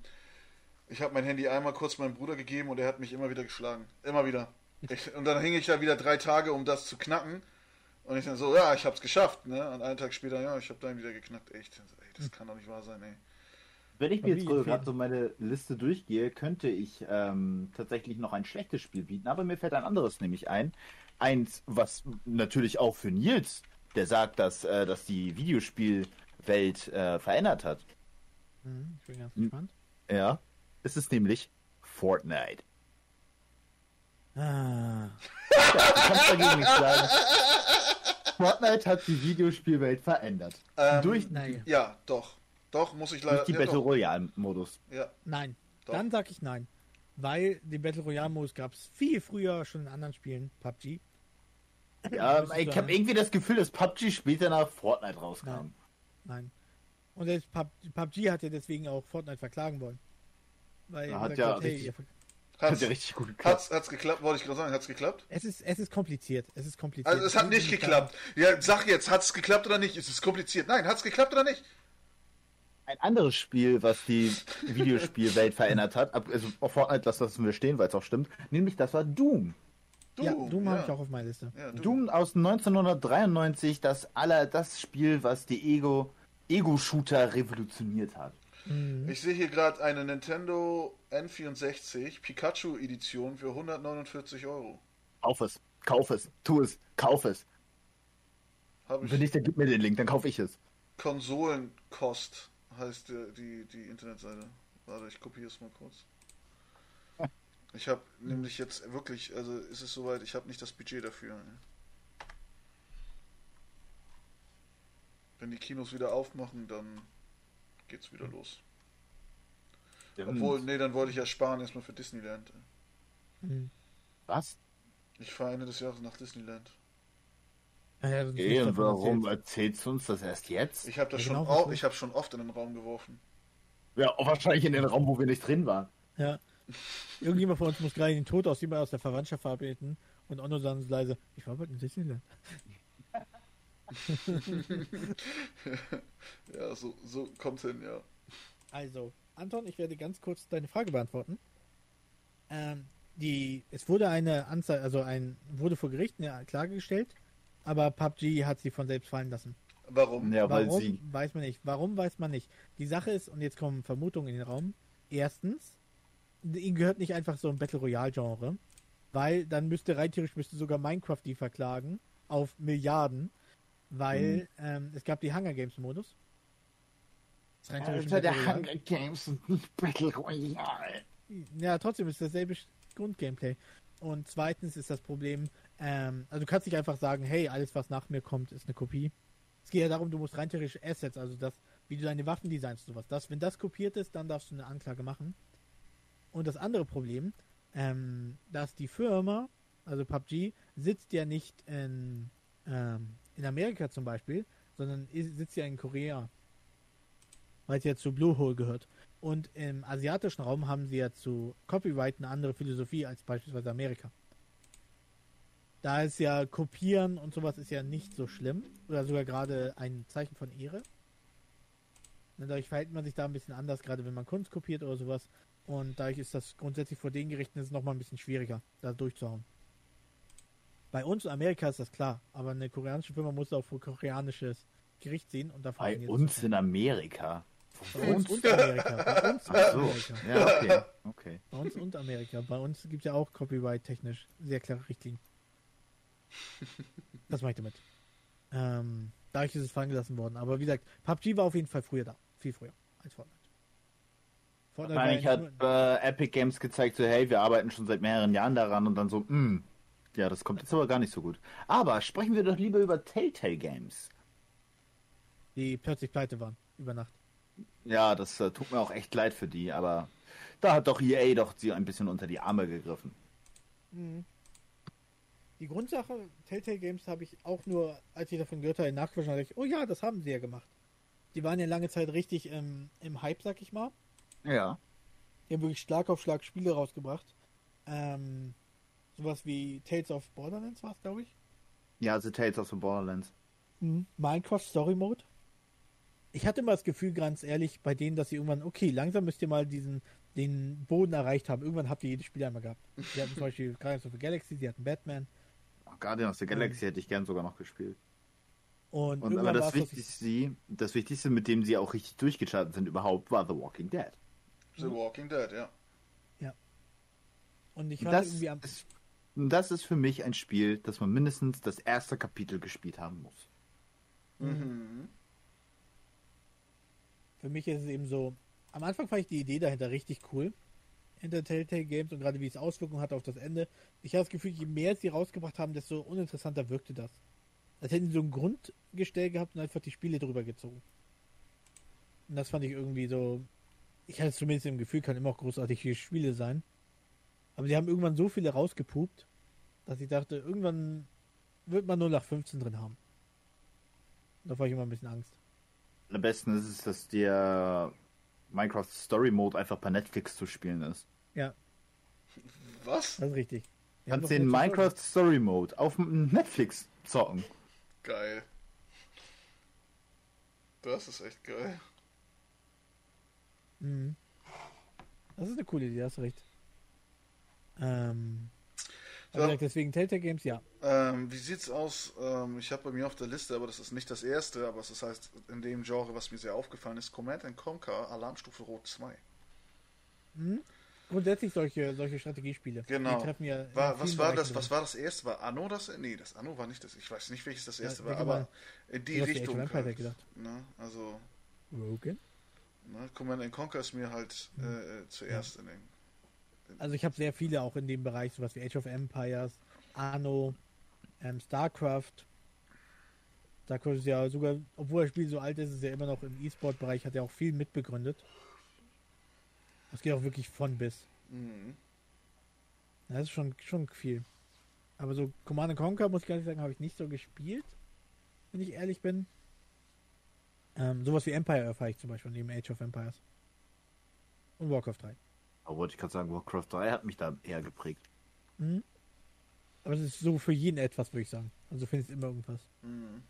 ich habe mein Handy einmal kurz meinem Bruder gegeben und er hat mich immer wieder geschlagen. Immer wieder. Ich, und dann hing ich da wieder drei Tage, um das zu knacken. Und ich dann so, ja, ich hab's geschafft, ne? Und einen Tag später, ja, ich hab dann wieder geknackt. Echt, ey, das kann doch nicht wahr sein, ey. Wenn ich mir jetzt gerade so meine Liste durchgehe, könnte ich ähm, tatsächlich noch ein schlechtes Spiel bieten, aber mir fällt ein anderes nämlich ein. Eins, was natürlich auch für Nils, der sagt, dass, äh, dass die Videospielwelt äh, verändert hat. Mhm, ich bin ganz Hm. gespannt. Ja. Es ist nämlich Fortnite. Ah, Ja, kannst dagegen nichts sagen. Fortnite hat die Videospielwelt verändert. Ähm, durch, nein. Ja, doch. Doch, muss ich leider. durch die ja, Battle doch. Royale-Modus. Ja, Nein. Doch. Dann sag ich nein. Weil den Battle Royale Modus gab es viel früher schon in anderen Spielen. PUBG. Ja, ich habe irgendwie das Gefühl, dass PUBG später nach Fortnite rauskam. Nein. Nein. Und selbst Pub- PUBG hat ja deswegen auch Fortnite verklagen wollen. Weil er hat gesagt ja hat, hey, richtig- ihr hat's, ja richtig gut geklappt. hat's, hat's geklappt, wollte ich gerade sagen, hat's geklappt? es ist, es ist kompliziert. Es ist kompliziert. Also es hat nicht geklappt. Ja, sag jetzt, hat's geklappt oder nicht? Ist es kompliziert? Nein, hat's geklappt oder nicht? Ein anderes Spiel, was die Videospielwelt verändert hat, also auf Fortnite lassen wir stehen, weil es auch stimmt, nämlich das war Doom. Du, Ja, Doom habe ich auch auf meiner Liste. Ja, du. Doom aus 1993, das aller das Spiel, was die Ego Ego-Shooter revolutioniert hat. Mhm. Ich sehe hier gerade eine Nintendo N64 Pikachu Edition für 149 Euro. Kauf es. Kauf es. Tu es. Kauf es. Habe Und wenn ich nicht, dann gib mir den Link, dann kaufe ich es. Konsolenkost heißt die, die, die Internetseite. Warte, ich kopiere es mal kurz. Ich habe nämlich jetzt wirklich, also ist es soweit, ich habe nicht das Budget dafür. Wenn die Kinos wieder aufmachen, dann geht's wieder los. Obwohl, nee, dann wollte ich ja sparen erstmal für Disneyland. Mhm. Was? Ich fahre Ende des Jahres nach Disneyland. Ja, ja, Okay, und warum erzählt. erzählst du uns das erst jetzt? Ich habe das Ja, schon, genau, au- was ich habe schon oft in den Raum geworfen. Ja, auch wahrscheinlich in den Raum, wo wir nicht drin waren. Ja. Irgendjemand von uns muss gerade den Tod aus jemand aus der Verwandtschaft verbeten und Onno sagt uns leise, ich war bald in Disneyland. Ja, so, so kommt hin, ja. Also, Anton, ich werde ganz kurz deine Frage beantworten. Ähm, die, es wurde eine Anzeige, also ein, wurde vor Gericht eine Klage gestellt, aber PUBG hat sie von selbst fallen lassen. Warum? Ja, weil Warum, sie. weiß man nicht. Warum, weiß man nicht. Die Sache ist, und jetzt kommen Vermutungen in den Raum. Erstens, ihnen gehört nicht einfach so ein Battle Royale Genre, weil dann müsste rein theoretisch müsste sogar Minecraft die verklagen auf Milliarden, weil ähm, es gab die Hunger Games Modus. Das rein ein Battle Royale. Games und nicht Battle Royale. Ja, trotzdem ist dasselbe Grundgameplay. Und zweitens ist das Problem, ähm, also du kannst nicht einfach sagen, hey, alles was nach mir kommt, ist eine Kopie. Es geht ja darum, du musst rein theoretisch Assets, also das, wie du deine Waffen designst, sowas. Das, wenn das kopiert ist, dann darfst du eine Anklage machen. Und das andere Problem, ähm, dass die Firma, also PUBG, sitzt ja nicht in, ähm, in Amerika zum Beispiel, sondern sitzt ja in Korea. Weil es ja zu Bluehole gehört. Und im asiatischen Raum haben sie ja zu Copyright eine andere Philosophie als beispielsweise Amerika. Da ist ja Kopieren und sowas ist ja nicht so schlimm. Oder sogar gerade ein Zeichen von Ehre. Und dadurch verhält man sich da ein bisschen anders, gerade wenn man Kunst kopiert oder sowas. Und dadurch ist das grundsätzlich vor den Gerichten ist es nochmal ein bisschen schwieriger, da durchzuhauen. Bei uns in Amerika ist das klar, aber eine koreanische Firma muss auch vor koreanisches Gericht ziehen und da Bei uns in Amerika. bei uns und Amerika. Bei uns Ach so. Amerika. Ja, okay. okay. Bei uns und Amerika. Bei uns gibt es ja auch copyright-technisch sehr klare Richtlinien. Das mache ich damit. Ähm, dadurch ist es fallen gelassen worden. Aber wie gesagt, PUBG war auf jeden Fall früher da. Viel früher als Fortnite. Fortnite Wahrscheinlich hat äh, Epic Games gezeigt, so hey, wir arbeiten schon seit mehreren Jahren daran und dann so, hm, ja, das kommt jetzt aber gar nicht so gut. Aber sprechen wir doch lieber über Telltale Games. die plötzlich pleite waren über Nacht. Ja, das äh, tut mir auch echt leid für die, aber da hat doch EA doch sie ein bisschen unter die Arme gegriffen. Die Grundsache, Telltale Games habe ich auch nur, als ich davon gehört habe, nachgewaschen habe, ich, oh ja, das haben sie ja gemacht. Die waren ja lange Zeit richtig im, im Hype, sag ich mal. Ja. Die haben wirklich Schlag auf Schlag Spiele rausgebracht. Ähm, sowas wie Tales of Borderlands war es, glaube ich. Ja, The Tales of the Borderlands. Minecraft Story Mode. Ich hatte immer das Gefühl, ganz ehrlich, bei denen, dass sie irgendwann, okay, langsam müsst ihr mal diesen den Boden erreicht haben. Irgendwann habt ihr jedes Spiel einmal gehabt. Sie hatten zum Beispiel Guardians of the Galaxy, sie hatten Batman. Guardian of the Galaxy hätte ich gern sogar noch gespielt. Und, Und aber das dass ich- Wichtigste, das Wichtigste, mit dem sie auch richtig durchgestartet sind überhaupt, war The Walking Dead. The Walking Dead, ja. Und ich war Das irgendwie am, ist, das ist für mich ein Spiel, das man mindestens das erste Kapitel gespielt haben muss. Mhm. Für mich ist es eben so, am Anfang fand ich die Idee dahinter richtig cool. Hinter Telltale Games und gerade wie es Auswirkungen hatte auf das Ende. Ich habe das Gefühl, je mehr sie rausgebracht haben, desto uninteressanter wirkte das. Als hätten sie so ein Grundgestell gehabt und einfach die Spiele drüber gezogen. Und das fand ich irgendwie so. Ich hatte zumindest im Gefühl, kann immer auch großartige Spiele sein. Aber sie haben irgendwann so viele rausgepupt, dass ich dachte, irgendwann wird man nur nach 15 drin haben. Da war ich immer ein bisschen Angst. Am besten ist es, dass der Minecraft Story Mode einfach bei Netflix zu spielen ist. Ja, Was? das ist richtig. Wir kannst den Minecraft Story Mode auf Netflix zocken. Geil. Das ist echt geil. Mhm. Das ist eine coole Idee, hast du recht. Ähm, wie gesagt, deswegen Telltale Games, ja. Ähm, wie sieht's aus? Ähm, ich habe bei mir auf der Liste, aber das ist nicht das erste, aber es ist heißt in dem Genre, was mir sehr aufgefallen ist, Command Conquer Alarmstufe Rot 2. Grundsätzlich solche, solche Strategiespiele. Genau. Die treffen ja War, was war Bereichen das? drin. Was war das erste? War Anno das? Nee, das Anno war nicht das. Ich weiß nicht, welches das erste Ja, war, aber in die die Richtung. Empires Halt, ne? Also, Rogan? ne? Command Conquer ist mir halt äh, äh, zuerst in den. Also ich habe sehr viele auch in dem Bereich, sowas wie Age of Empires, Anno, ähm, StarCraft. StarCraft ist ja sogar, obwohl das Spiel so alt ist, ist ja immer noch im E-Sport-Bereich, hat ja auch viel mitbegründet. Das geht auch wirklich von bis. Mhm. Das ist schon, schon viel. Aber so Command Conquer, muss ich ganz ehrlich sagen, habe ich nicht so gespielt, wenn ich ehrlich bin. Ähm, sowas wie Empire erfahre ich zum Beispiel neben Age of Empires. Und Warcraft 3. Aber wollte ich gerade sagen, Warcraft 3 hat mich da eher geprägt. Mhm. Aber es ist so für jeden etwas, würde ich sagen. Also findest immer irgendwas. Mhm.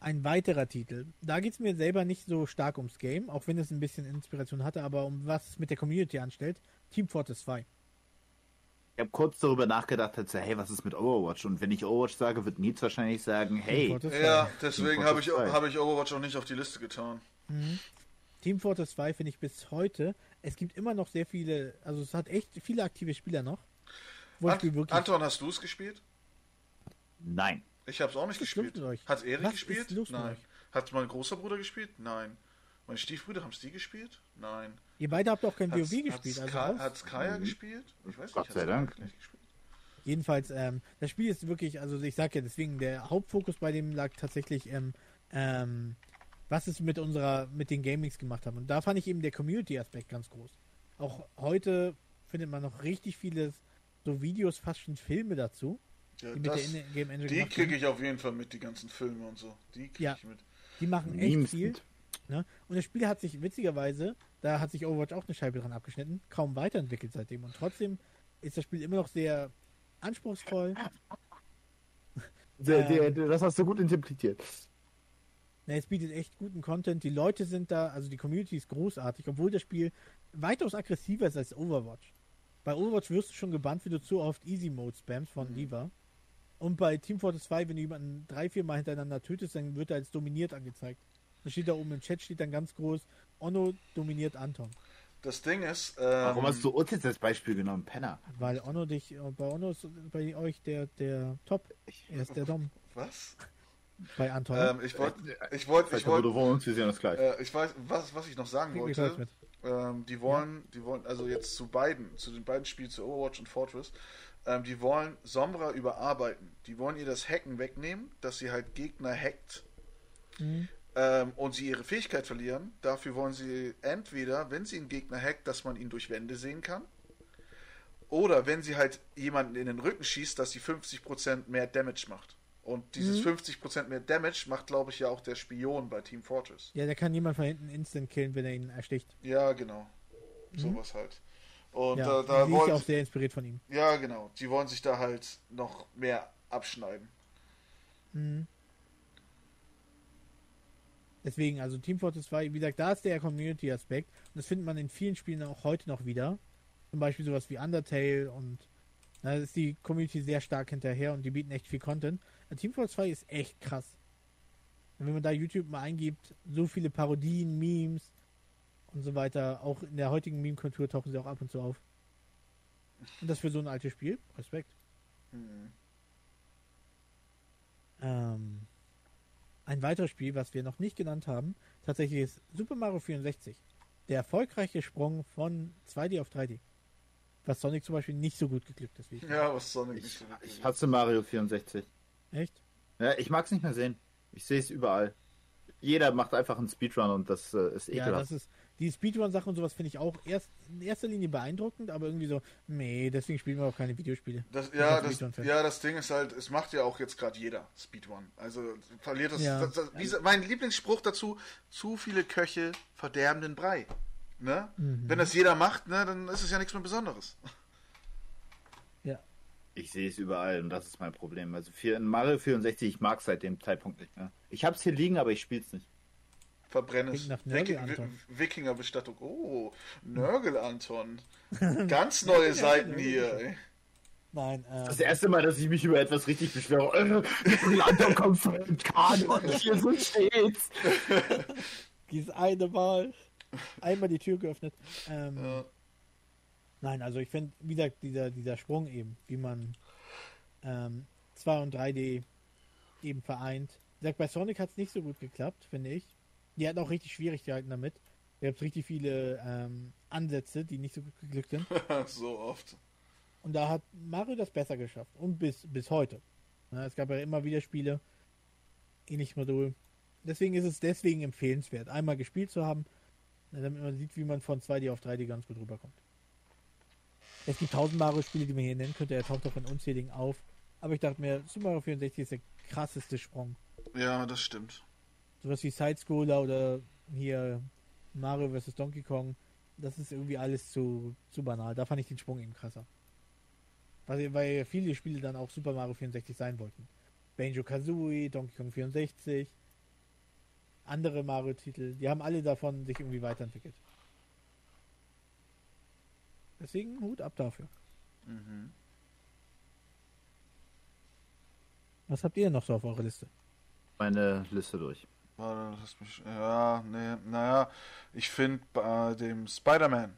Ein weiterer Titel. Da geht es mir selber nicht so stark ums Game, auch wenn es ein bisschen Inspiration hatte, aber um was es mit der Community anstellt. Team Fortress 2. Ich habe kurz darüber nachgedacht, halt so, hey, was ist mit Overwatch? Und wenn ich Overwatch sage, wird Nils wahrscheinlich sagen, hey, Ja, deswegen habe ich, Fortress 2. hab ich Overwatch auch nicht auf die Liste getan. Team Fortress 2 finde ich bis heute, es gibt immer noch sehr viele, also es hat echt viele aktive Spieler noch. Wo das Spiel An wirklich, Anton, hast du es gespielt? nein. Ich habe es auch nicht gespielt. Hat Erik Was gespielt? ist los mit Nein. euch? Hat mein großer Bruder gespielt? Nein. Meine Stiefbrüder haben es die gespielt? Nein. ihr beide habt auch kein Hat's- WoW gespielt. Hat's Also raus. hat's Kaya gespielt? Ich weiß Gott nicht. sei hat's Dank. Kaya nicht gespielt? Jedenfalls, ähm, das Spiel ist wirklich, also ich sag ja deswegen, der Hauptfokus bei dem lag tatsächlich ähm, ähm, was es mit unserer, mit den Gamings gemacht haben. Und da fand ich eben der Community-Aspekt ganz groß. Auch heute findet man noch richtig viele so Videos, fast schon Filme dazu, Ja, die mit das, der In-Game Engine die kriege ich auf jeden Fall mit, die ganzen Filme und so. Die kriege Ja. ich mit. Die machen echt Memes viel. Ne? Und das Spiel hat sich witzigerweise, da hat sich Overwatch auch eine Scheibe dran abgeschnitten, kaum weiterentwickelt seitdem. Und trotzdem ist das Spiel immer noch sehr anspruchsvoll. Der, Ähm. der, das hast du gut interpretiert. Ne, es bietet echt guten Content. Die Leute sind da, also die Community ist großartig, obwohl das Spiel weitaus aggressiver ist als Overwatch. Bei Overwatch wirst du schon gebannt, wie du zu oft Easy Mode spamst von Diva. Und bei Team Fortress 2, wenn du jemanden drei, vier Mal hintereinander tötest, dann wird er als dominiert angezeigt. Dann steht da oben im Chat, steht dann ganz groß, Onno dominiert Anton. Das Ding ist, ähm, Warum hast du uns jetzt als Beispiel genommen, Penner? Weil Onno dich, äh, bei Onno ist bei euch der, der Top. Er ist der Dom. was? Bei Anton. Ähm, ich wollte, ich wollte, ich wollte, uns, wir sehen uns gleich. äh, ich weiß, was, was ich noch sagen Krieg wollte. Ähm, die wollen, die wollen, also jetzt zu beiden, zu den beiden Spielen, zu Overwatch und Fortress, ähm, die wollen Sombra überarbeiten. Die wollen ihr das Hacken wegnehmen, dass sie halt Gegner hackt Mhm. ähm, und sie ihre Fähigkeit verlieren. Dafür wollen sie entweder, wenn sie einen Gegner hackt, dass man ihn durch Wände sehen kann. Oder wenn sie halt jemanden in den Rücken schießt, dass sie 50% mehr Damage macht. Und dieses 50% mehr Damage macht, glaube ich, ja auch der Spion bei Team Fortress. Ja, der kann jemand von hinten instant killen, wenn er ihn ersticht. Ja, genau. Sowas halt. Und Mhm. Ja, da, da die ist ja wollen auch sehr inspiriert von ihm. Ja, genau. Die wollen sich da halt noch mehr abschneiden. Mhm. Deswegen, also Team Fortress 2, wie gesagt, da ist der Community-Aspekt. Und das findet man in vielen Spielen auch heute noch wieder. Zum Beispiel sowas wie Undertale und da ist die Community sehr stark hinterher und die bieten echt viel Content. Team Fortress 2 ist echt krass. Und wenn man da YouTube mal eingibt, so viele Parodien, Memes und so weiter, auch in der heutigen Meme-Kultur tauchen sie auch ab und zu auf. Und das für so ein altes Spiel, Respekt. Mhm. Ähm, ein weiteres Spiel, was wir noch nicht genannt haben, tatsächlich ist Super Mario 64. Der erfolgreiche Sprung von 2D auf 3D. Was Sonic zum Beispiel nicht so gut geglückt ist wie ich. Ja, was Sonic nicht Ich, so wirklich- ich hasse Mario 64. Echt? Ja, ich mag es nicht mehr sehen. Ich sehe es überall. Jeder macht einfach einen Speedrun und das äh, ist Ja, ekelhaft. das ist. Die Speedrun-Sache und sowas finde ich auch erst in erster Linie beeindruckend, aber irgendwie so, nee, deswegen spielen wir auch keine Videospiele. Das, ja, das, ja, das Ding ist halt, es macht ja auch jetzt gerade jeder Speedrun. Also verliert das, Ja. das, das diese, mein Lieblingsspruch dazu, zu viele Köche verderben den Brei. Ne? Mhm. Wenn das jeder macht, ne, dann ist es ja nichts mehr Besonderes. Ich sehe es überall und das ist mein Problem. Also für in Mario 64, ich mag es seit dem Zeitpunkt nicht mehr. Ich hab's hier liegen, aber ich spiel's nicht. Verbrenne es. Wiki- Anton. Wikingerbestattung. Oh, Nörgel, Anton. Ganz neue Seiten hier. Nein, ähm, Das erste Mal, dass ich mich über etwas richtig beschwere. Äh, Lando kommt von dem Kanon, hier so steht's. dieses eine Mal. Einmal die Tür geöffnet. Ähm, Ja. Nein, also ich finde, wie gesagt, dieser, dieser Sprung eben, wie man ähm, 2 und 3D eben vereint. Gesagt, bei Sonic hat es nicht so gut geklappt, finde ich. Die hatten auch richtig Schwierigkeiten damit. Ihr habt richtig viele ähm, Ansätze, die nicht so gut geglückt sind. so oft. Und da hat Mario das besser geschafft. Und bis, bis heute. Ja, es gab ja immer wieder Spiele, ähnliches Modul. Deswegen ist es deswegen empfehlenswert, einmal gespielt zu haben, damit man sieht, wie man von 2D auf 3D ganz gut rüberkommt. Es gibt tausend Mario-Spiele, die man hier nennen könnte. Er taucht auch in unzähligen auf. Aber ich dachte mir, Super Mario 64 ist der krasseste Sprung. Ja, das stimmt. Sowas wie Sidescroller oder hier Mario vs. Donkey Kong. Das ist irgendwie alles zu, zu banal. Da fand ich den Sprung eben krasser. Weil, weil viele Spiele dann auch Super Mario 64 sein wollten. Banjo Kazooie, Donkey Kong 64, andere Mario-Titel, die haben alle davon sich irgendwie weiterentwickelt. Deswegen Hut ab dafür. Mhm. Was habt ihr noch so auf eurer Liste? Meine Liste durch. Warte, lass mich. Ja, nee, naja, ich finde bei dem Spider-Man,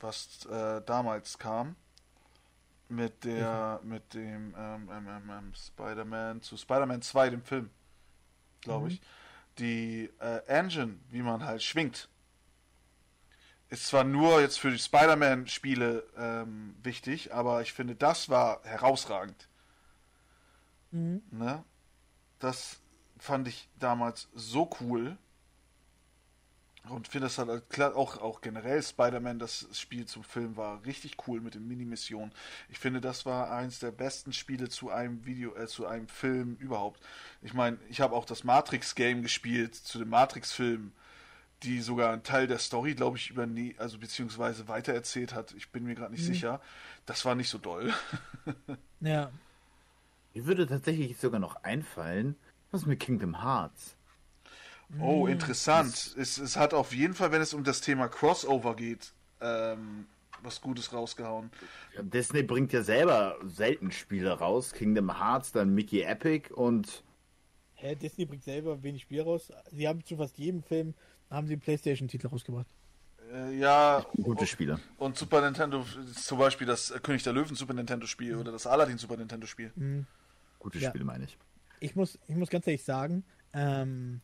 was äh, damals kam, mit der, mit dem ähm, ähm, ähm, ähm, Spider-Man zu Spider-Man 2, dem Film, glaube ich, die äh, Engine, wie man halt schwingt, ist zwar nur jetzt für die Spider-Man-Spiele ähm, wichtig, aber ich finde, das war herausragend. Mhm. Ne? Das fand ich damals so cool. Und finde das halt klar, auch, auch generell Spider-Man, das Spiel zum Film war richtig cool mit den Minimissionen. Ich finde, das war eins der besten Spiele zu einem Video, äh, zu einem Film überhaupt. Ich meine, ich habe auch das Matrix-Game gespielt zu dem Matrix-Film, die sogar einen Teil der Story, glaube ich, über also beziehungsweise weitererzählt hat. Ich bin mir gerade nicht Mhm. sicher. Das war nicht so doll. Ja, Mir würde tatsächlich sogar noch einfallen, was mit Kingdom Hearts. Oh, interessant. Es, es hat auf jeden Fall, wenn es um das Thema Crossover geht, ähm, was Gutes rausgehauen. Disney bringt ja selber selten Spiele raus. Kingdom Hearts, dann Mickey Epic und Hä, Disney bringt selber wenig Spiel raus. Sie haben zu fast jedem Film haben sie Playstation-Titel rausgebracht. Äh, ja, gute Spiele. und Super Nintendo, zum Beispiel das König der Löwen Super Nintendo Spiel oder das Aladdin Super Nintendo Spiel. Gute Ja. Spiele meine ich. Ich muss, ich muss ganz ehrlich sagen, ähm,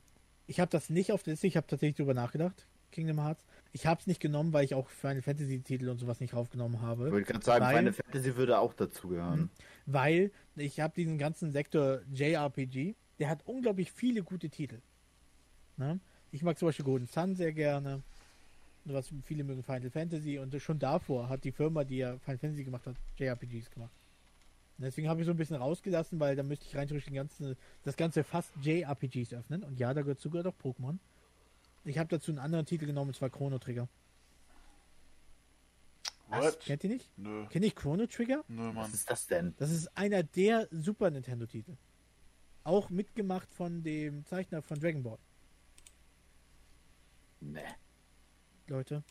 ich habe das nicht auf der Liste, ich habe tatsächlich drüber nachgedacht, Kingdom Hearts. Ich habe es nicht genommen, weil ich auch Final Fantasy Titel und sowas nicht raufgenommen habe. Ich wollte gerade sagen, Weil- Final Fantasy würde auch dazugehören. weil ich habe diesen ganzen Sektor JRPG, der hat unglaublich viele gute Titel. Ne? Ich mag zum Beispiel Golden Sun sehr gerne. Was viele mögen Final Fantasy und schon davor hat die Firma, die ja Final Fantasy gemacht hat, JRPGs gemacht. Und deswegen habe ich so ein bisschen rausgelassen, weil da müsste ich rein theoretisch den ganzen, das ganze fast JRPGs öffnen. Und ja, da gehört sogar doch Pokémon. Ich habe dazu einen anderen Titel genommen, und zwar Chrono Trigger. What? Kennt ihr nicht? Nö, Kennt ihr Chrono Trigger? nö, Was Mann. ist das denn? Das ist einer der Super Nintendo-Titel. Auch mitgemacht von dem Zeichner von Dragon Ball. Nee. Leute,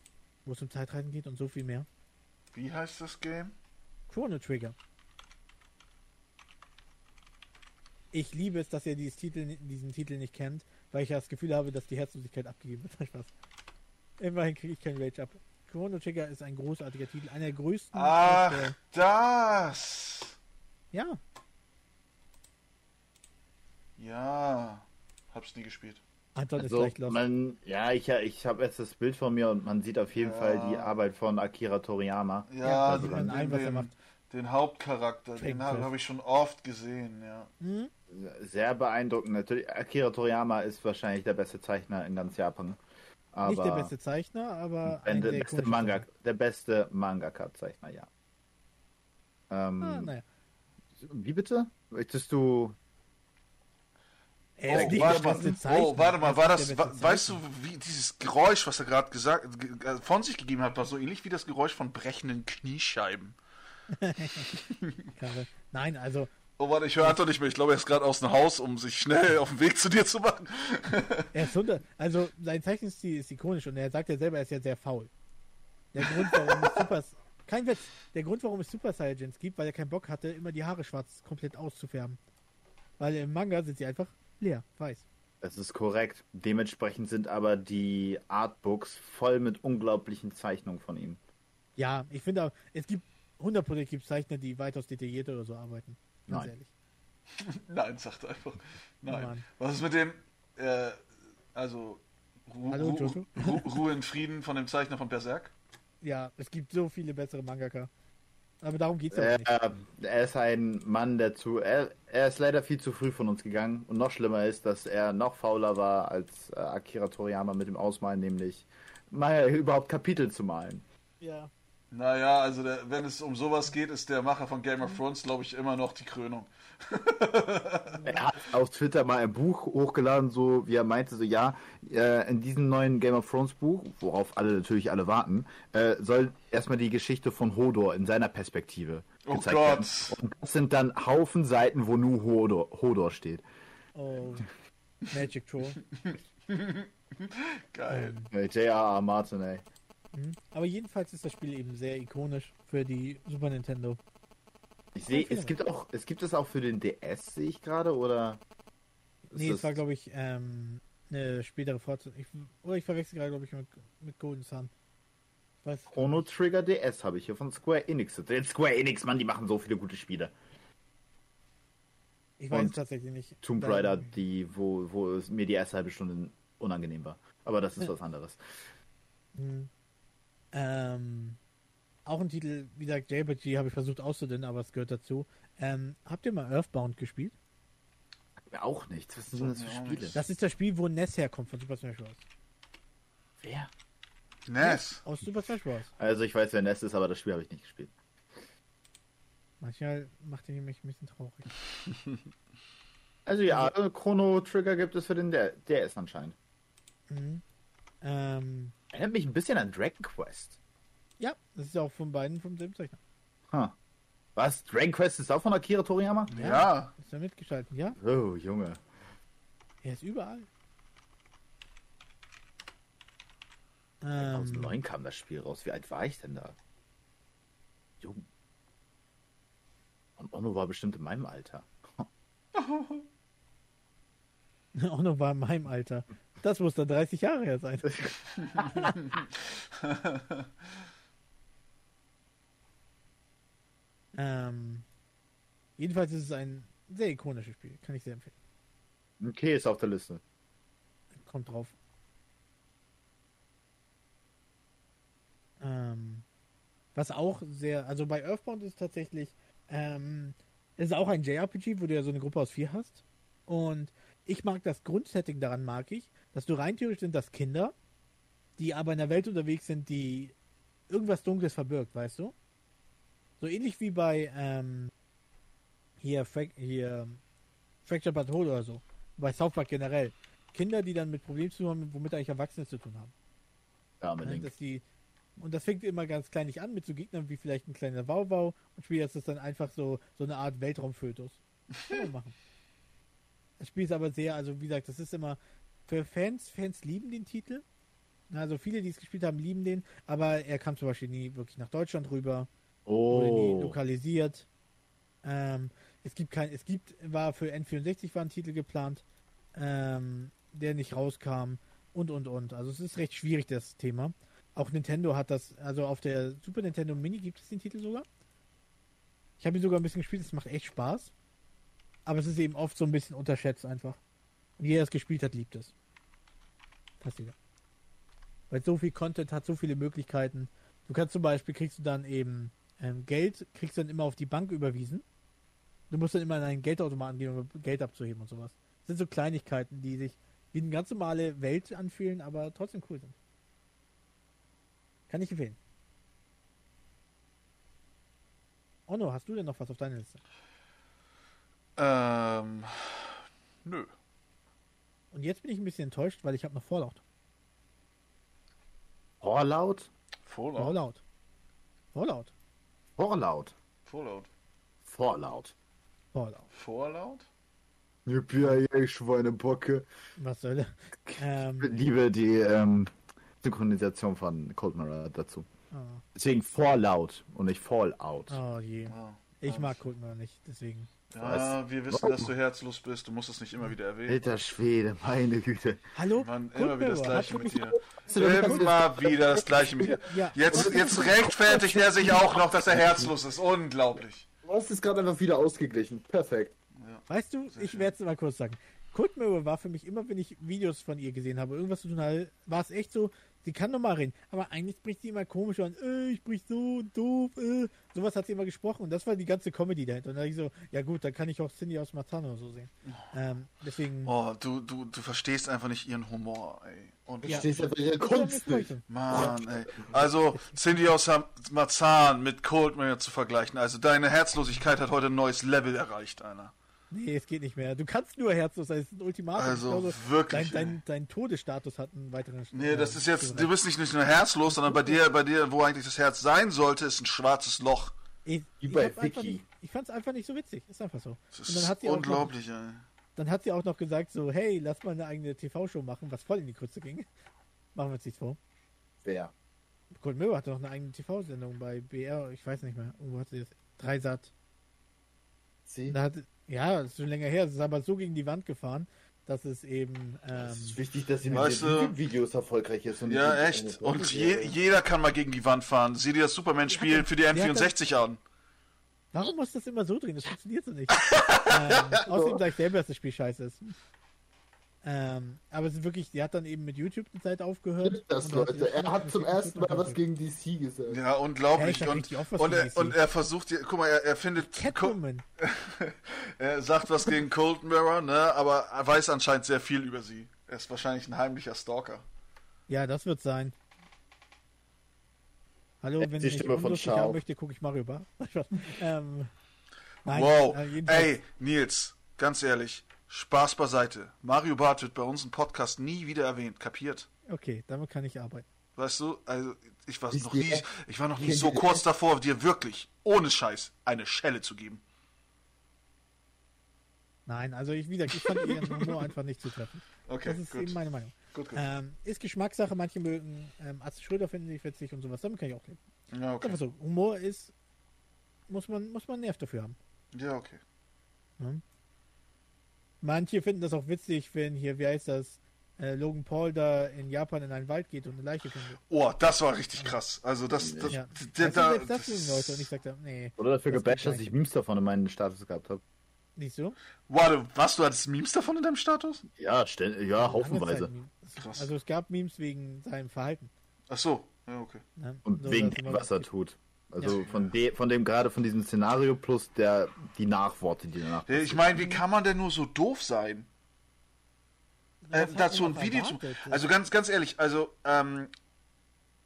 wo es um Zeitreisen geht und so viel mehr. Wie heißt das Game? Chrono Trigger. Ich liebe es, dass ihr dieses Titel, diesen Titel nicht kennt, weil ich ja das Gefühl habe, dass die Herzlosigkeit abgegeben wird. Spaß. Immerhin kriege ich keinen Rage ab. Chrono Trigger ist ein großartiger Titel, einer der größten. aus der- Ach, das. ja, Ja, hab's nie gespielt. Anton ist Also, gleich los. man, ja, ich, ich habe jetzt das Bild von mir und man sieht auf jeden Ja. Fall die Arbeit von Akira Toriyama. Ja, also den, in allem, was er den, macht. den Hauptcharakter, den Fängt habe hab ich schon oft gesehen, ja. Hm? Sehr beeindruckend. Natürlich, Akira Toriyama ist wahrscheinlich der beste Zeichner in ganz Japan. Aber Nicht der beste Zeichner, aber ein der sehr beste Manga, der beste Mangaka-Zeichner, ja. Ähm, Ah, naja. Wie bitte? Möchtest du. Er ist Oh, nicht warte mal, Zeichner. oh, warte mal, war das, weißt du, wie dieses Geräusch, was er gerade gesagt, ge- äh, von sich gegeben hat, war so ähnlich wie das Geräusch von brechenden Kniescheiben. Nein, also Oh, warte, ich höre Anton nicht mehr. Ich glaube, er ist gerade aus dem Haus, um sich schnell auf den Weg zu dir zu machen. er ist unter, also sein Zeichenstil ist ikonisch und er sagt ja selber, er ist ja sehr faul. Der Grund, warum es Super, Kein Witz. Der Grund, warum es Super Saiyajins gibt, weil er keinen Bock hatte, immer die Haare schwarz komplett auszufärben. Weil im Manga sind sie einfach leer, weiß. Das ist korrekt. Dementsprechend sind aber die Artbooks voll mit unglaublichen Zeichnungen von ihm. Ja, ich finde, auch, es gibt 100% gibt Zeichner, die weitaus detaillierter oder so arbeiten. Ganz Nein. ehrlich. Nein, sagt er einfach. Nein. Mann. Was ist mit dem, äh, also, Ru Hallo, Ru. Ru Ruhe in Frieden von dem Zeichner von Berserk? Ja, es gibt so viele bessere Mangaka. Aber darum geht's ja auch nicht. Er, er ist ein Mann, der zu. Er, er ist leider viel zu früh von uns gegangen. Und noch schlimmer ist, dass er noch fauler war als äh, Akira Toriyama mit dem Ausmalen, nämlich mal überhaupt Kapitel zu malen. Ja. Naja, also der, wenn es um sowas geht, ist der Macher von Game of Thrones, glaube ich, immer noch die Krönung. Er hat auf Twitter mal ein Buch hochgeladen, so wie er meinte, so ja, äh, in diesem neuen Game of Thrones Buch, worauf alle natürlich alle warten, äh, soll erstmal die Geschichte von Hodor in seiner Perspektive Oh gezeigt Gott. werden. Und das sind dann Haufen Seiten, wo nur Hodor, Hodor steht. Oh. Magic Troll. Geil. Äh, J.R.R. Martin, ey. mhm. Aber jedenfalls ist das Spiel eben sehr ikonisch für die Super Nintendo. Ich sehe, es gibt auch, es gibt es auch für den DS, sehe ich gerade, oder? Nee, es war, glaube ich, ähm, eine spätere Fortsetzung. Ich, oder ich verwechsel gerade, glaube ich, mit, mit Golden Sun. Weiß. Chrono Trigger DS habe ich hier von Square Enix. Den Square Enix, Mann, die machen so viele gute Spiele. Ich weiß Und es tatsächlich nicht. Tomb Raider, die, wo, wo es mir die erste halbe Stunde unangenehm war. Aber das ist was anderes. Mhm. Ähm, auch ein Titel, wie gesagt, JRPG habe ich versucht auszudünnen, aber es gehört dazu. Ähm, habt ihr mal Earthbound gespielt? Auch nichts. Was sind das für Spiele? Das ist das Spiel, wo Ness herkommt von Super Smash Bros. Wer? Ness. Aus Super Smash Bros. Also ich weiß, wer Nest ist, aber das Spiel habe ich nicht gespielt. Manchmal macht ihr mich ein bisschen traurig. Also ja, Chrono Trigger gibt es für den DS anscheinend. Mhm. Ähm, Erinnert mich ein bisschen an Dragon Quest. Ja, das ist auch von beiden vom selben Zeichner. Huh. Was? Dragon Quest ist auch von Akira Toriyama? Ja. Ist er mitgestalten, ja? Oh, Junge. Er ist überall. Ähm, 2009 kam das Spiel raus. Wie alt war ich denn da? Jung. Und Ono war bestimmt in meinem Alter. noch war in meinem Alter. Das muss dann 30 Jahre her sein. ähm, jedenfalls ist es ein sehr ikonisches Spiel. Kann ich sehr empfehlen. Okay, ist auf der Liste. Kommt drauf. Ähm, was auch sehr, also bei Earthbound ist tatsächlich, ähm, es ist auch ein JRPG, wo du ja so eine Gruppe aus vier hast. Und ich mag das Grundsetting daran, mag ich, dass du rein theoretisch sind das Kinder, die aber in der Welt unterwegs sind, die irgendwas Dunkles verbirgt, weißt du? So ähnlich wie bei ähm, hier, Frac hier Fracture But Whole oder so. Bei South Park generell. Kinder, die dann mit Problemen zu tun haben, womit eigentlich Erwachsene zu tun haben. Ja, Ja, unbedingt. dass die, und das fängt immer ganz kleinlich an mit so Gegnern wie vielleicht ein kleiner Wauwau und später ist es dann einfach so, so eine Art Weltraumfötus. Kann man machen. Das Spiel ist aber sehr, also wie gesagt, das ist immer für Fans, Fans lieben den Titel. Also viele, die es gespielt haben, lieben den, aber er kam zum Beispiel nie wirklich nach Deutschland rüber, wurde nie Oh. lokalisiert. Ähm, es gibt kein, es gibt, war für N64 war ein Titel geplant, ähm, der nicht rauskam und und und. Also es ist recht schwierig, das Thema. Auch Nintendo hat das, also auf der Super Nintendo Mini gibt es den Titel sogar. Ich habe ihn sogar ein bisschen gespielt, es macht echt Spaß. Aber es ist eben oft so ein bisschen unterschätzt einfach. Und jeder, der es gespielt hat, liebt es. Fast jeder. Weil so viel Content hat, so viele Möglichkeiten. Du kannst zum Beispiel, kriegst du dann eben ähm, Geld, kriegst du dann immer auf die Bank überwiesen. Du musst dann immer in einen Geldautomaten gehen, um Geld abzuheben und sowas. Das sind so Kleinigkeiten, die sich wie eine ganz normale Welt anfühlen, aber trotzdem cool sind. Kann ich empfehlen. Onno, hast du denn noch was auf deiner Liste? Ähm. Nö. Und jetzt bin ich ein bisschen enttäuscht, weil ich habe noch Fallout. Fallout? Fallout. Fallout. Fallout. Fallout. Fallout. Fallout. Fallout. Fallout? Yippie, Schweinebocke. Was soll er? Ich ähm, liebe die ähm, Synchronisation von Cold Mirror dazu. Oh, Deswegen Fallout und nicht Fallout. oh je. Ja. Ich mag Cold Mirror nicht, deswegen. Ja, wir wissen, dass du herzlos bist. Du musst es nicht immer wieder erwähnen. Alter Schwede, meine Güte. Hallo? Mann, immer wieder das Gleiche mit dir. Immer wieder das Gleiche mit dir. Ja. Jetzt, jetzt rechtfertigt er sich auch noch, dass er herzlos ist. Unglaublich. Du hast es gerade einfach wieder ausgeglichen. Perfekt. Weißt du, ich werde es mal kurz sagen. Cold Mirror war für mich immer, wenn ich Videos von ihr gesehen habe, irgendwas zu tun hatte, war es echt so, sie kann normal reden, aber eigentlich spricht sie immer komisch an, äh, ich sprich so doof, äh. Sowas hat sie immer gesprochen und das war die ganze Comedy dahinter. Und da dachte ich so, ja gut, dann kann ich auch Cindy aus Matano so sehen. Ähm, deswegen. Oh, du, du, du verstehst einfach nicht ihren Humor, ey. Und Ja. Verstehst einfach ihre Kunst nicht. Mann, ey. Also, Cindy aus Marzahn mit Coldman zu vergleichen. Also, deine Herzlosigkeit hat heute ein neues Level erreicht, einer. Nee, es geht nicht mehr. Du kannst nur herzlos sein, es ist ein Ultimatum. Also, Ich wirklich, Dein, dein, dein Todesstatus hat einen weiteren Nee, das ist jetzt, du bist nicht, nicht nur herzlos, sondern bei dir, bei dir, wo eigentlich das Herz sein sollte, ist ein schwarzes Loch. Ich, Wie ich, bei Vicky. nicht- ich fand's einfach nicht so witzig. Ist einfach so. Das Und dann hat ist sie auch noch, unglaublich, ey. dann hat sie auch noch gesagt so, hey, lass mal eine eigene TV-Show machen, was voll in die Krütze ging. Machen wir uns nichts vor. Wer? Cold Mirror hatte noch eine eigene TV-Sendung bei BR, ich weiß nicht mehr. Irgendwo hat sie das. Dreisat. Sie? Da hat, ja, das ist schon länger her. Es ist aber so gegen die Wand gefahren, dass es eben. Ähm, Es ist wichtig, dass sie mit Weißt den du- YouTube-Videos erfolgreich ist. Und Ja, echt. Und je, jeder kann mal gegen die Wand fahren. Sieh dir das Superman-Spiel für die N64 an. warum muss das immer so drehen? Das funktioniert so nicht. ähm, außerdem sage ich selber, dass das Spiel scheiße ist. Ähm, aber es ist wirklich, die hat dann eben mit YouTube eine Zeit aufgehört. Das, Leute. das Er hat zum ersten Mal was gegen DC gesagt. Ja, Ja, unglaublich. ich sag und, und, er, und er versucht, guck mal, er, er findet, Catwoman. er sagt was gegen Cold Mirror, ne, aber er weiß anscheinend sehr viel über sie. Er ist wahrscheinlich ein heimlicher Stalker. Ja, das wird sein. Hallo, Die wenn ich Stimme von Schau. haben möchte, gucke ich Mario Bar. ähm, nein, wow. äh, Ey, Nils, ganz ehrlich, Spaß beiseite. Mario Barth wird bei uns im Podcast nie wieder erwähnt, kapiert? Okay, damit kann ich arbeiten. Weißt du, also ich war Ist noch nie, ich war noch nie so kurz davor, dir wirklich, ohne Scheiß, eine Schelle zu geben. Nein, also ich wieder, ich fand ihren Humor einfach nicht zutreffend. Okay, Das ist gut. eben meine Meinung. gut, gut. Ähm, ist Geschmackssache, manche mögen ähm, Atze Schröder finden sie witzig und sowas, damit kann ich auch leben. ja, okay. Einfach so, Humor ist, muss man, muss man einen Nerv dafür haben. Ja, okay. Ne? Manche finden das auch witzig, wenn hier, wie heißt das, äh, Logan Paul da in Japan in einen Wald geht und eine Leiche findet. Oh, das war richtig krass. Also das, das, Ja. der, du, da, das das Leute und ich sag da, nee, Oder dafür Das gebasht, dass ich Memes davon in meinen Status gehabt habe. nicht so. Warte, was, du hattest Memes davon in deinem Status? Ja, stell, ja, Lange haufenweise. Krass. Also es gab Memes wegen seinem Verhalten. Ach so, ja, okay. Ne? Und So, wegen dem, was er tut. Also Ja. von, de, von dem gerade von diesem Szenario plus der die Nachworte, die danach. Ja, Ich meine, wie kann man denn nur so doof sein? Äh, dazu ein Video zu. Also ganz, ganz ehrlich, also ähm,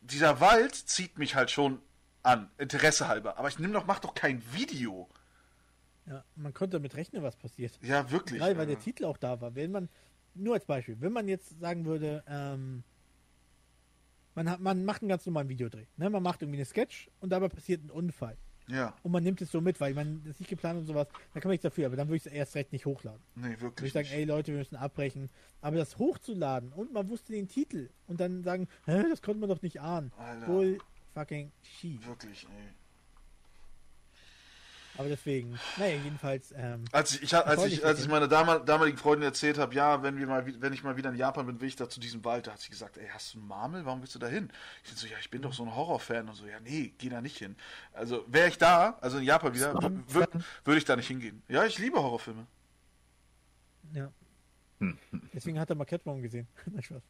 dieser Wald zieht mich halt schon an, Interesse halber. Aber ich nimm doch, mach doch kein Video. Ja, man konnte damit rechnen, was passiert. Ja, wirklich. Gerade weil ja. der Titel auch da war. Wenn man, nur als Beispiel, wenn man jetzt sagen würde, ähm, man, hat, man macht einen ganz normalen Videodreh. Ne? Man macht irgendwie eine Sketch und dabei passiert ein Unfall. Ja, Und man nimmt es so mit, weil man das nicht geplant und sowas, dann kann man nichts dafür, aber dann würde ich es erst recht nicht hochladen. nee, Würde ich wirklich. sagen, Nicht. ey Leute, wir müssen abbrechen. Aber das hochzuladen und man wusste den Titel und dann sagen, Hä, das konnte man doch nicht ahnen. Alter. Bull fucking shit. Wirklich, ey. Aber deswegen, naja, jedenfalls, ähm, Als ich, ich, als ich, als ich meiner damal- damaligen Freundin erzählt habe, ja, wenn wir mal, wenn ich mal wieder in Japan bin, will ich da zu diesem Wald, da hat sie gesagt, ey, hast du einen Marmel? Warum willst du da hin? Ich so, ja, ich bin doch so ein Horrorfan und so, ja, nee, geh da nicht hin. Also, wäre ich da, also in Japan wieder, würde würd ich da nicht hingehen. Ja, ich liebe Horrorfilme. ja. Deswegen hat er mal Catwoman gesehen. Na, Spaß.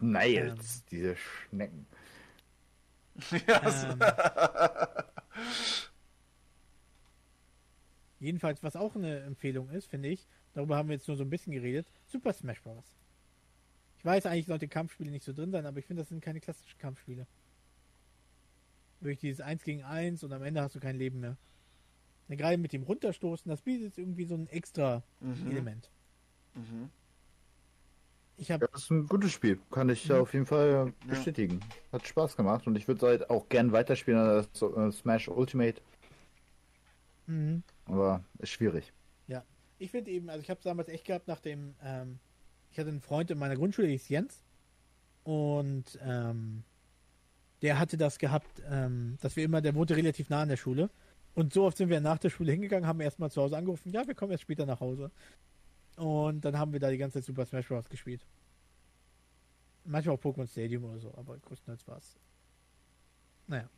Nails, diese Schnecken. ja, so- Ähm, jedenfalls, was auch eine Empfehlung ist, finde ich, darüber haben wir jetzt nur so ein bisschen geredet, Super Smash Bros. Ich weiß eigentlich, sollte Kampfspiele nicht so drin sein, aber ich finde, das sind keine klassischen Kampfspiele. Durch dieses 1 gegen 1 und am Ende hast du kein Leben mehr. Ja, gerade mit dem Runterstoßen, das bietet irgendwie so ein extra Mhm. Element. Mhm. Ich habe Ja, das ist ein gutes Spiel. Kann ich auf jeden Fall äh, bestätigen. Hat Spaß gemacht und ich würde halt auch gern weiterspielen an das äh, Smash Ultimate, mhm. Aber ist schwierig. Ja, ich finde eben, also ich habe es damals echt gehabt nach dem, ähm, ich hatte einen Freund in meiner Grundschule, der hieß Jens und ähm, der hatte das gehabt, ähm, dass wir immer, der wohnte relativ nah an der Schule. Und so oft sind wir nach der Schule hingegangen, haben erstmal zu Hause angerufen, ja, wir kommen erst später nach Hause. Und dann haben wir da die ganze Zeit Super Smash Bros. gespielt. Manchmal auch Pokémon Stadium oder so, aber größtenteils war es. Naja.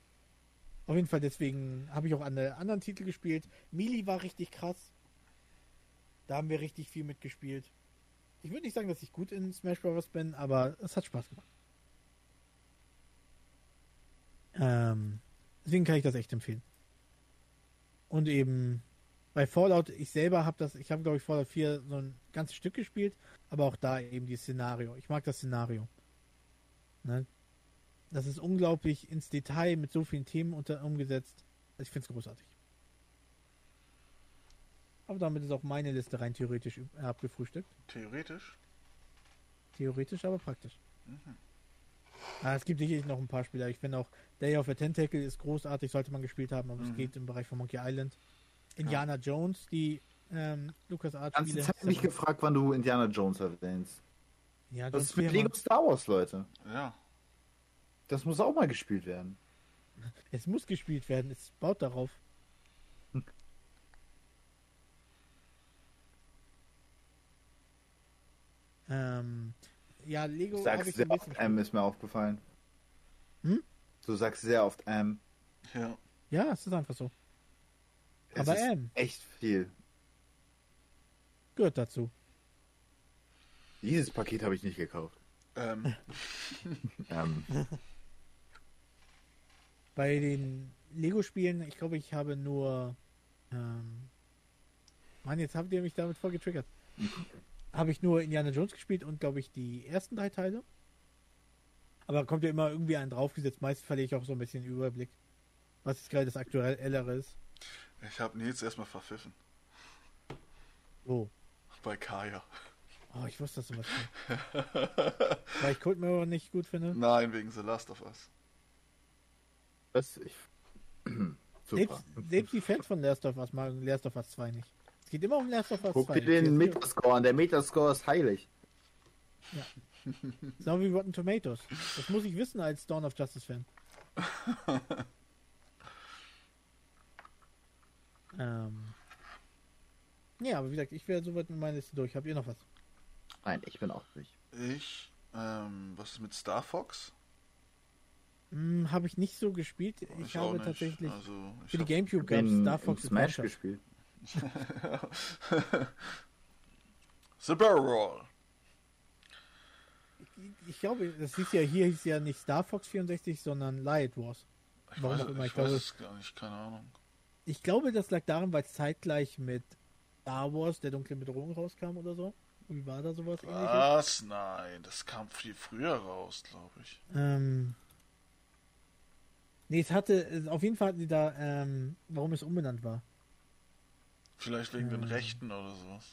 Auf jeden Fall, deswegen habe ich auch an der anderen Titel gespielt. Mili war richtig krass. Da haben wir richtig viel mitgespielt. Ich würde nicht sagen, dass ich gut in Smash Bros. bin, aber es hat Spaß gemacht. Ähm, deswegen kann ich das echt empfehlen. Und eben bei Fallout, ich selber habe das, ich habe glaube ich Fallout 4 so ein ganzes Stück gespielt, aber auch da eben die Szenario. Ich mag das Szenario. Ne? Das ist unglaublich ins Detail mit so vielen Themen unter, umgesetzt. Ich finde es großartig. Aber damit ist auch meine Liste rein theoretisch abgefrühstückt. Theoretisch. Theoretisch, aber praktisch. Mhm. Ah, es gibt sicherlich noch ein paar Spieler. Ich finde auch Day of the Tentacle ist großartig, sollte man gespielt haben, aber Mhm. es geht im Bereich von Monkey Island. Indiana Jones, die ähm, Lucas Art Spiele. Zeit mich gefragt, wann du Indiana Jones erwähnst. Ja, Das das ist mit Lego Star Wars, Leute. Ja. Das muss auch mal gespielt werden. Es muss gespielt werden, es baut darauf. ähm, ja, Lego Du habe sagst ich so ein sehr bisschen. oft M, ist mir aufgefallen. Hm? Du sagst sehr oft M. Ja. Ja, es ist einfach so. Es Aber ist M echt viel. gehört dazu. Dieses Paket habe ich nicht gekauft. Ähm, Ähm, Bei den Lego-Spielen, ich glaube, ich habe nur. Ähm, Mann, jetzt habt ihr mich damit voll getriggert. habe ich nur Indiana Jones gespielt und, glaube ich, die ersten drei Teile. Aber kommt ja immer irgendwie einen draufgesetzt. Meist verliere ich auch so ein bisschen den Überblick. Was jetzt gerade das Aktuellere ist. ich habe Nils erstmal verpfiffen. Wo? Bei Kaya. Oh, ich wusste, dass du was. Weil ich Cold Mirror nicht gut finde. Nein, wegen The Last of Us. Das, ich, super. Selbst, selbst die Fans von Last of Us magen Last of Us 2 nicht. Es geht immer um Last of Us Guck 2. dir den. Metascore an. Der Metascore ist heilig. Genau wie Rotten Tomatoes. Das muss ich wissen als Dawn of Justice Fan. ähm. Ja, aber wie gesagt, ich wäre soweit mit meiner Liste durch. Habt ihr noch was? Nein, ich bin auch durch. Ich, ähm, was ist mit Star Fox? Hm, habe ich nicht so gespielt. Ich, auch habe tatsächlich Also, ich für die Gamecube Ich gab es Star Fox Smash gespielt. The Barrel Roll. Ich glaube, das hieß ja hier hieß ja nicht Star Fox 64, sondern Light Wars. Ich Warum weiß, auch immer, ich ich glaube- weiß es gar nicht, keine Ahnung. Ich glaube, das lag daran, weil es zeitgleich mit Star Wars, der dunkle Bedrohung rauskam oder so. Wie war da sowas ähnliches? Was? Nein, das kam viel früher raus, glaube ich. Ähm, nee, es hatte, auf jeden Fall hatten die da, ähm, warum es umbenannt war. Vielleicht wegen den Hm. Rechten oder sowas.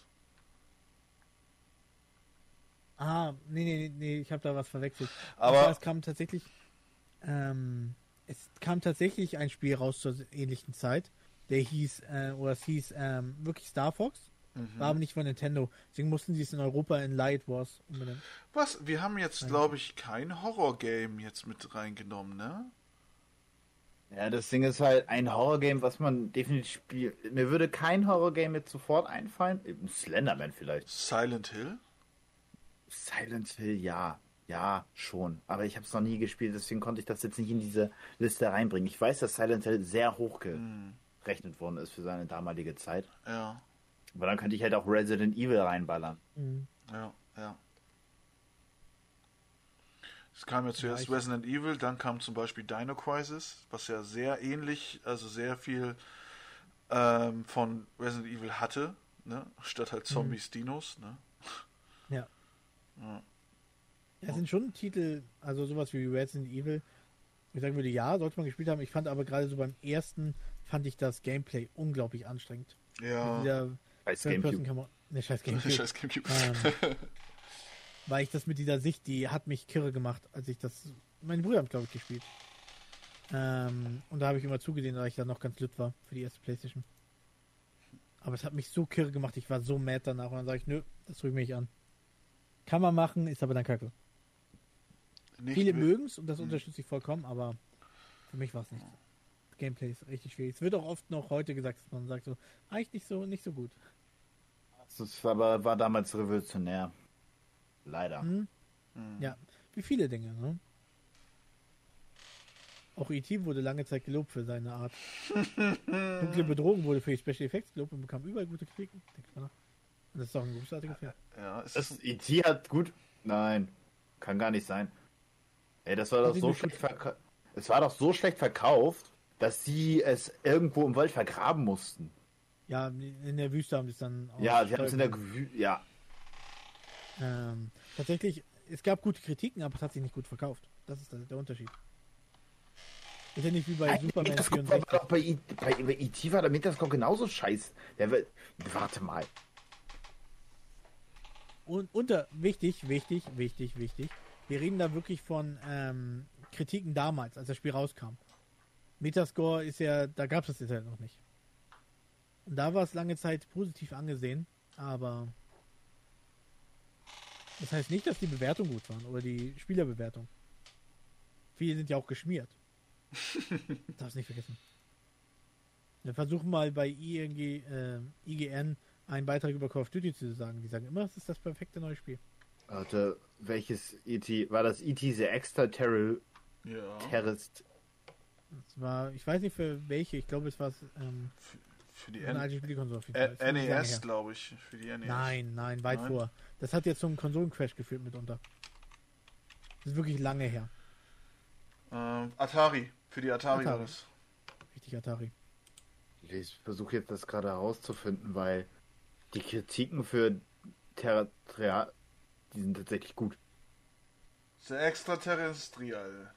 Ah, nee, nee, nee, ich habe da was verwechselt. Aber- Aber es kam tatsächlich, ähm, es kam tatsächlich ein Spiel raus zur ähnlichen Zeit. Der hieß, äh, oder es hieß ähm, wirklich Star Fox, Mhm. war aber nicht von Nintendo. Deswegen mussten sie es in Europa in Light Wars umbenennen. Was? Wir haben jetzt, glaube ich, kein Horror-Game jetzt mit reingenommen, ne? Ja, das Ding ist halt ein Horrorgame, was man definitiv spielt. Mir würde kein Horrorgame jetzt sofort einfallen. Eben Slenderman vielleicht. Silent Hill? Silent Hill, ja. Ja, schon. Aber ich habe es noch nie gespielt, deswegen konnte ich das jetzt nicht in diese Liste reinbringen. Ich weiß, dass Silent Hill sehr hoch Hm, gerechnet worden ist für seine damalige Zeit. ja, Aber dann könnte ich halt auch Resident Evil reinballern. Mhm. ja, ja. Es kam ja zuerst ich- Resident Evil, dann kam zum Beispiel Dino Crisis, was ja sehr ähnlich, also sehr viel ähm, von Resident Evil hatte, ne? Statt halt Zombies, Dinos, ne? Ja. Ja. Ja, es sind schon Titel, also sowas wie Resident Evil. Ich sagen würde, ja, sollte man gespielt haben. Ich fand aber gerade so beim ersten, fand ich das Gameplay unglaublich anstrengend. Ja. Person Gamecube. Ne, scheiß Gamecube. Scheiß Gamecube. ähm, weil ich das mit dieser Sicht, die hat mich kirre gemacht, als ich das. Meine Brüder haben, glaube ich, gespielt. Ähm, und da habe ich immer zugesehen, da ich da noch ganz lütt war für die erste Playstation. Aber es hat mich so kirre gemacht, ich war so mad danach und dann sage ich, nö, das rühre mich an. Kann man machen, ist aber dann kacke. nicht Viele mögen es und das unterstütze ich vollkommen, aber für mich war es nicht. Das Gameplay ist richtig schwierig. Es wird auch oft noch heute gesagt, dass man sagt so, eigentlich nicht so, nicht so gut. Das war, aber war damals revolutionär. Leider. Hm? Ja, wie viele Dinge, ne? Auch E.T. wurde lange Zeit gelobt für seine Art. Dunkle Bedrohung wurde für die Special Effects gelobt und bekam überall gute Kritiken. Denk mal nach. Und das ist doch ein großartiger Film. Ja, es Das ist, E.T. hat gut. Nein, kann gar nicht sein. Ey, das war doch so schlecht verkauft. Es war doch so schlecht verkauft, dass sie es irgendwo im Wald vergraben mussten. Ja, in der Wüste haben sie es dann auch Ja, sie haben es in der Gewü Ja, Ähm, tatsächlich, es gab gute Kritiken, aber es hat sich nicht gut verkauft. Das ist der, Unterschied. Ist ja nicht wie bei Superman Metascope war 64. doch bei, bei, bei E.T. war der Metascope genauso scheiß. Der wird, warte mal. Und unter, wichtig, wichtig, wichtig, wichtig. Wir reden da wirklich von ähm, Kritiken damals, als das Spiel rauskam. Metascore ist ja, da gab es das Internet noch nicht. Und da war es lange Zeit positiv angesehen, aber das heißt nicht, dass die Bewertungen gut waren oder die Spielerbewertung. Viele sind ja auch geschmiert. Darfst nicht vergessen. Wir versuchen mal bei ING, äh, IGN einen Beitrag über Call of Duty zu sagen. Die sagen immer, es ist das perfekte neue Spiel. Warte, welches E.T. war das E.T. The Extraterrestrial? ja, Das war, ich weiß nicht für welche, ich glaube es war ähm, für die N alte Spielkonsole. auf jeden Fall. NES, glaube ich. Für die E NES. Nein, nein, weit Nein? vor. Das hat jetzt zum Konsolencrash geführt mitunter. Das ist wirklich lange her. Ähm, Atari. Für die Atari, war Atari. das. Richtig Atari. Ich versuche jetzt das gerade herauszufinden, weil die Kritiken für Terra, die sind tatsächlich gut. The Extraterrestrial.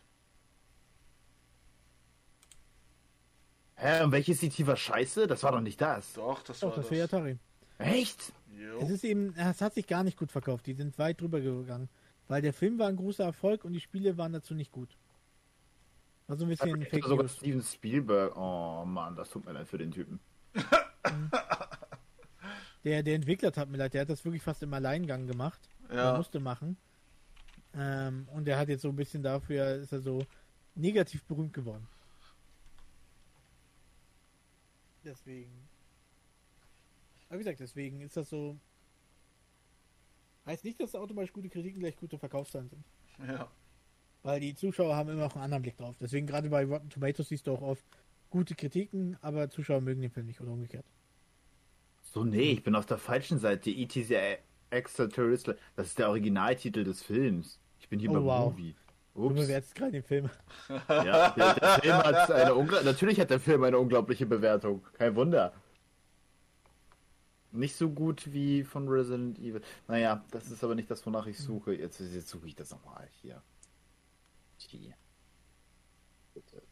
Hä, und welches E.T. war scheiße? Das war doch nicht das. Doch, das Doch, war das das. Atari. Echt? Jo. Es ist eben, es hat sich gar nicht gut verkauft. Die sind weit drüber gegangen. Weil der Film war ein großer Erfolg und die Spiele waren dazu nicht gut. War so ein bisschen Fake Sogar News. Steven Spielberg. Oh Mann, das tut mir leid für den Typen. Der, der Entwickler hat mir leid, der hat das wirklich fast im Alleingang gemacht. Ja. musste machen. Ähm, und der hat jetzt so ein bisschen dafür, ist er so negativ berühmt geworden. Deswegen. Aber wie gesagt, deswegen ist das so. Heißt nicht, dass automatisch gute Kritiken gleich gute Verkaufszahlen sind. ja. Weil die Zuschauer haben immer auch einen anderen Blick drauf. Deswegen gerade bei Rotten Tomatoes siehst du auch oft gute Kritiken, aber Zuschauer mögen den Film nicht oder umgekehrt. So, nee, ich bin auf der falschen Seite. E.T. The Extraterrestrial. Das ist der Originaltitel des Films. Ich bin hier Oh, beim wow. Movie. Du bewertest gerade den Film. Ja, der, der Film hat eine Natürlich hat der Film eine unglaubliche Bewertung. Kein Wunder. Nicht so gut wie von Resident Evil. Naja, das ist aber nicht das, wonach ich suche. Jetzt, jetzt suche ich das nochmal hier. Hier. Bitte.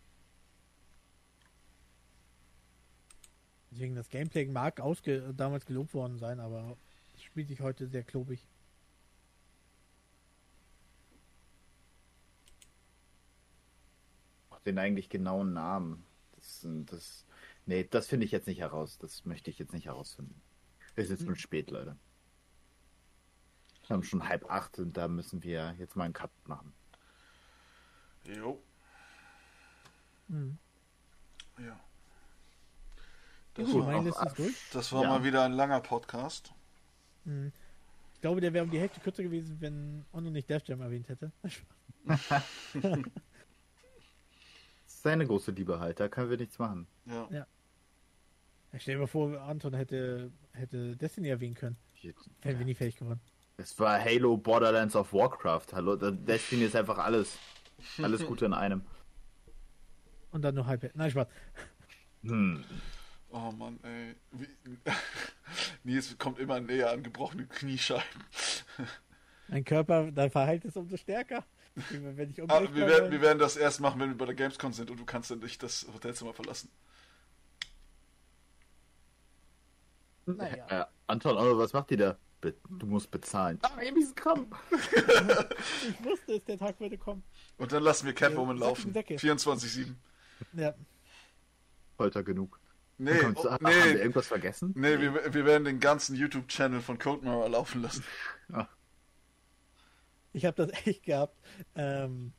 Deswegen das Gameplay mag ausge damals gelobt worden sein, aber es spielt sich heute sehr klobig. Den eigentlich genauen Namen. Das, das, nee, das finde ich jetzt nicht heraus. Das möchte ich jetzt nicht herausfinden. Es ist jetzt schon spät, Leute. Wir haben schon halb acht und da müssen wir jetzt mal einen Cut machen. Jo. Mhm. Ja. Ja, Das gut, war, meine auch das war Ja. mal wieder ein langer Podcast. Mhm. Ich glaube, der wäre um die Hälfte kürzer gewesen, wenn Onno nicht Death Jam erwähnt hätte. Seine große Liebe halt, da können wir nichts machen. Ja. Ja. Ich stell dir mal vor, Anton hätte, hätte Destiny erwähnen können. Wären wir nie fertig geworden. Es war Halo Borderlands of Warcraft. Hallo, Destiny ist einfach alles. Alles Gute in einem. Und dann nur halb. Nein, Spaß. Hm. Oh Mann, ey. Wie, Nils kommt immer näher an gebrochene Kniescheiben. Mein Körper, dein Verhalten ist umso stärker. Wenn ich Ah, wir, werden, wir werden das erst machen, wenn wir bei der Gamescom sind und du kannst dann nicht das Hotelzimmer verlassen. Naja. Äh, Anton, aber was macht die da? Be du musst bezahlen. Ah, ich bin krank. Ich wusste es, der Tag würde kommen. Und dann lassen wir Catwoman Ja, laufen. Säcke. 24-7. Ja. Folter genug. Nee, Kommst, oh, ah, Haben wir nee, irgendwas vergessen? nee wir, wir werden den ganzen YouTube-Channel von Code Mirror laufen lassen. Ich habe das echt gehabt. Ähm,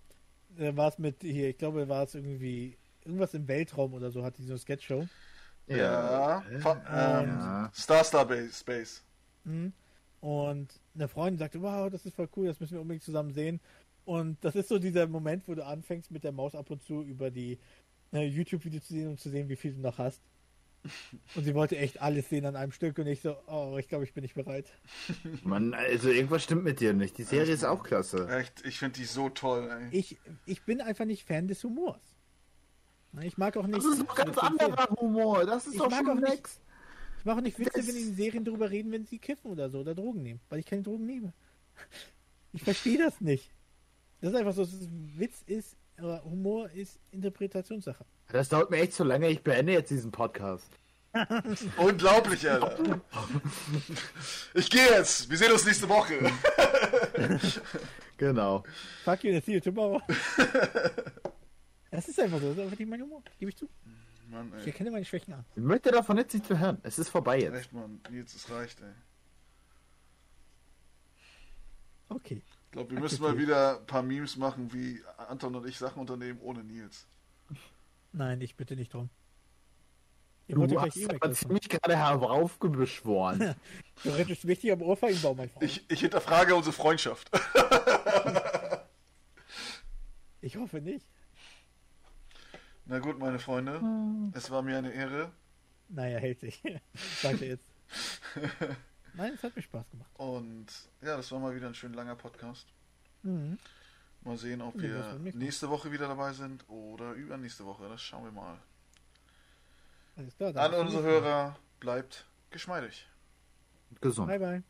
da war es mit hier, ich glaube, war es irgendwie irgendwas im Weltraum oder so, hatte die so eine Sketchshow. Ja. Ähm, Ja. Star Star Base. Space. Mhm. Und eine Freundin sagte, wow, das ist voll cool, das müssen wir unbedingt zusammen sehen. Und das ist so dieser Moment, wo du anfängst mit der Maus ab und zu über die äh, YouTube-Videos zu sehen und zu sehen, wie viel du noch hast. Und sie wollte echt alles sehen an einem Stück und ich so, oh, ich glaube, ich bin nicht bereit. Mann, also irgendwas stimmt mit dir nicht. Die Serie ist auch klasse. Echt, ich finde die so toll, ey. Ich, ich bin einfach nicht Fan des Humors. Ich mag auch nicht. Das ist doch ganz anderer Humor. Das ist Ich doch mag schon auch nicht- nix. Ich mache auch nicht Witze, Das- wenn in Serien drüber reden, wenn sie kiffen oder so oder Drogen nehmen, weil ich keine Drogen nehme. Ich verstehe das nicht. Das ist einfach so, dass es ein Witz ist, aber Humor ist Interpretationssache. Das dauert mir echt zu lange. Ich beende jetzt diesen Podcast. Unglaublich, Alter. Ich gehe jetzt. Wir sehen uns nächste Woche. Genau. Fuck you, see you tomorrow. Das ist einfach so, das ist einfach nicht mein Humor, gebe ich zu. Mann, Ich erkenne meine Schwächen an. Ich möchte davon jetzt nichts mehr hören. Es ist vorbei jetzt. Echt, Mann. Nils, es reicht, ey. Okay. Ich glaube, wir müssen mal wieder ein paar Memes machen, wie Anton und ich Sachen unternehmen ohne Nils. Nein, ich bitte nicht drum. Ihr Du hast gleich aber ziemlich gerade heraufbeschworen. Du rettest richtig am Ohrfeigenbaum, mein Freund. Ich, ich hinterfrage unsere Freundschaft. Ich hoffe nicht. Na gut, meine Freunde. Es war mir eine Ehre. Naja, hält sich. Danke jetzt. Nein, es hat mir Spaß gemacht. Und ja, das war mal wieder ein schön langer Podcast. Mhm. Mal sehen, ob wir nächste Woche wieder dabei sind oder übernächste Woche. Das schauen wir mal. Alles klar. An unsere. Hörer, bleibt geschmeidig. Gesund. Bye, bye.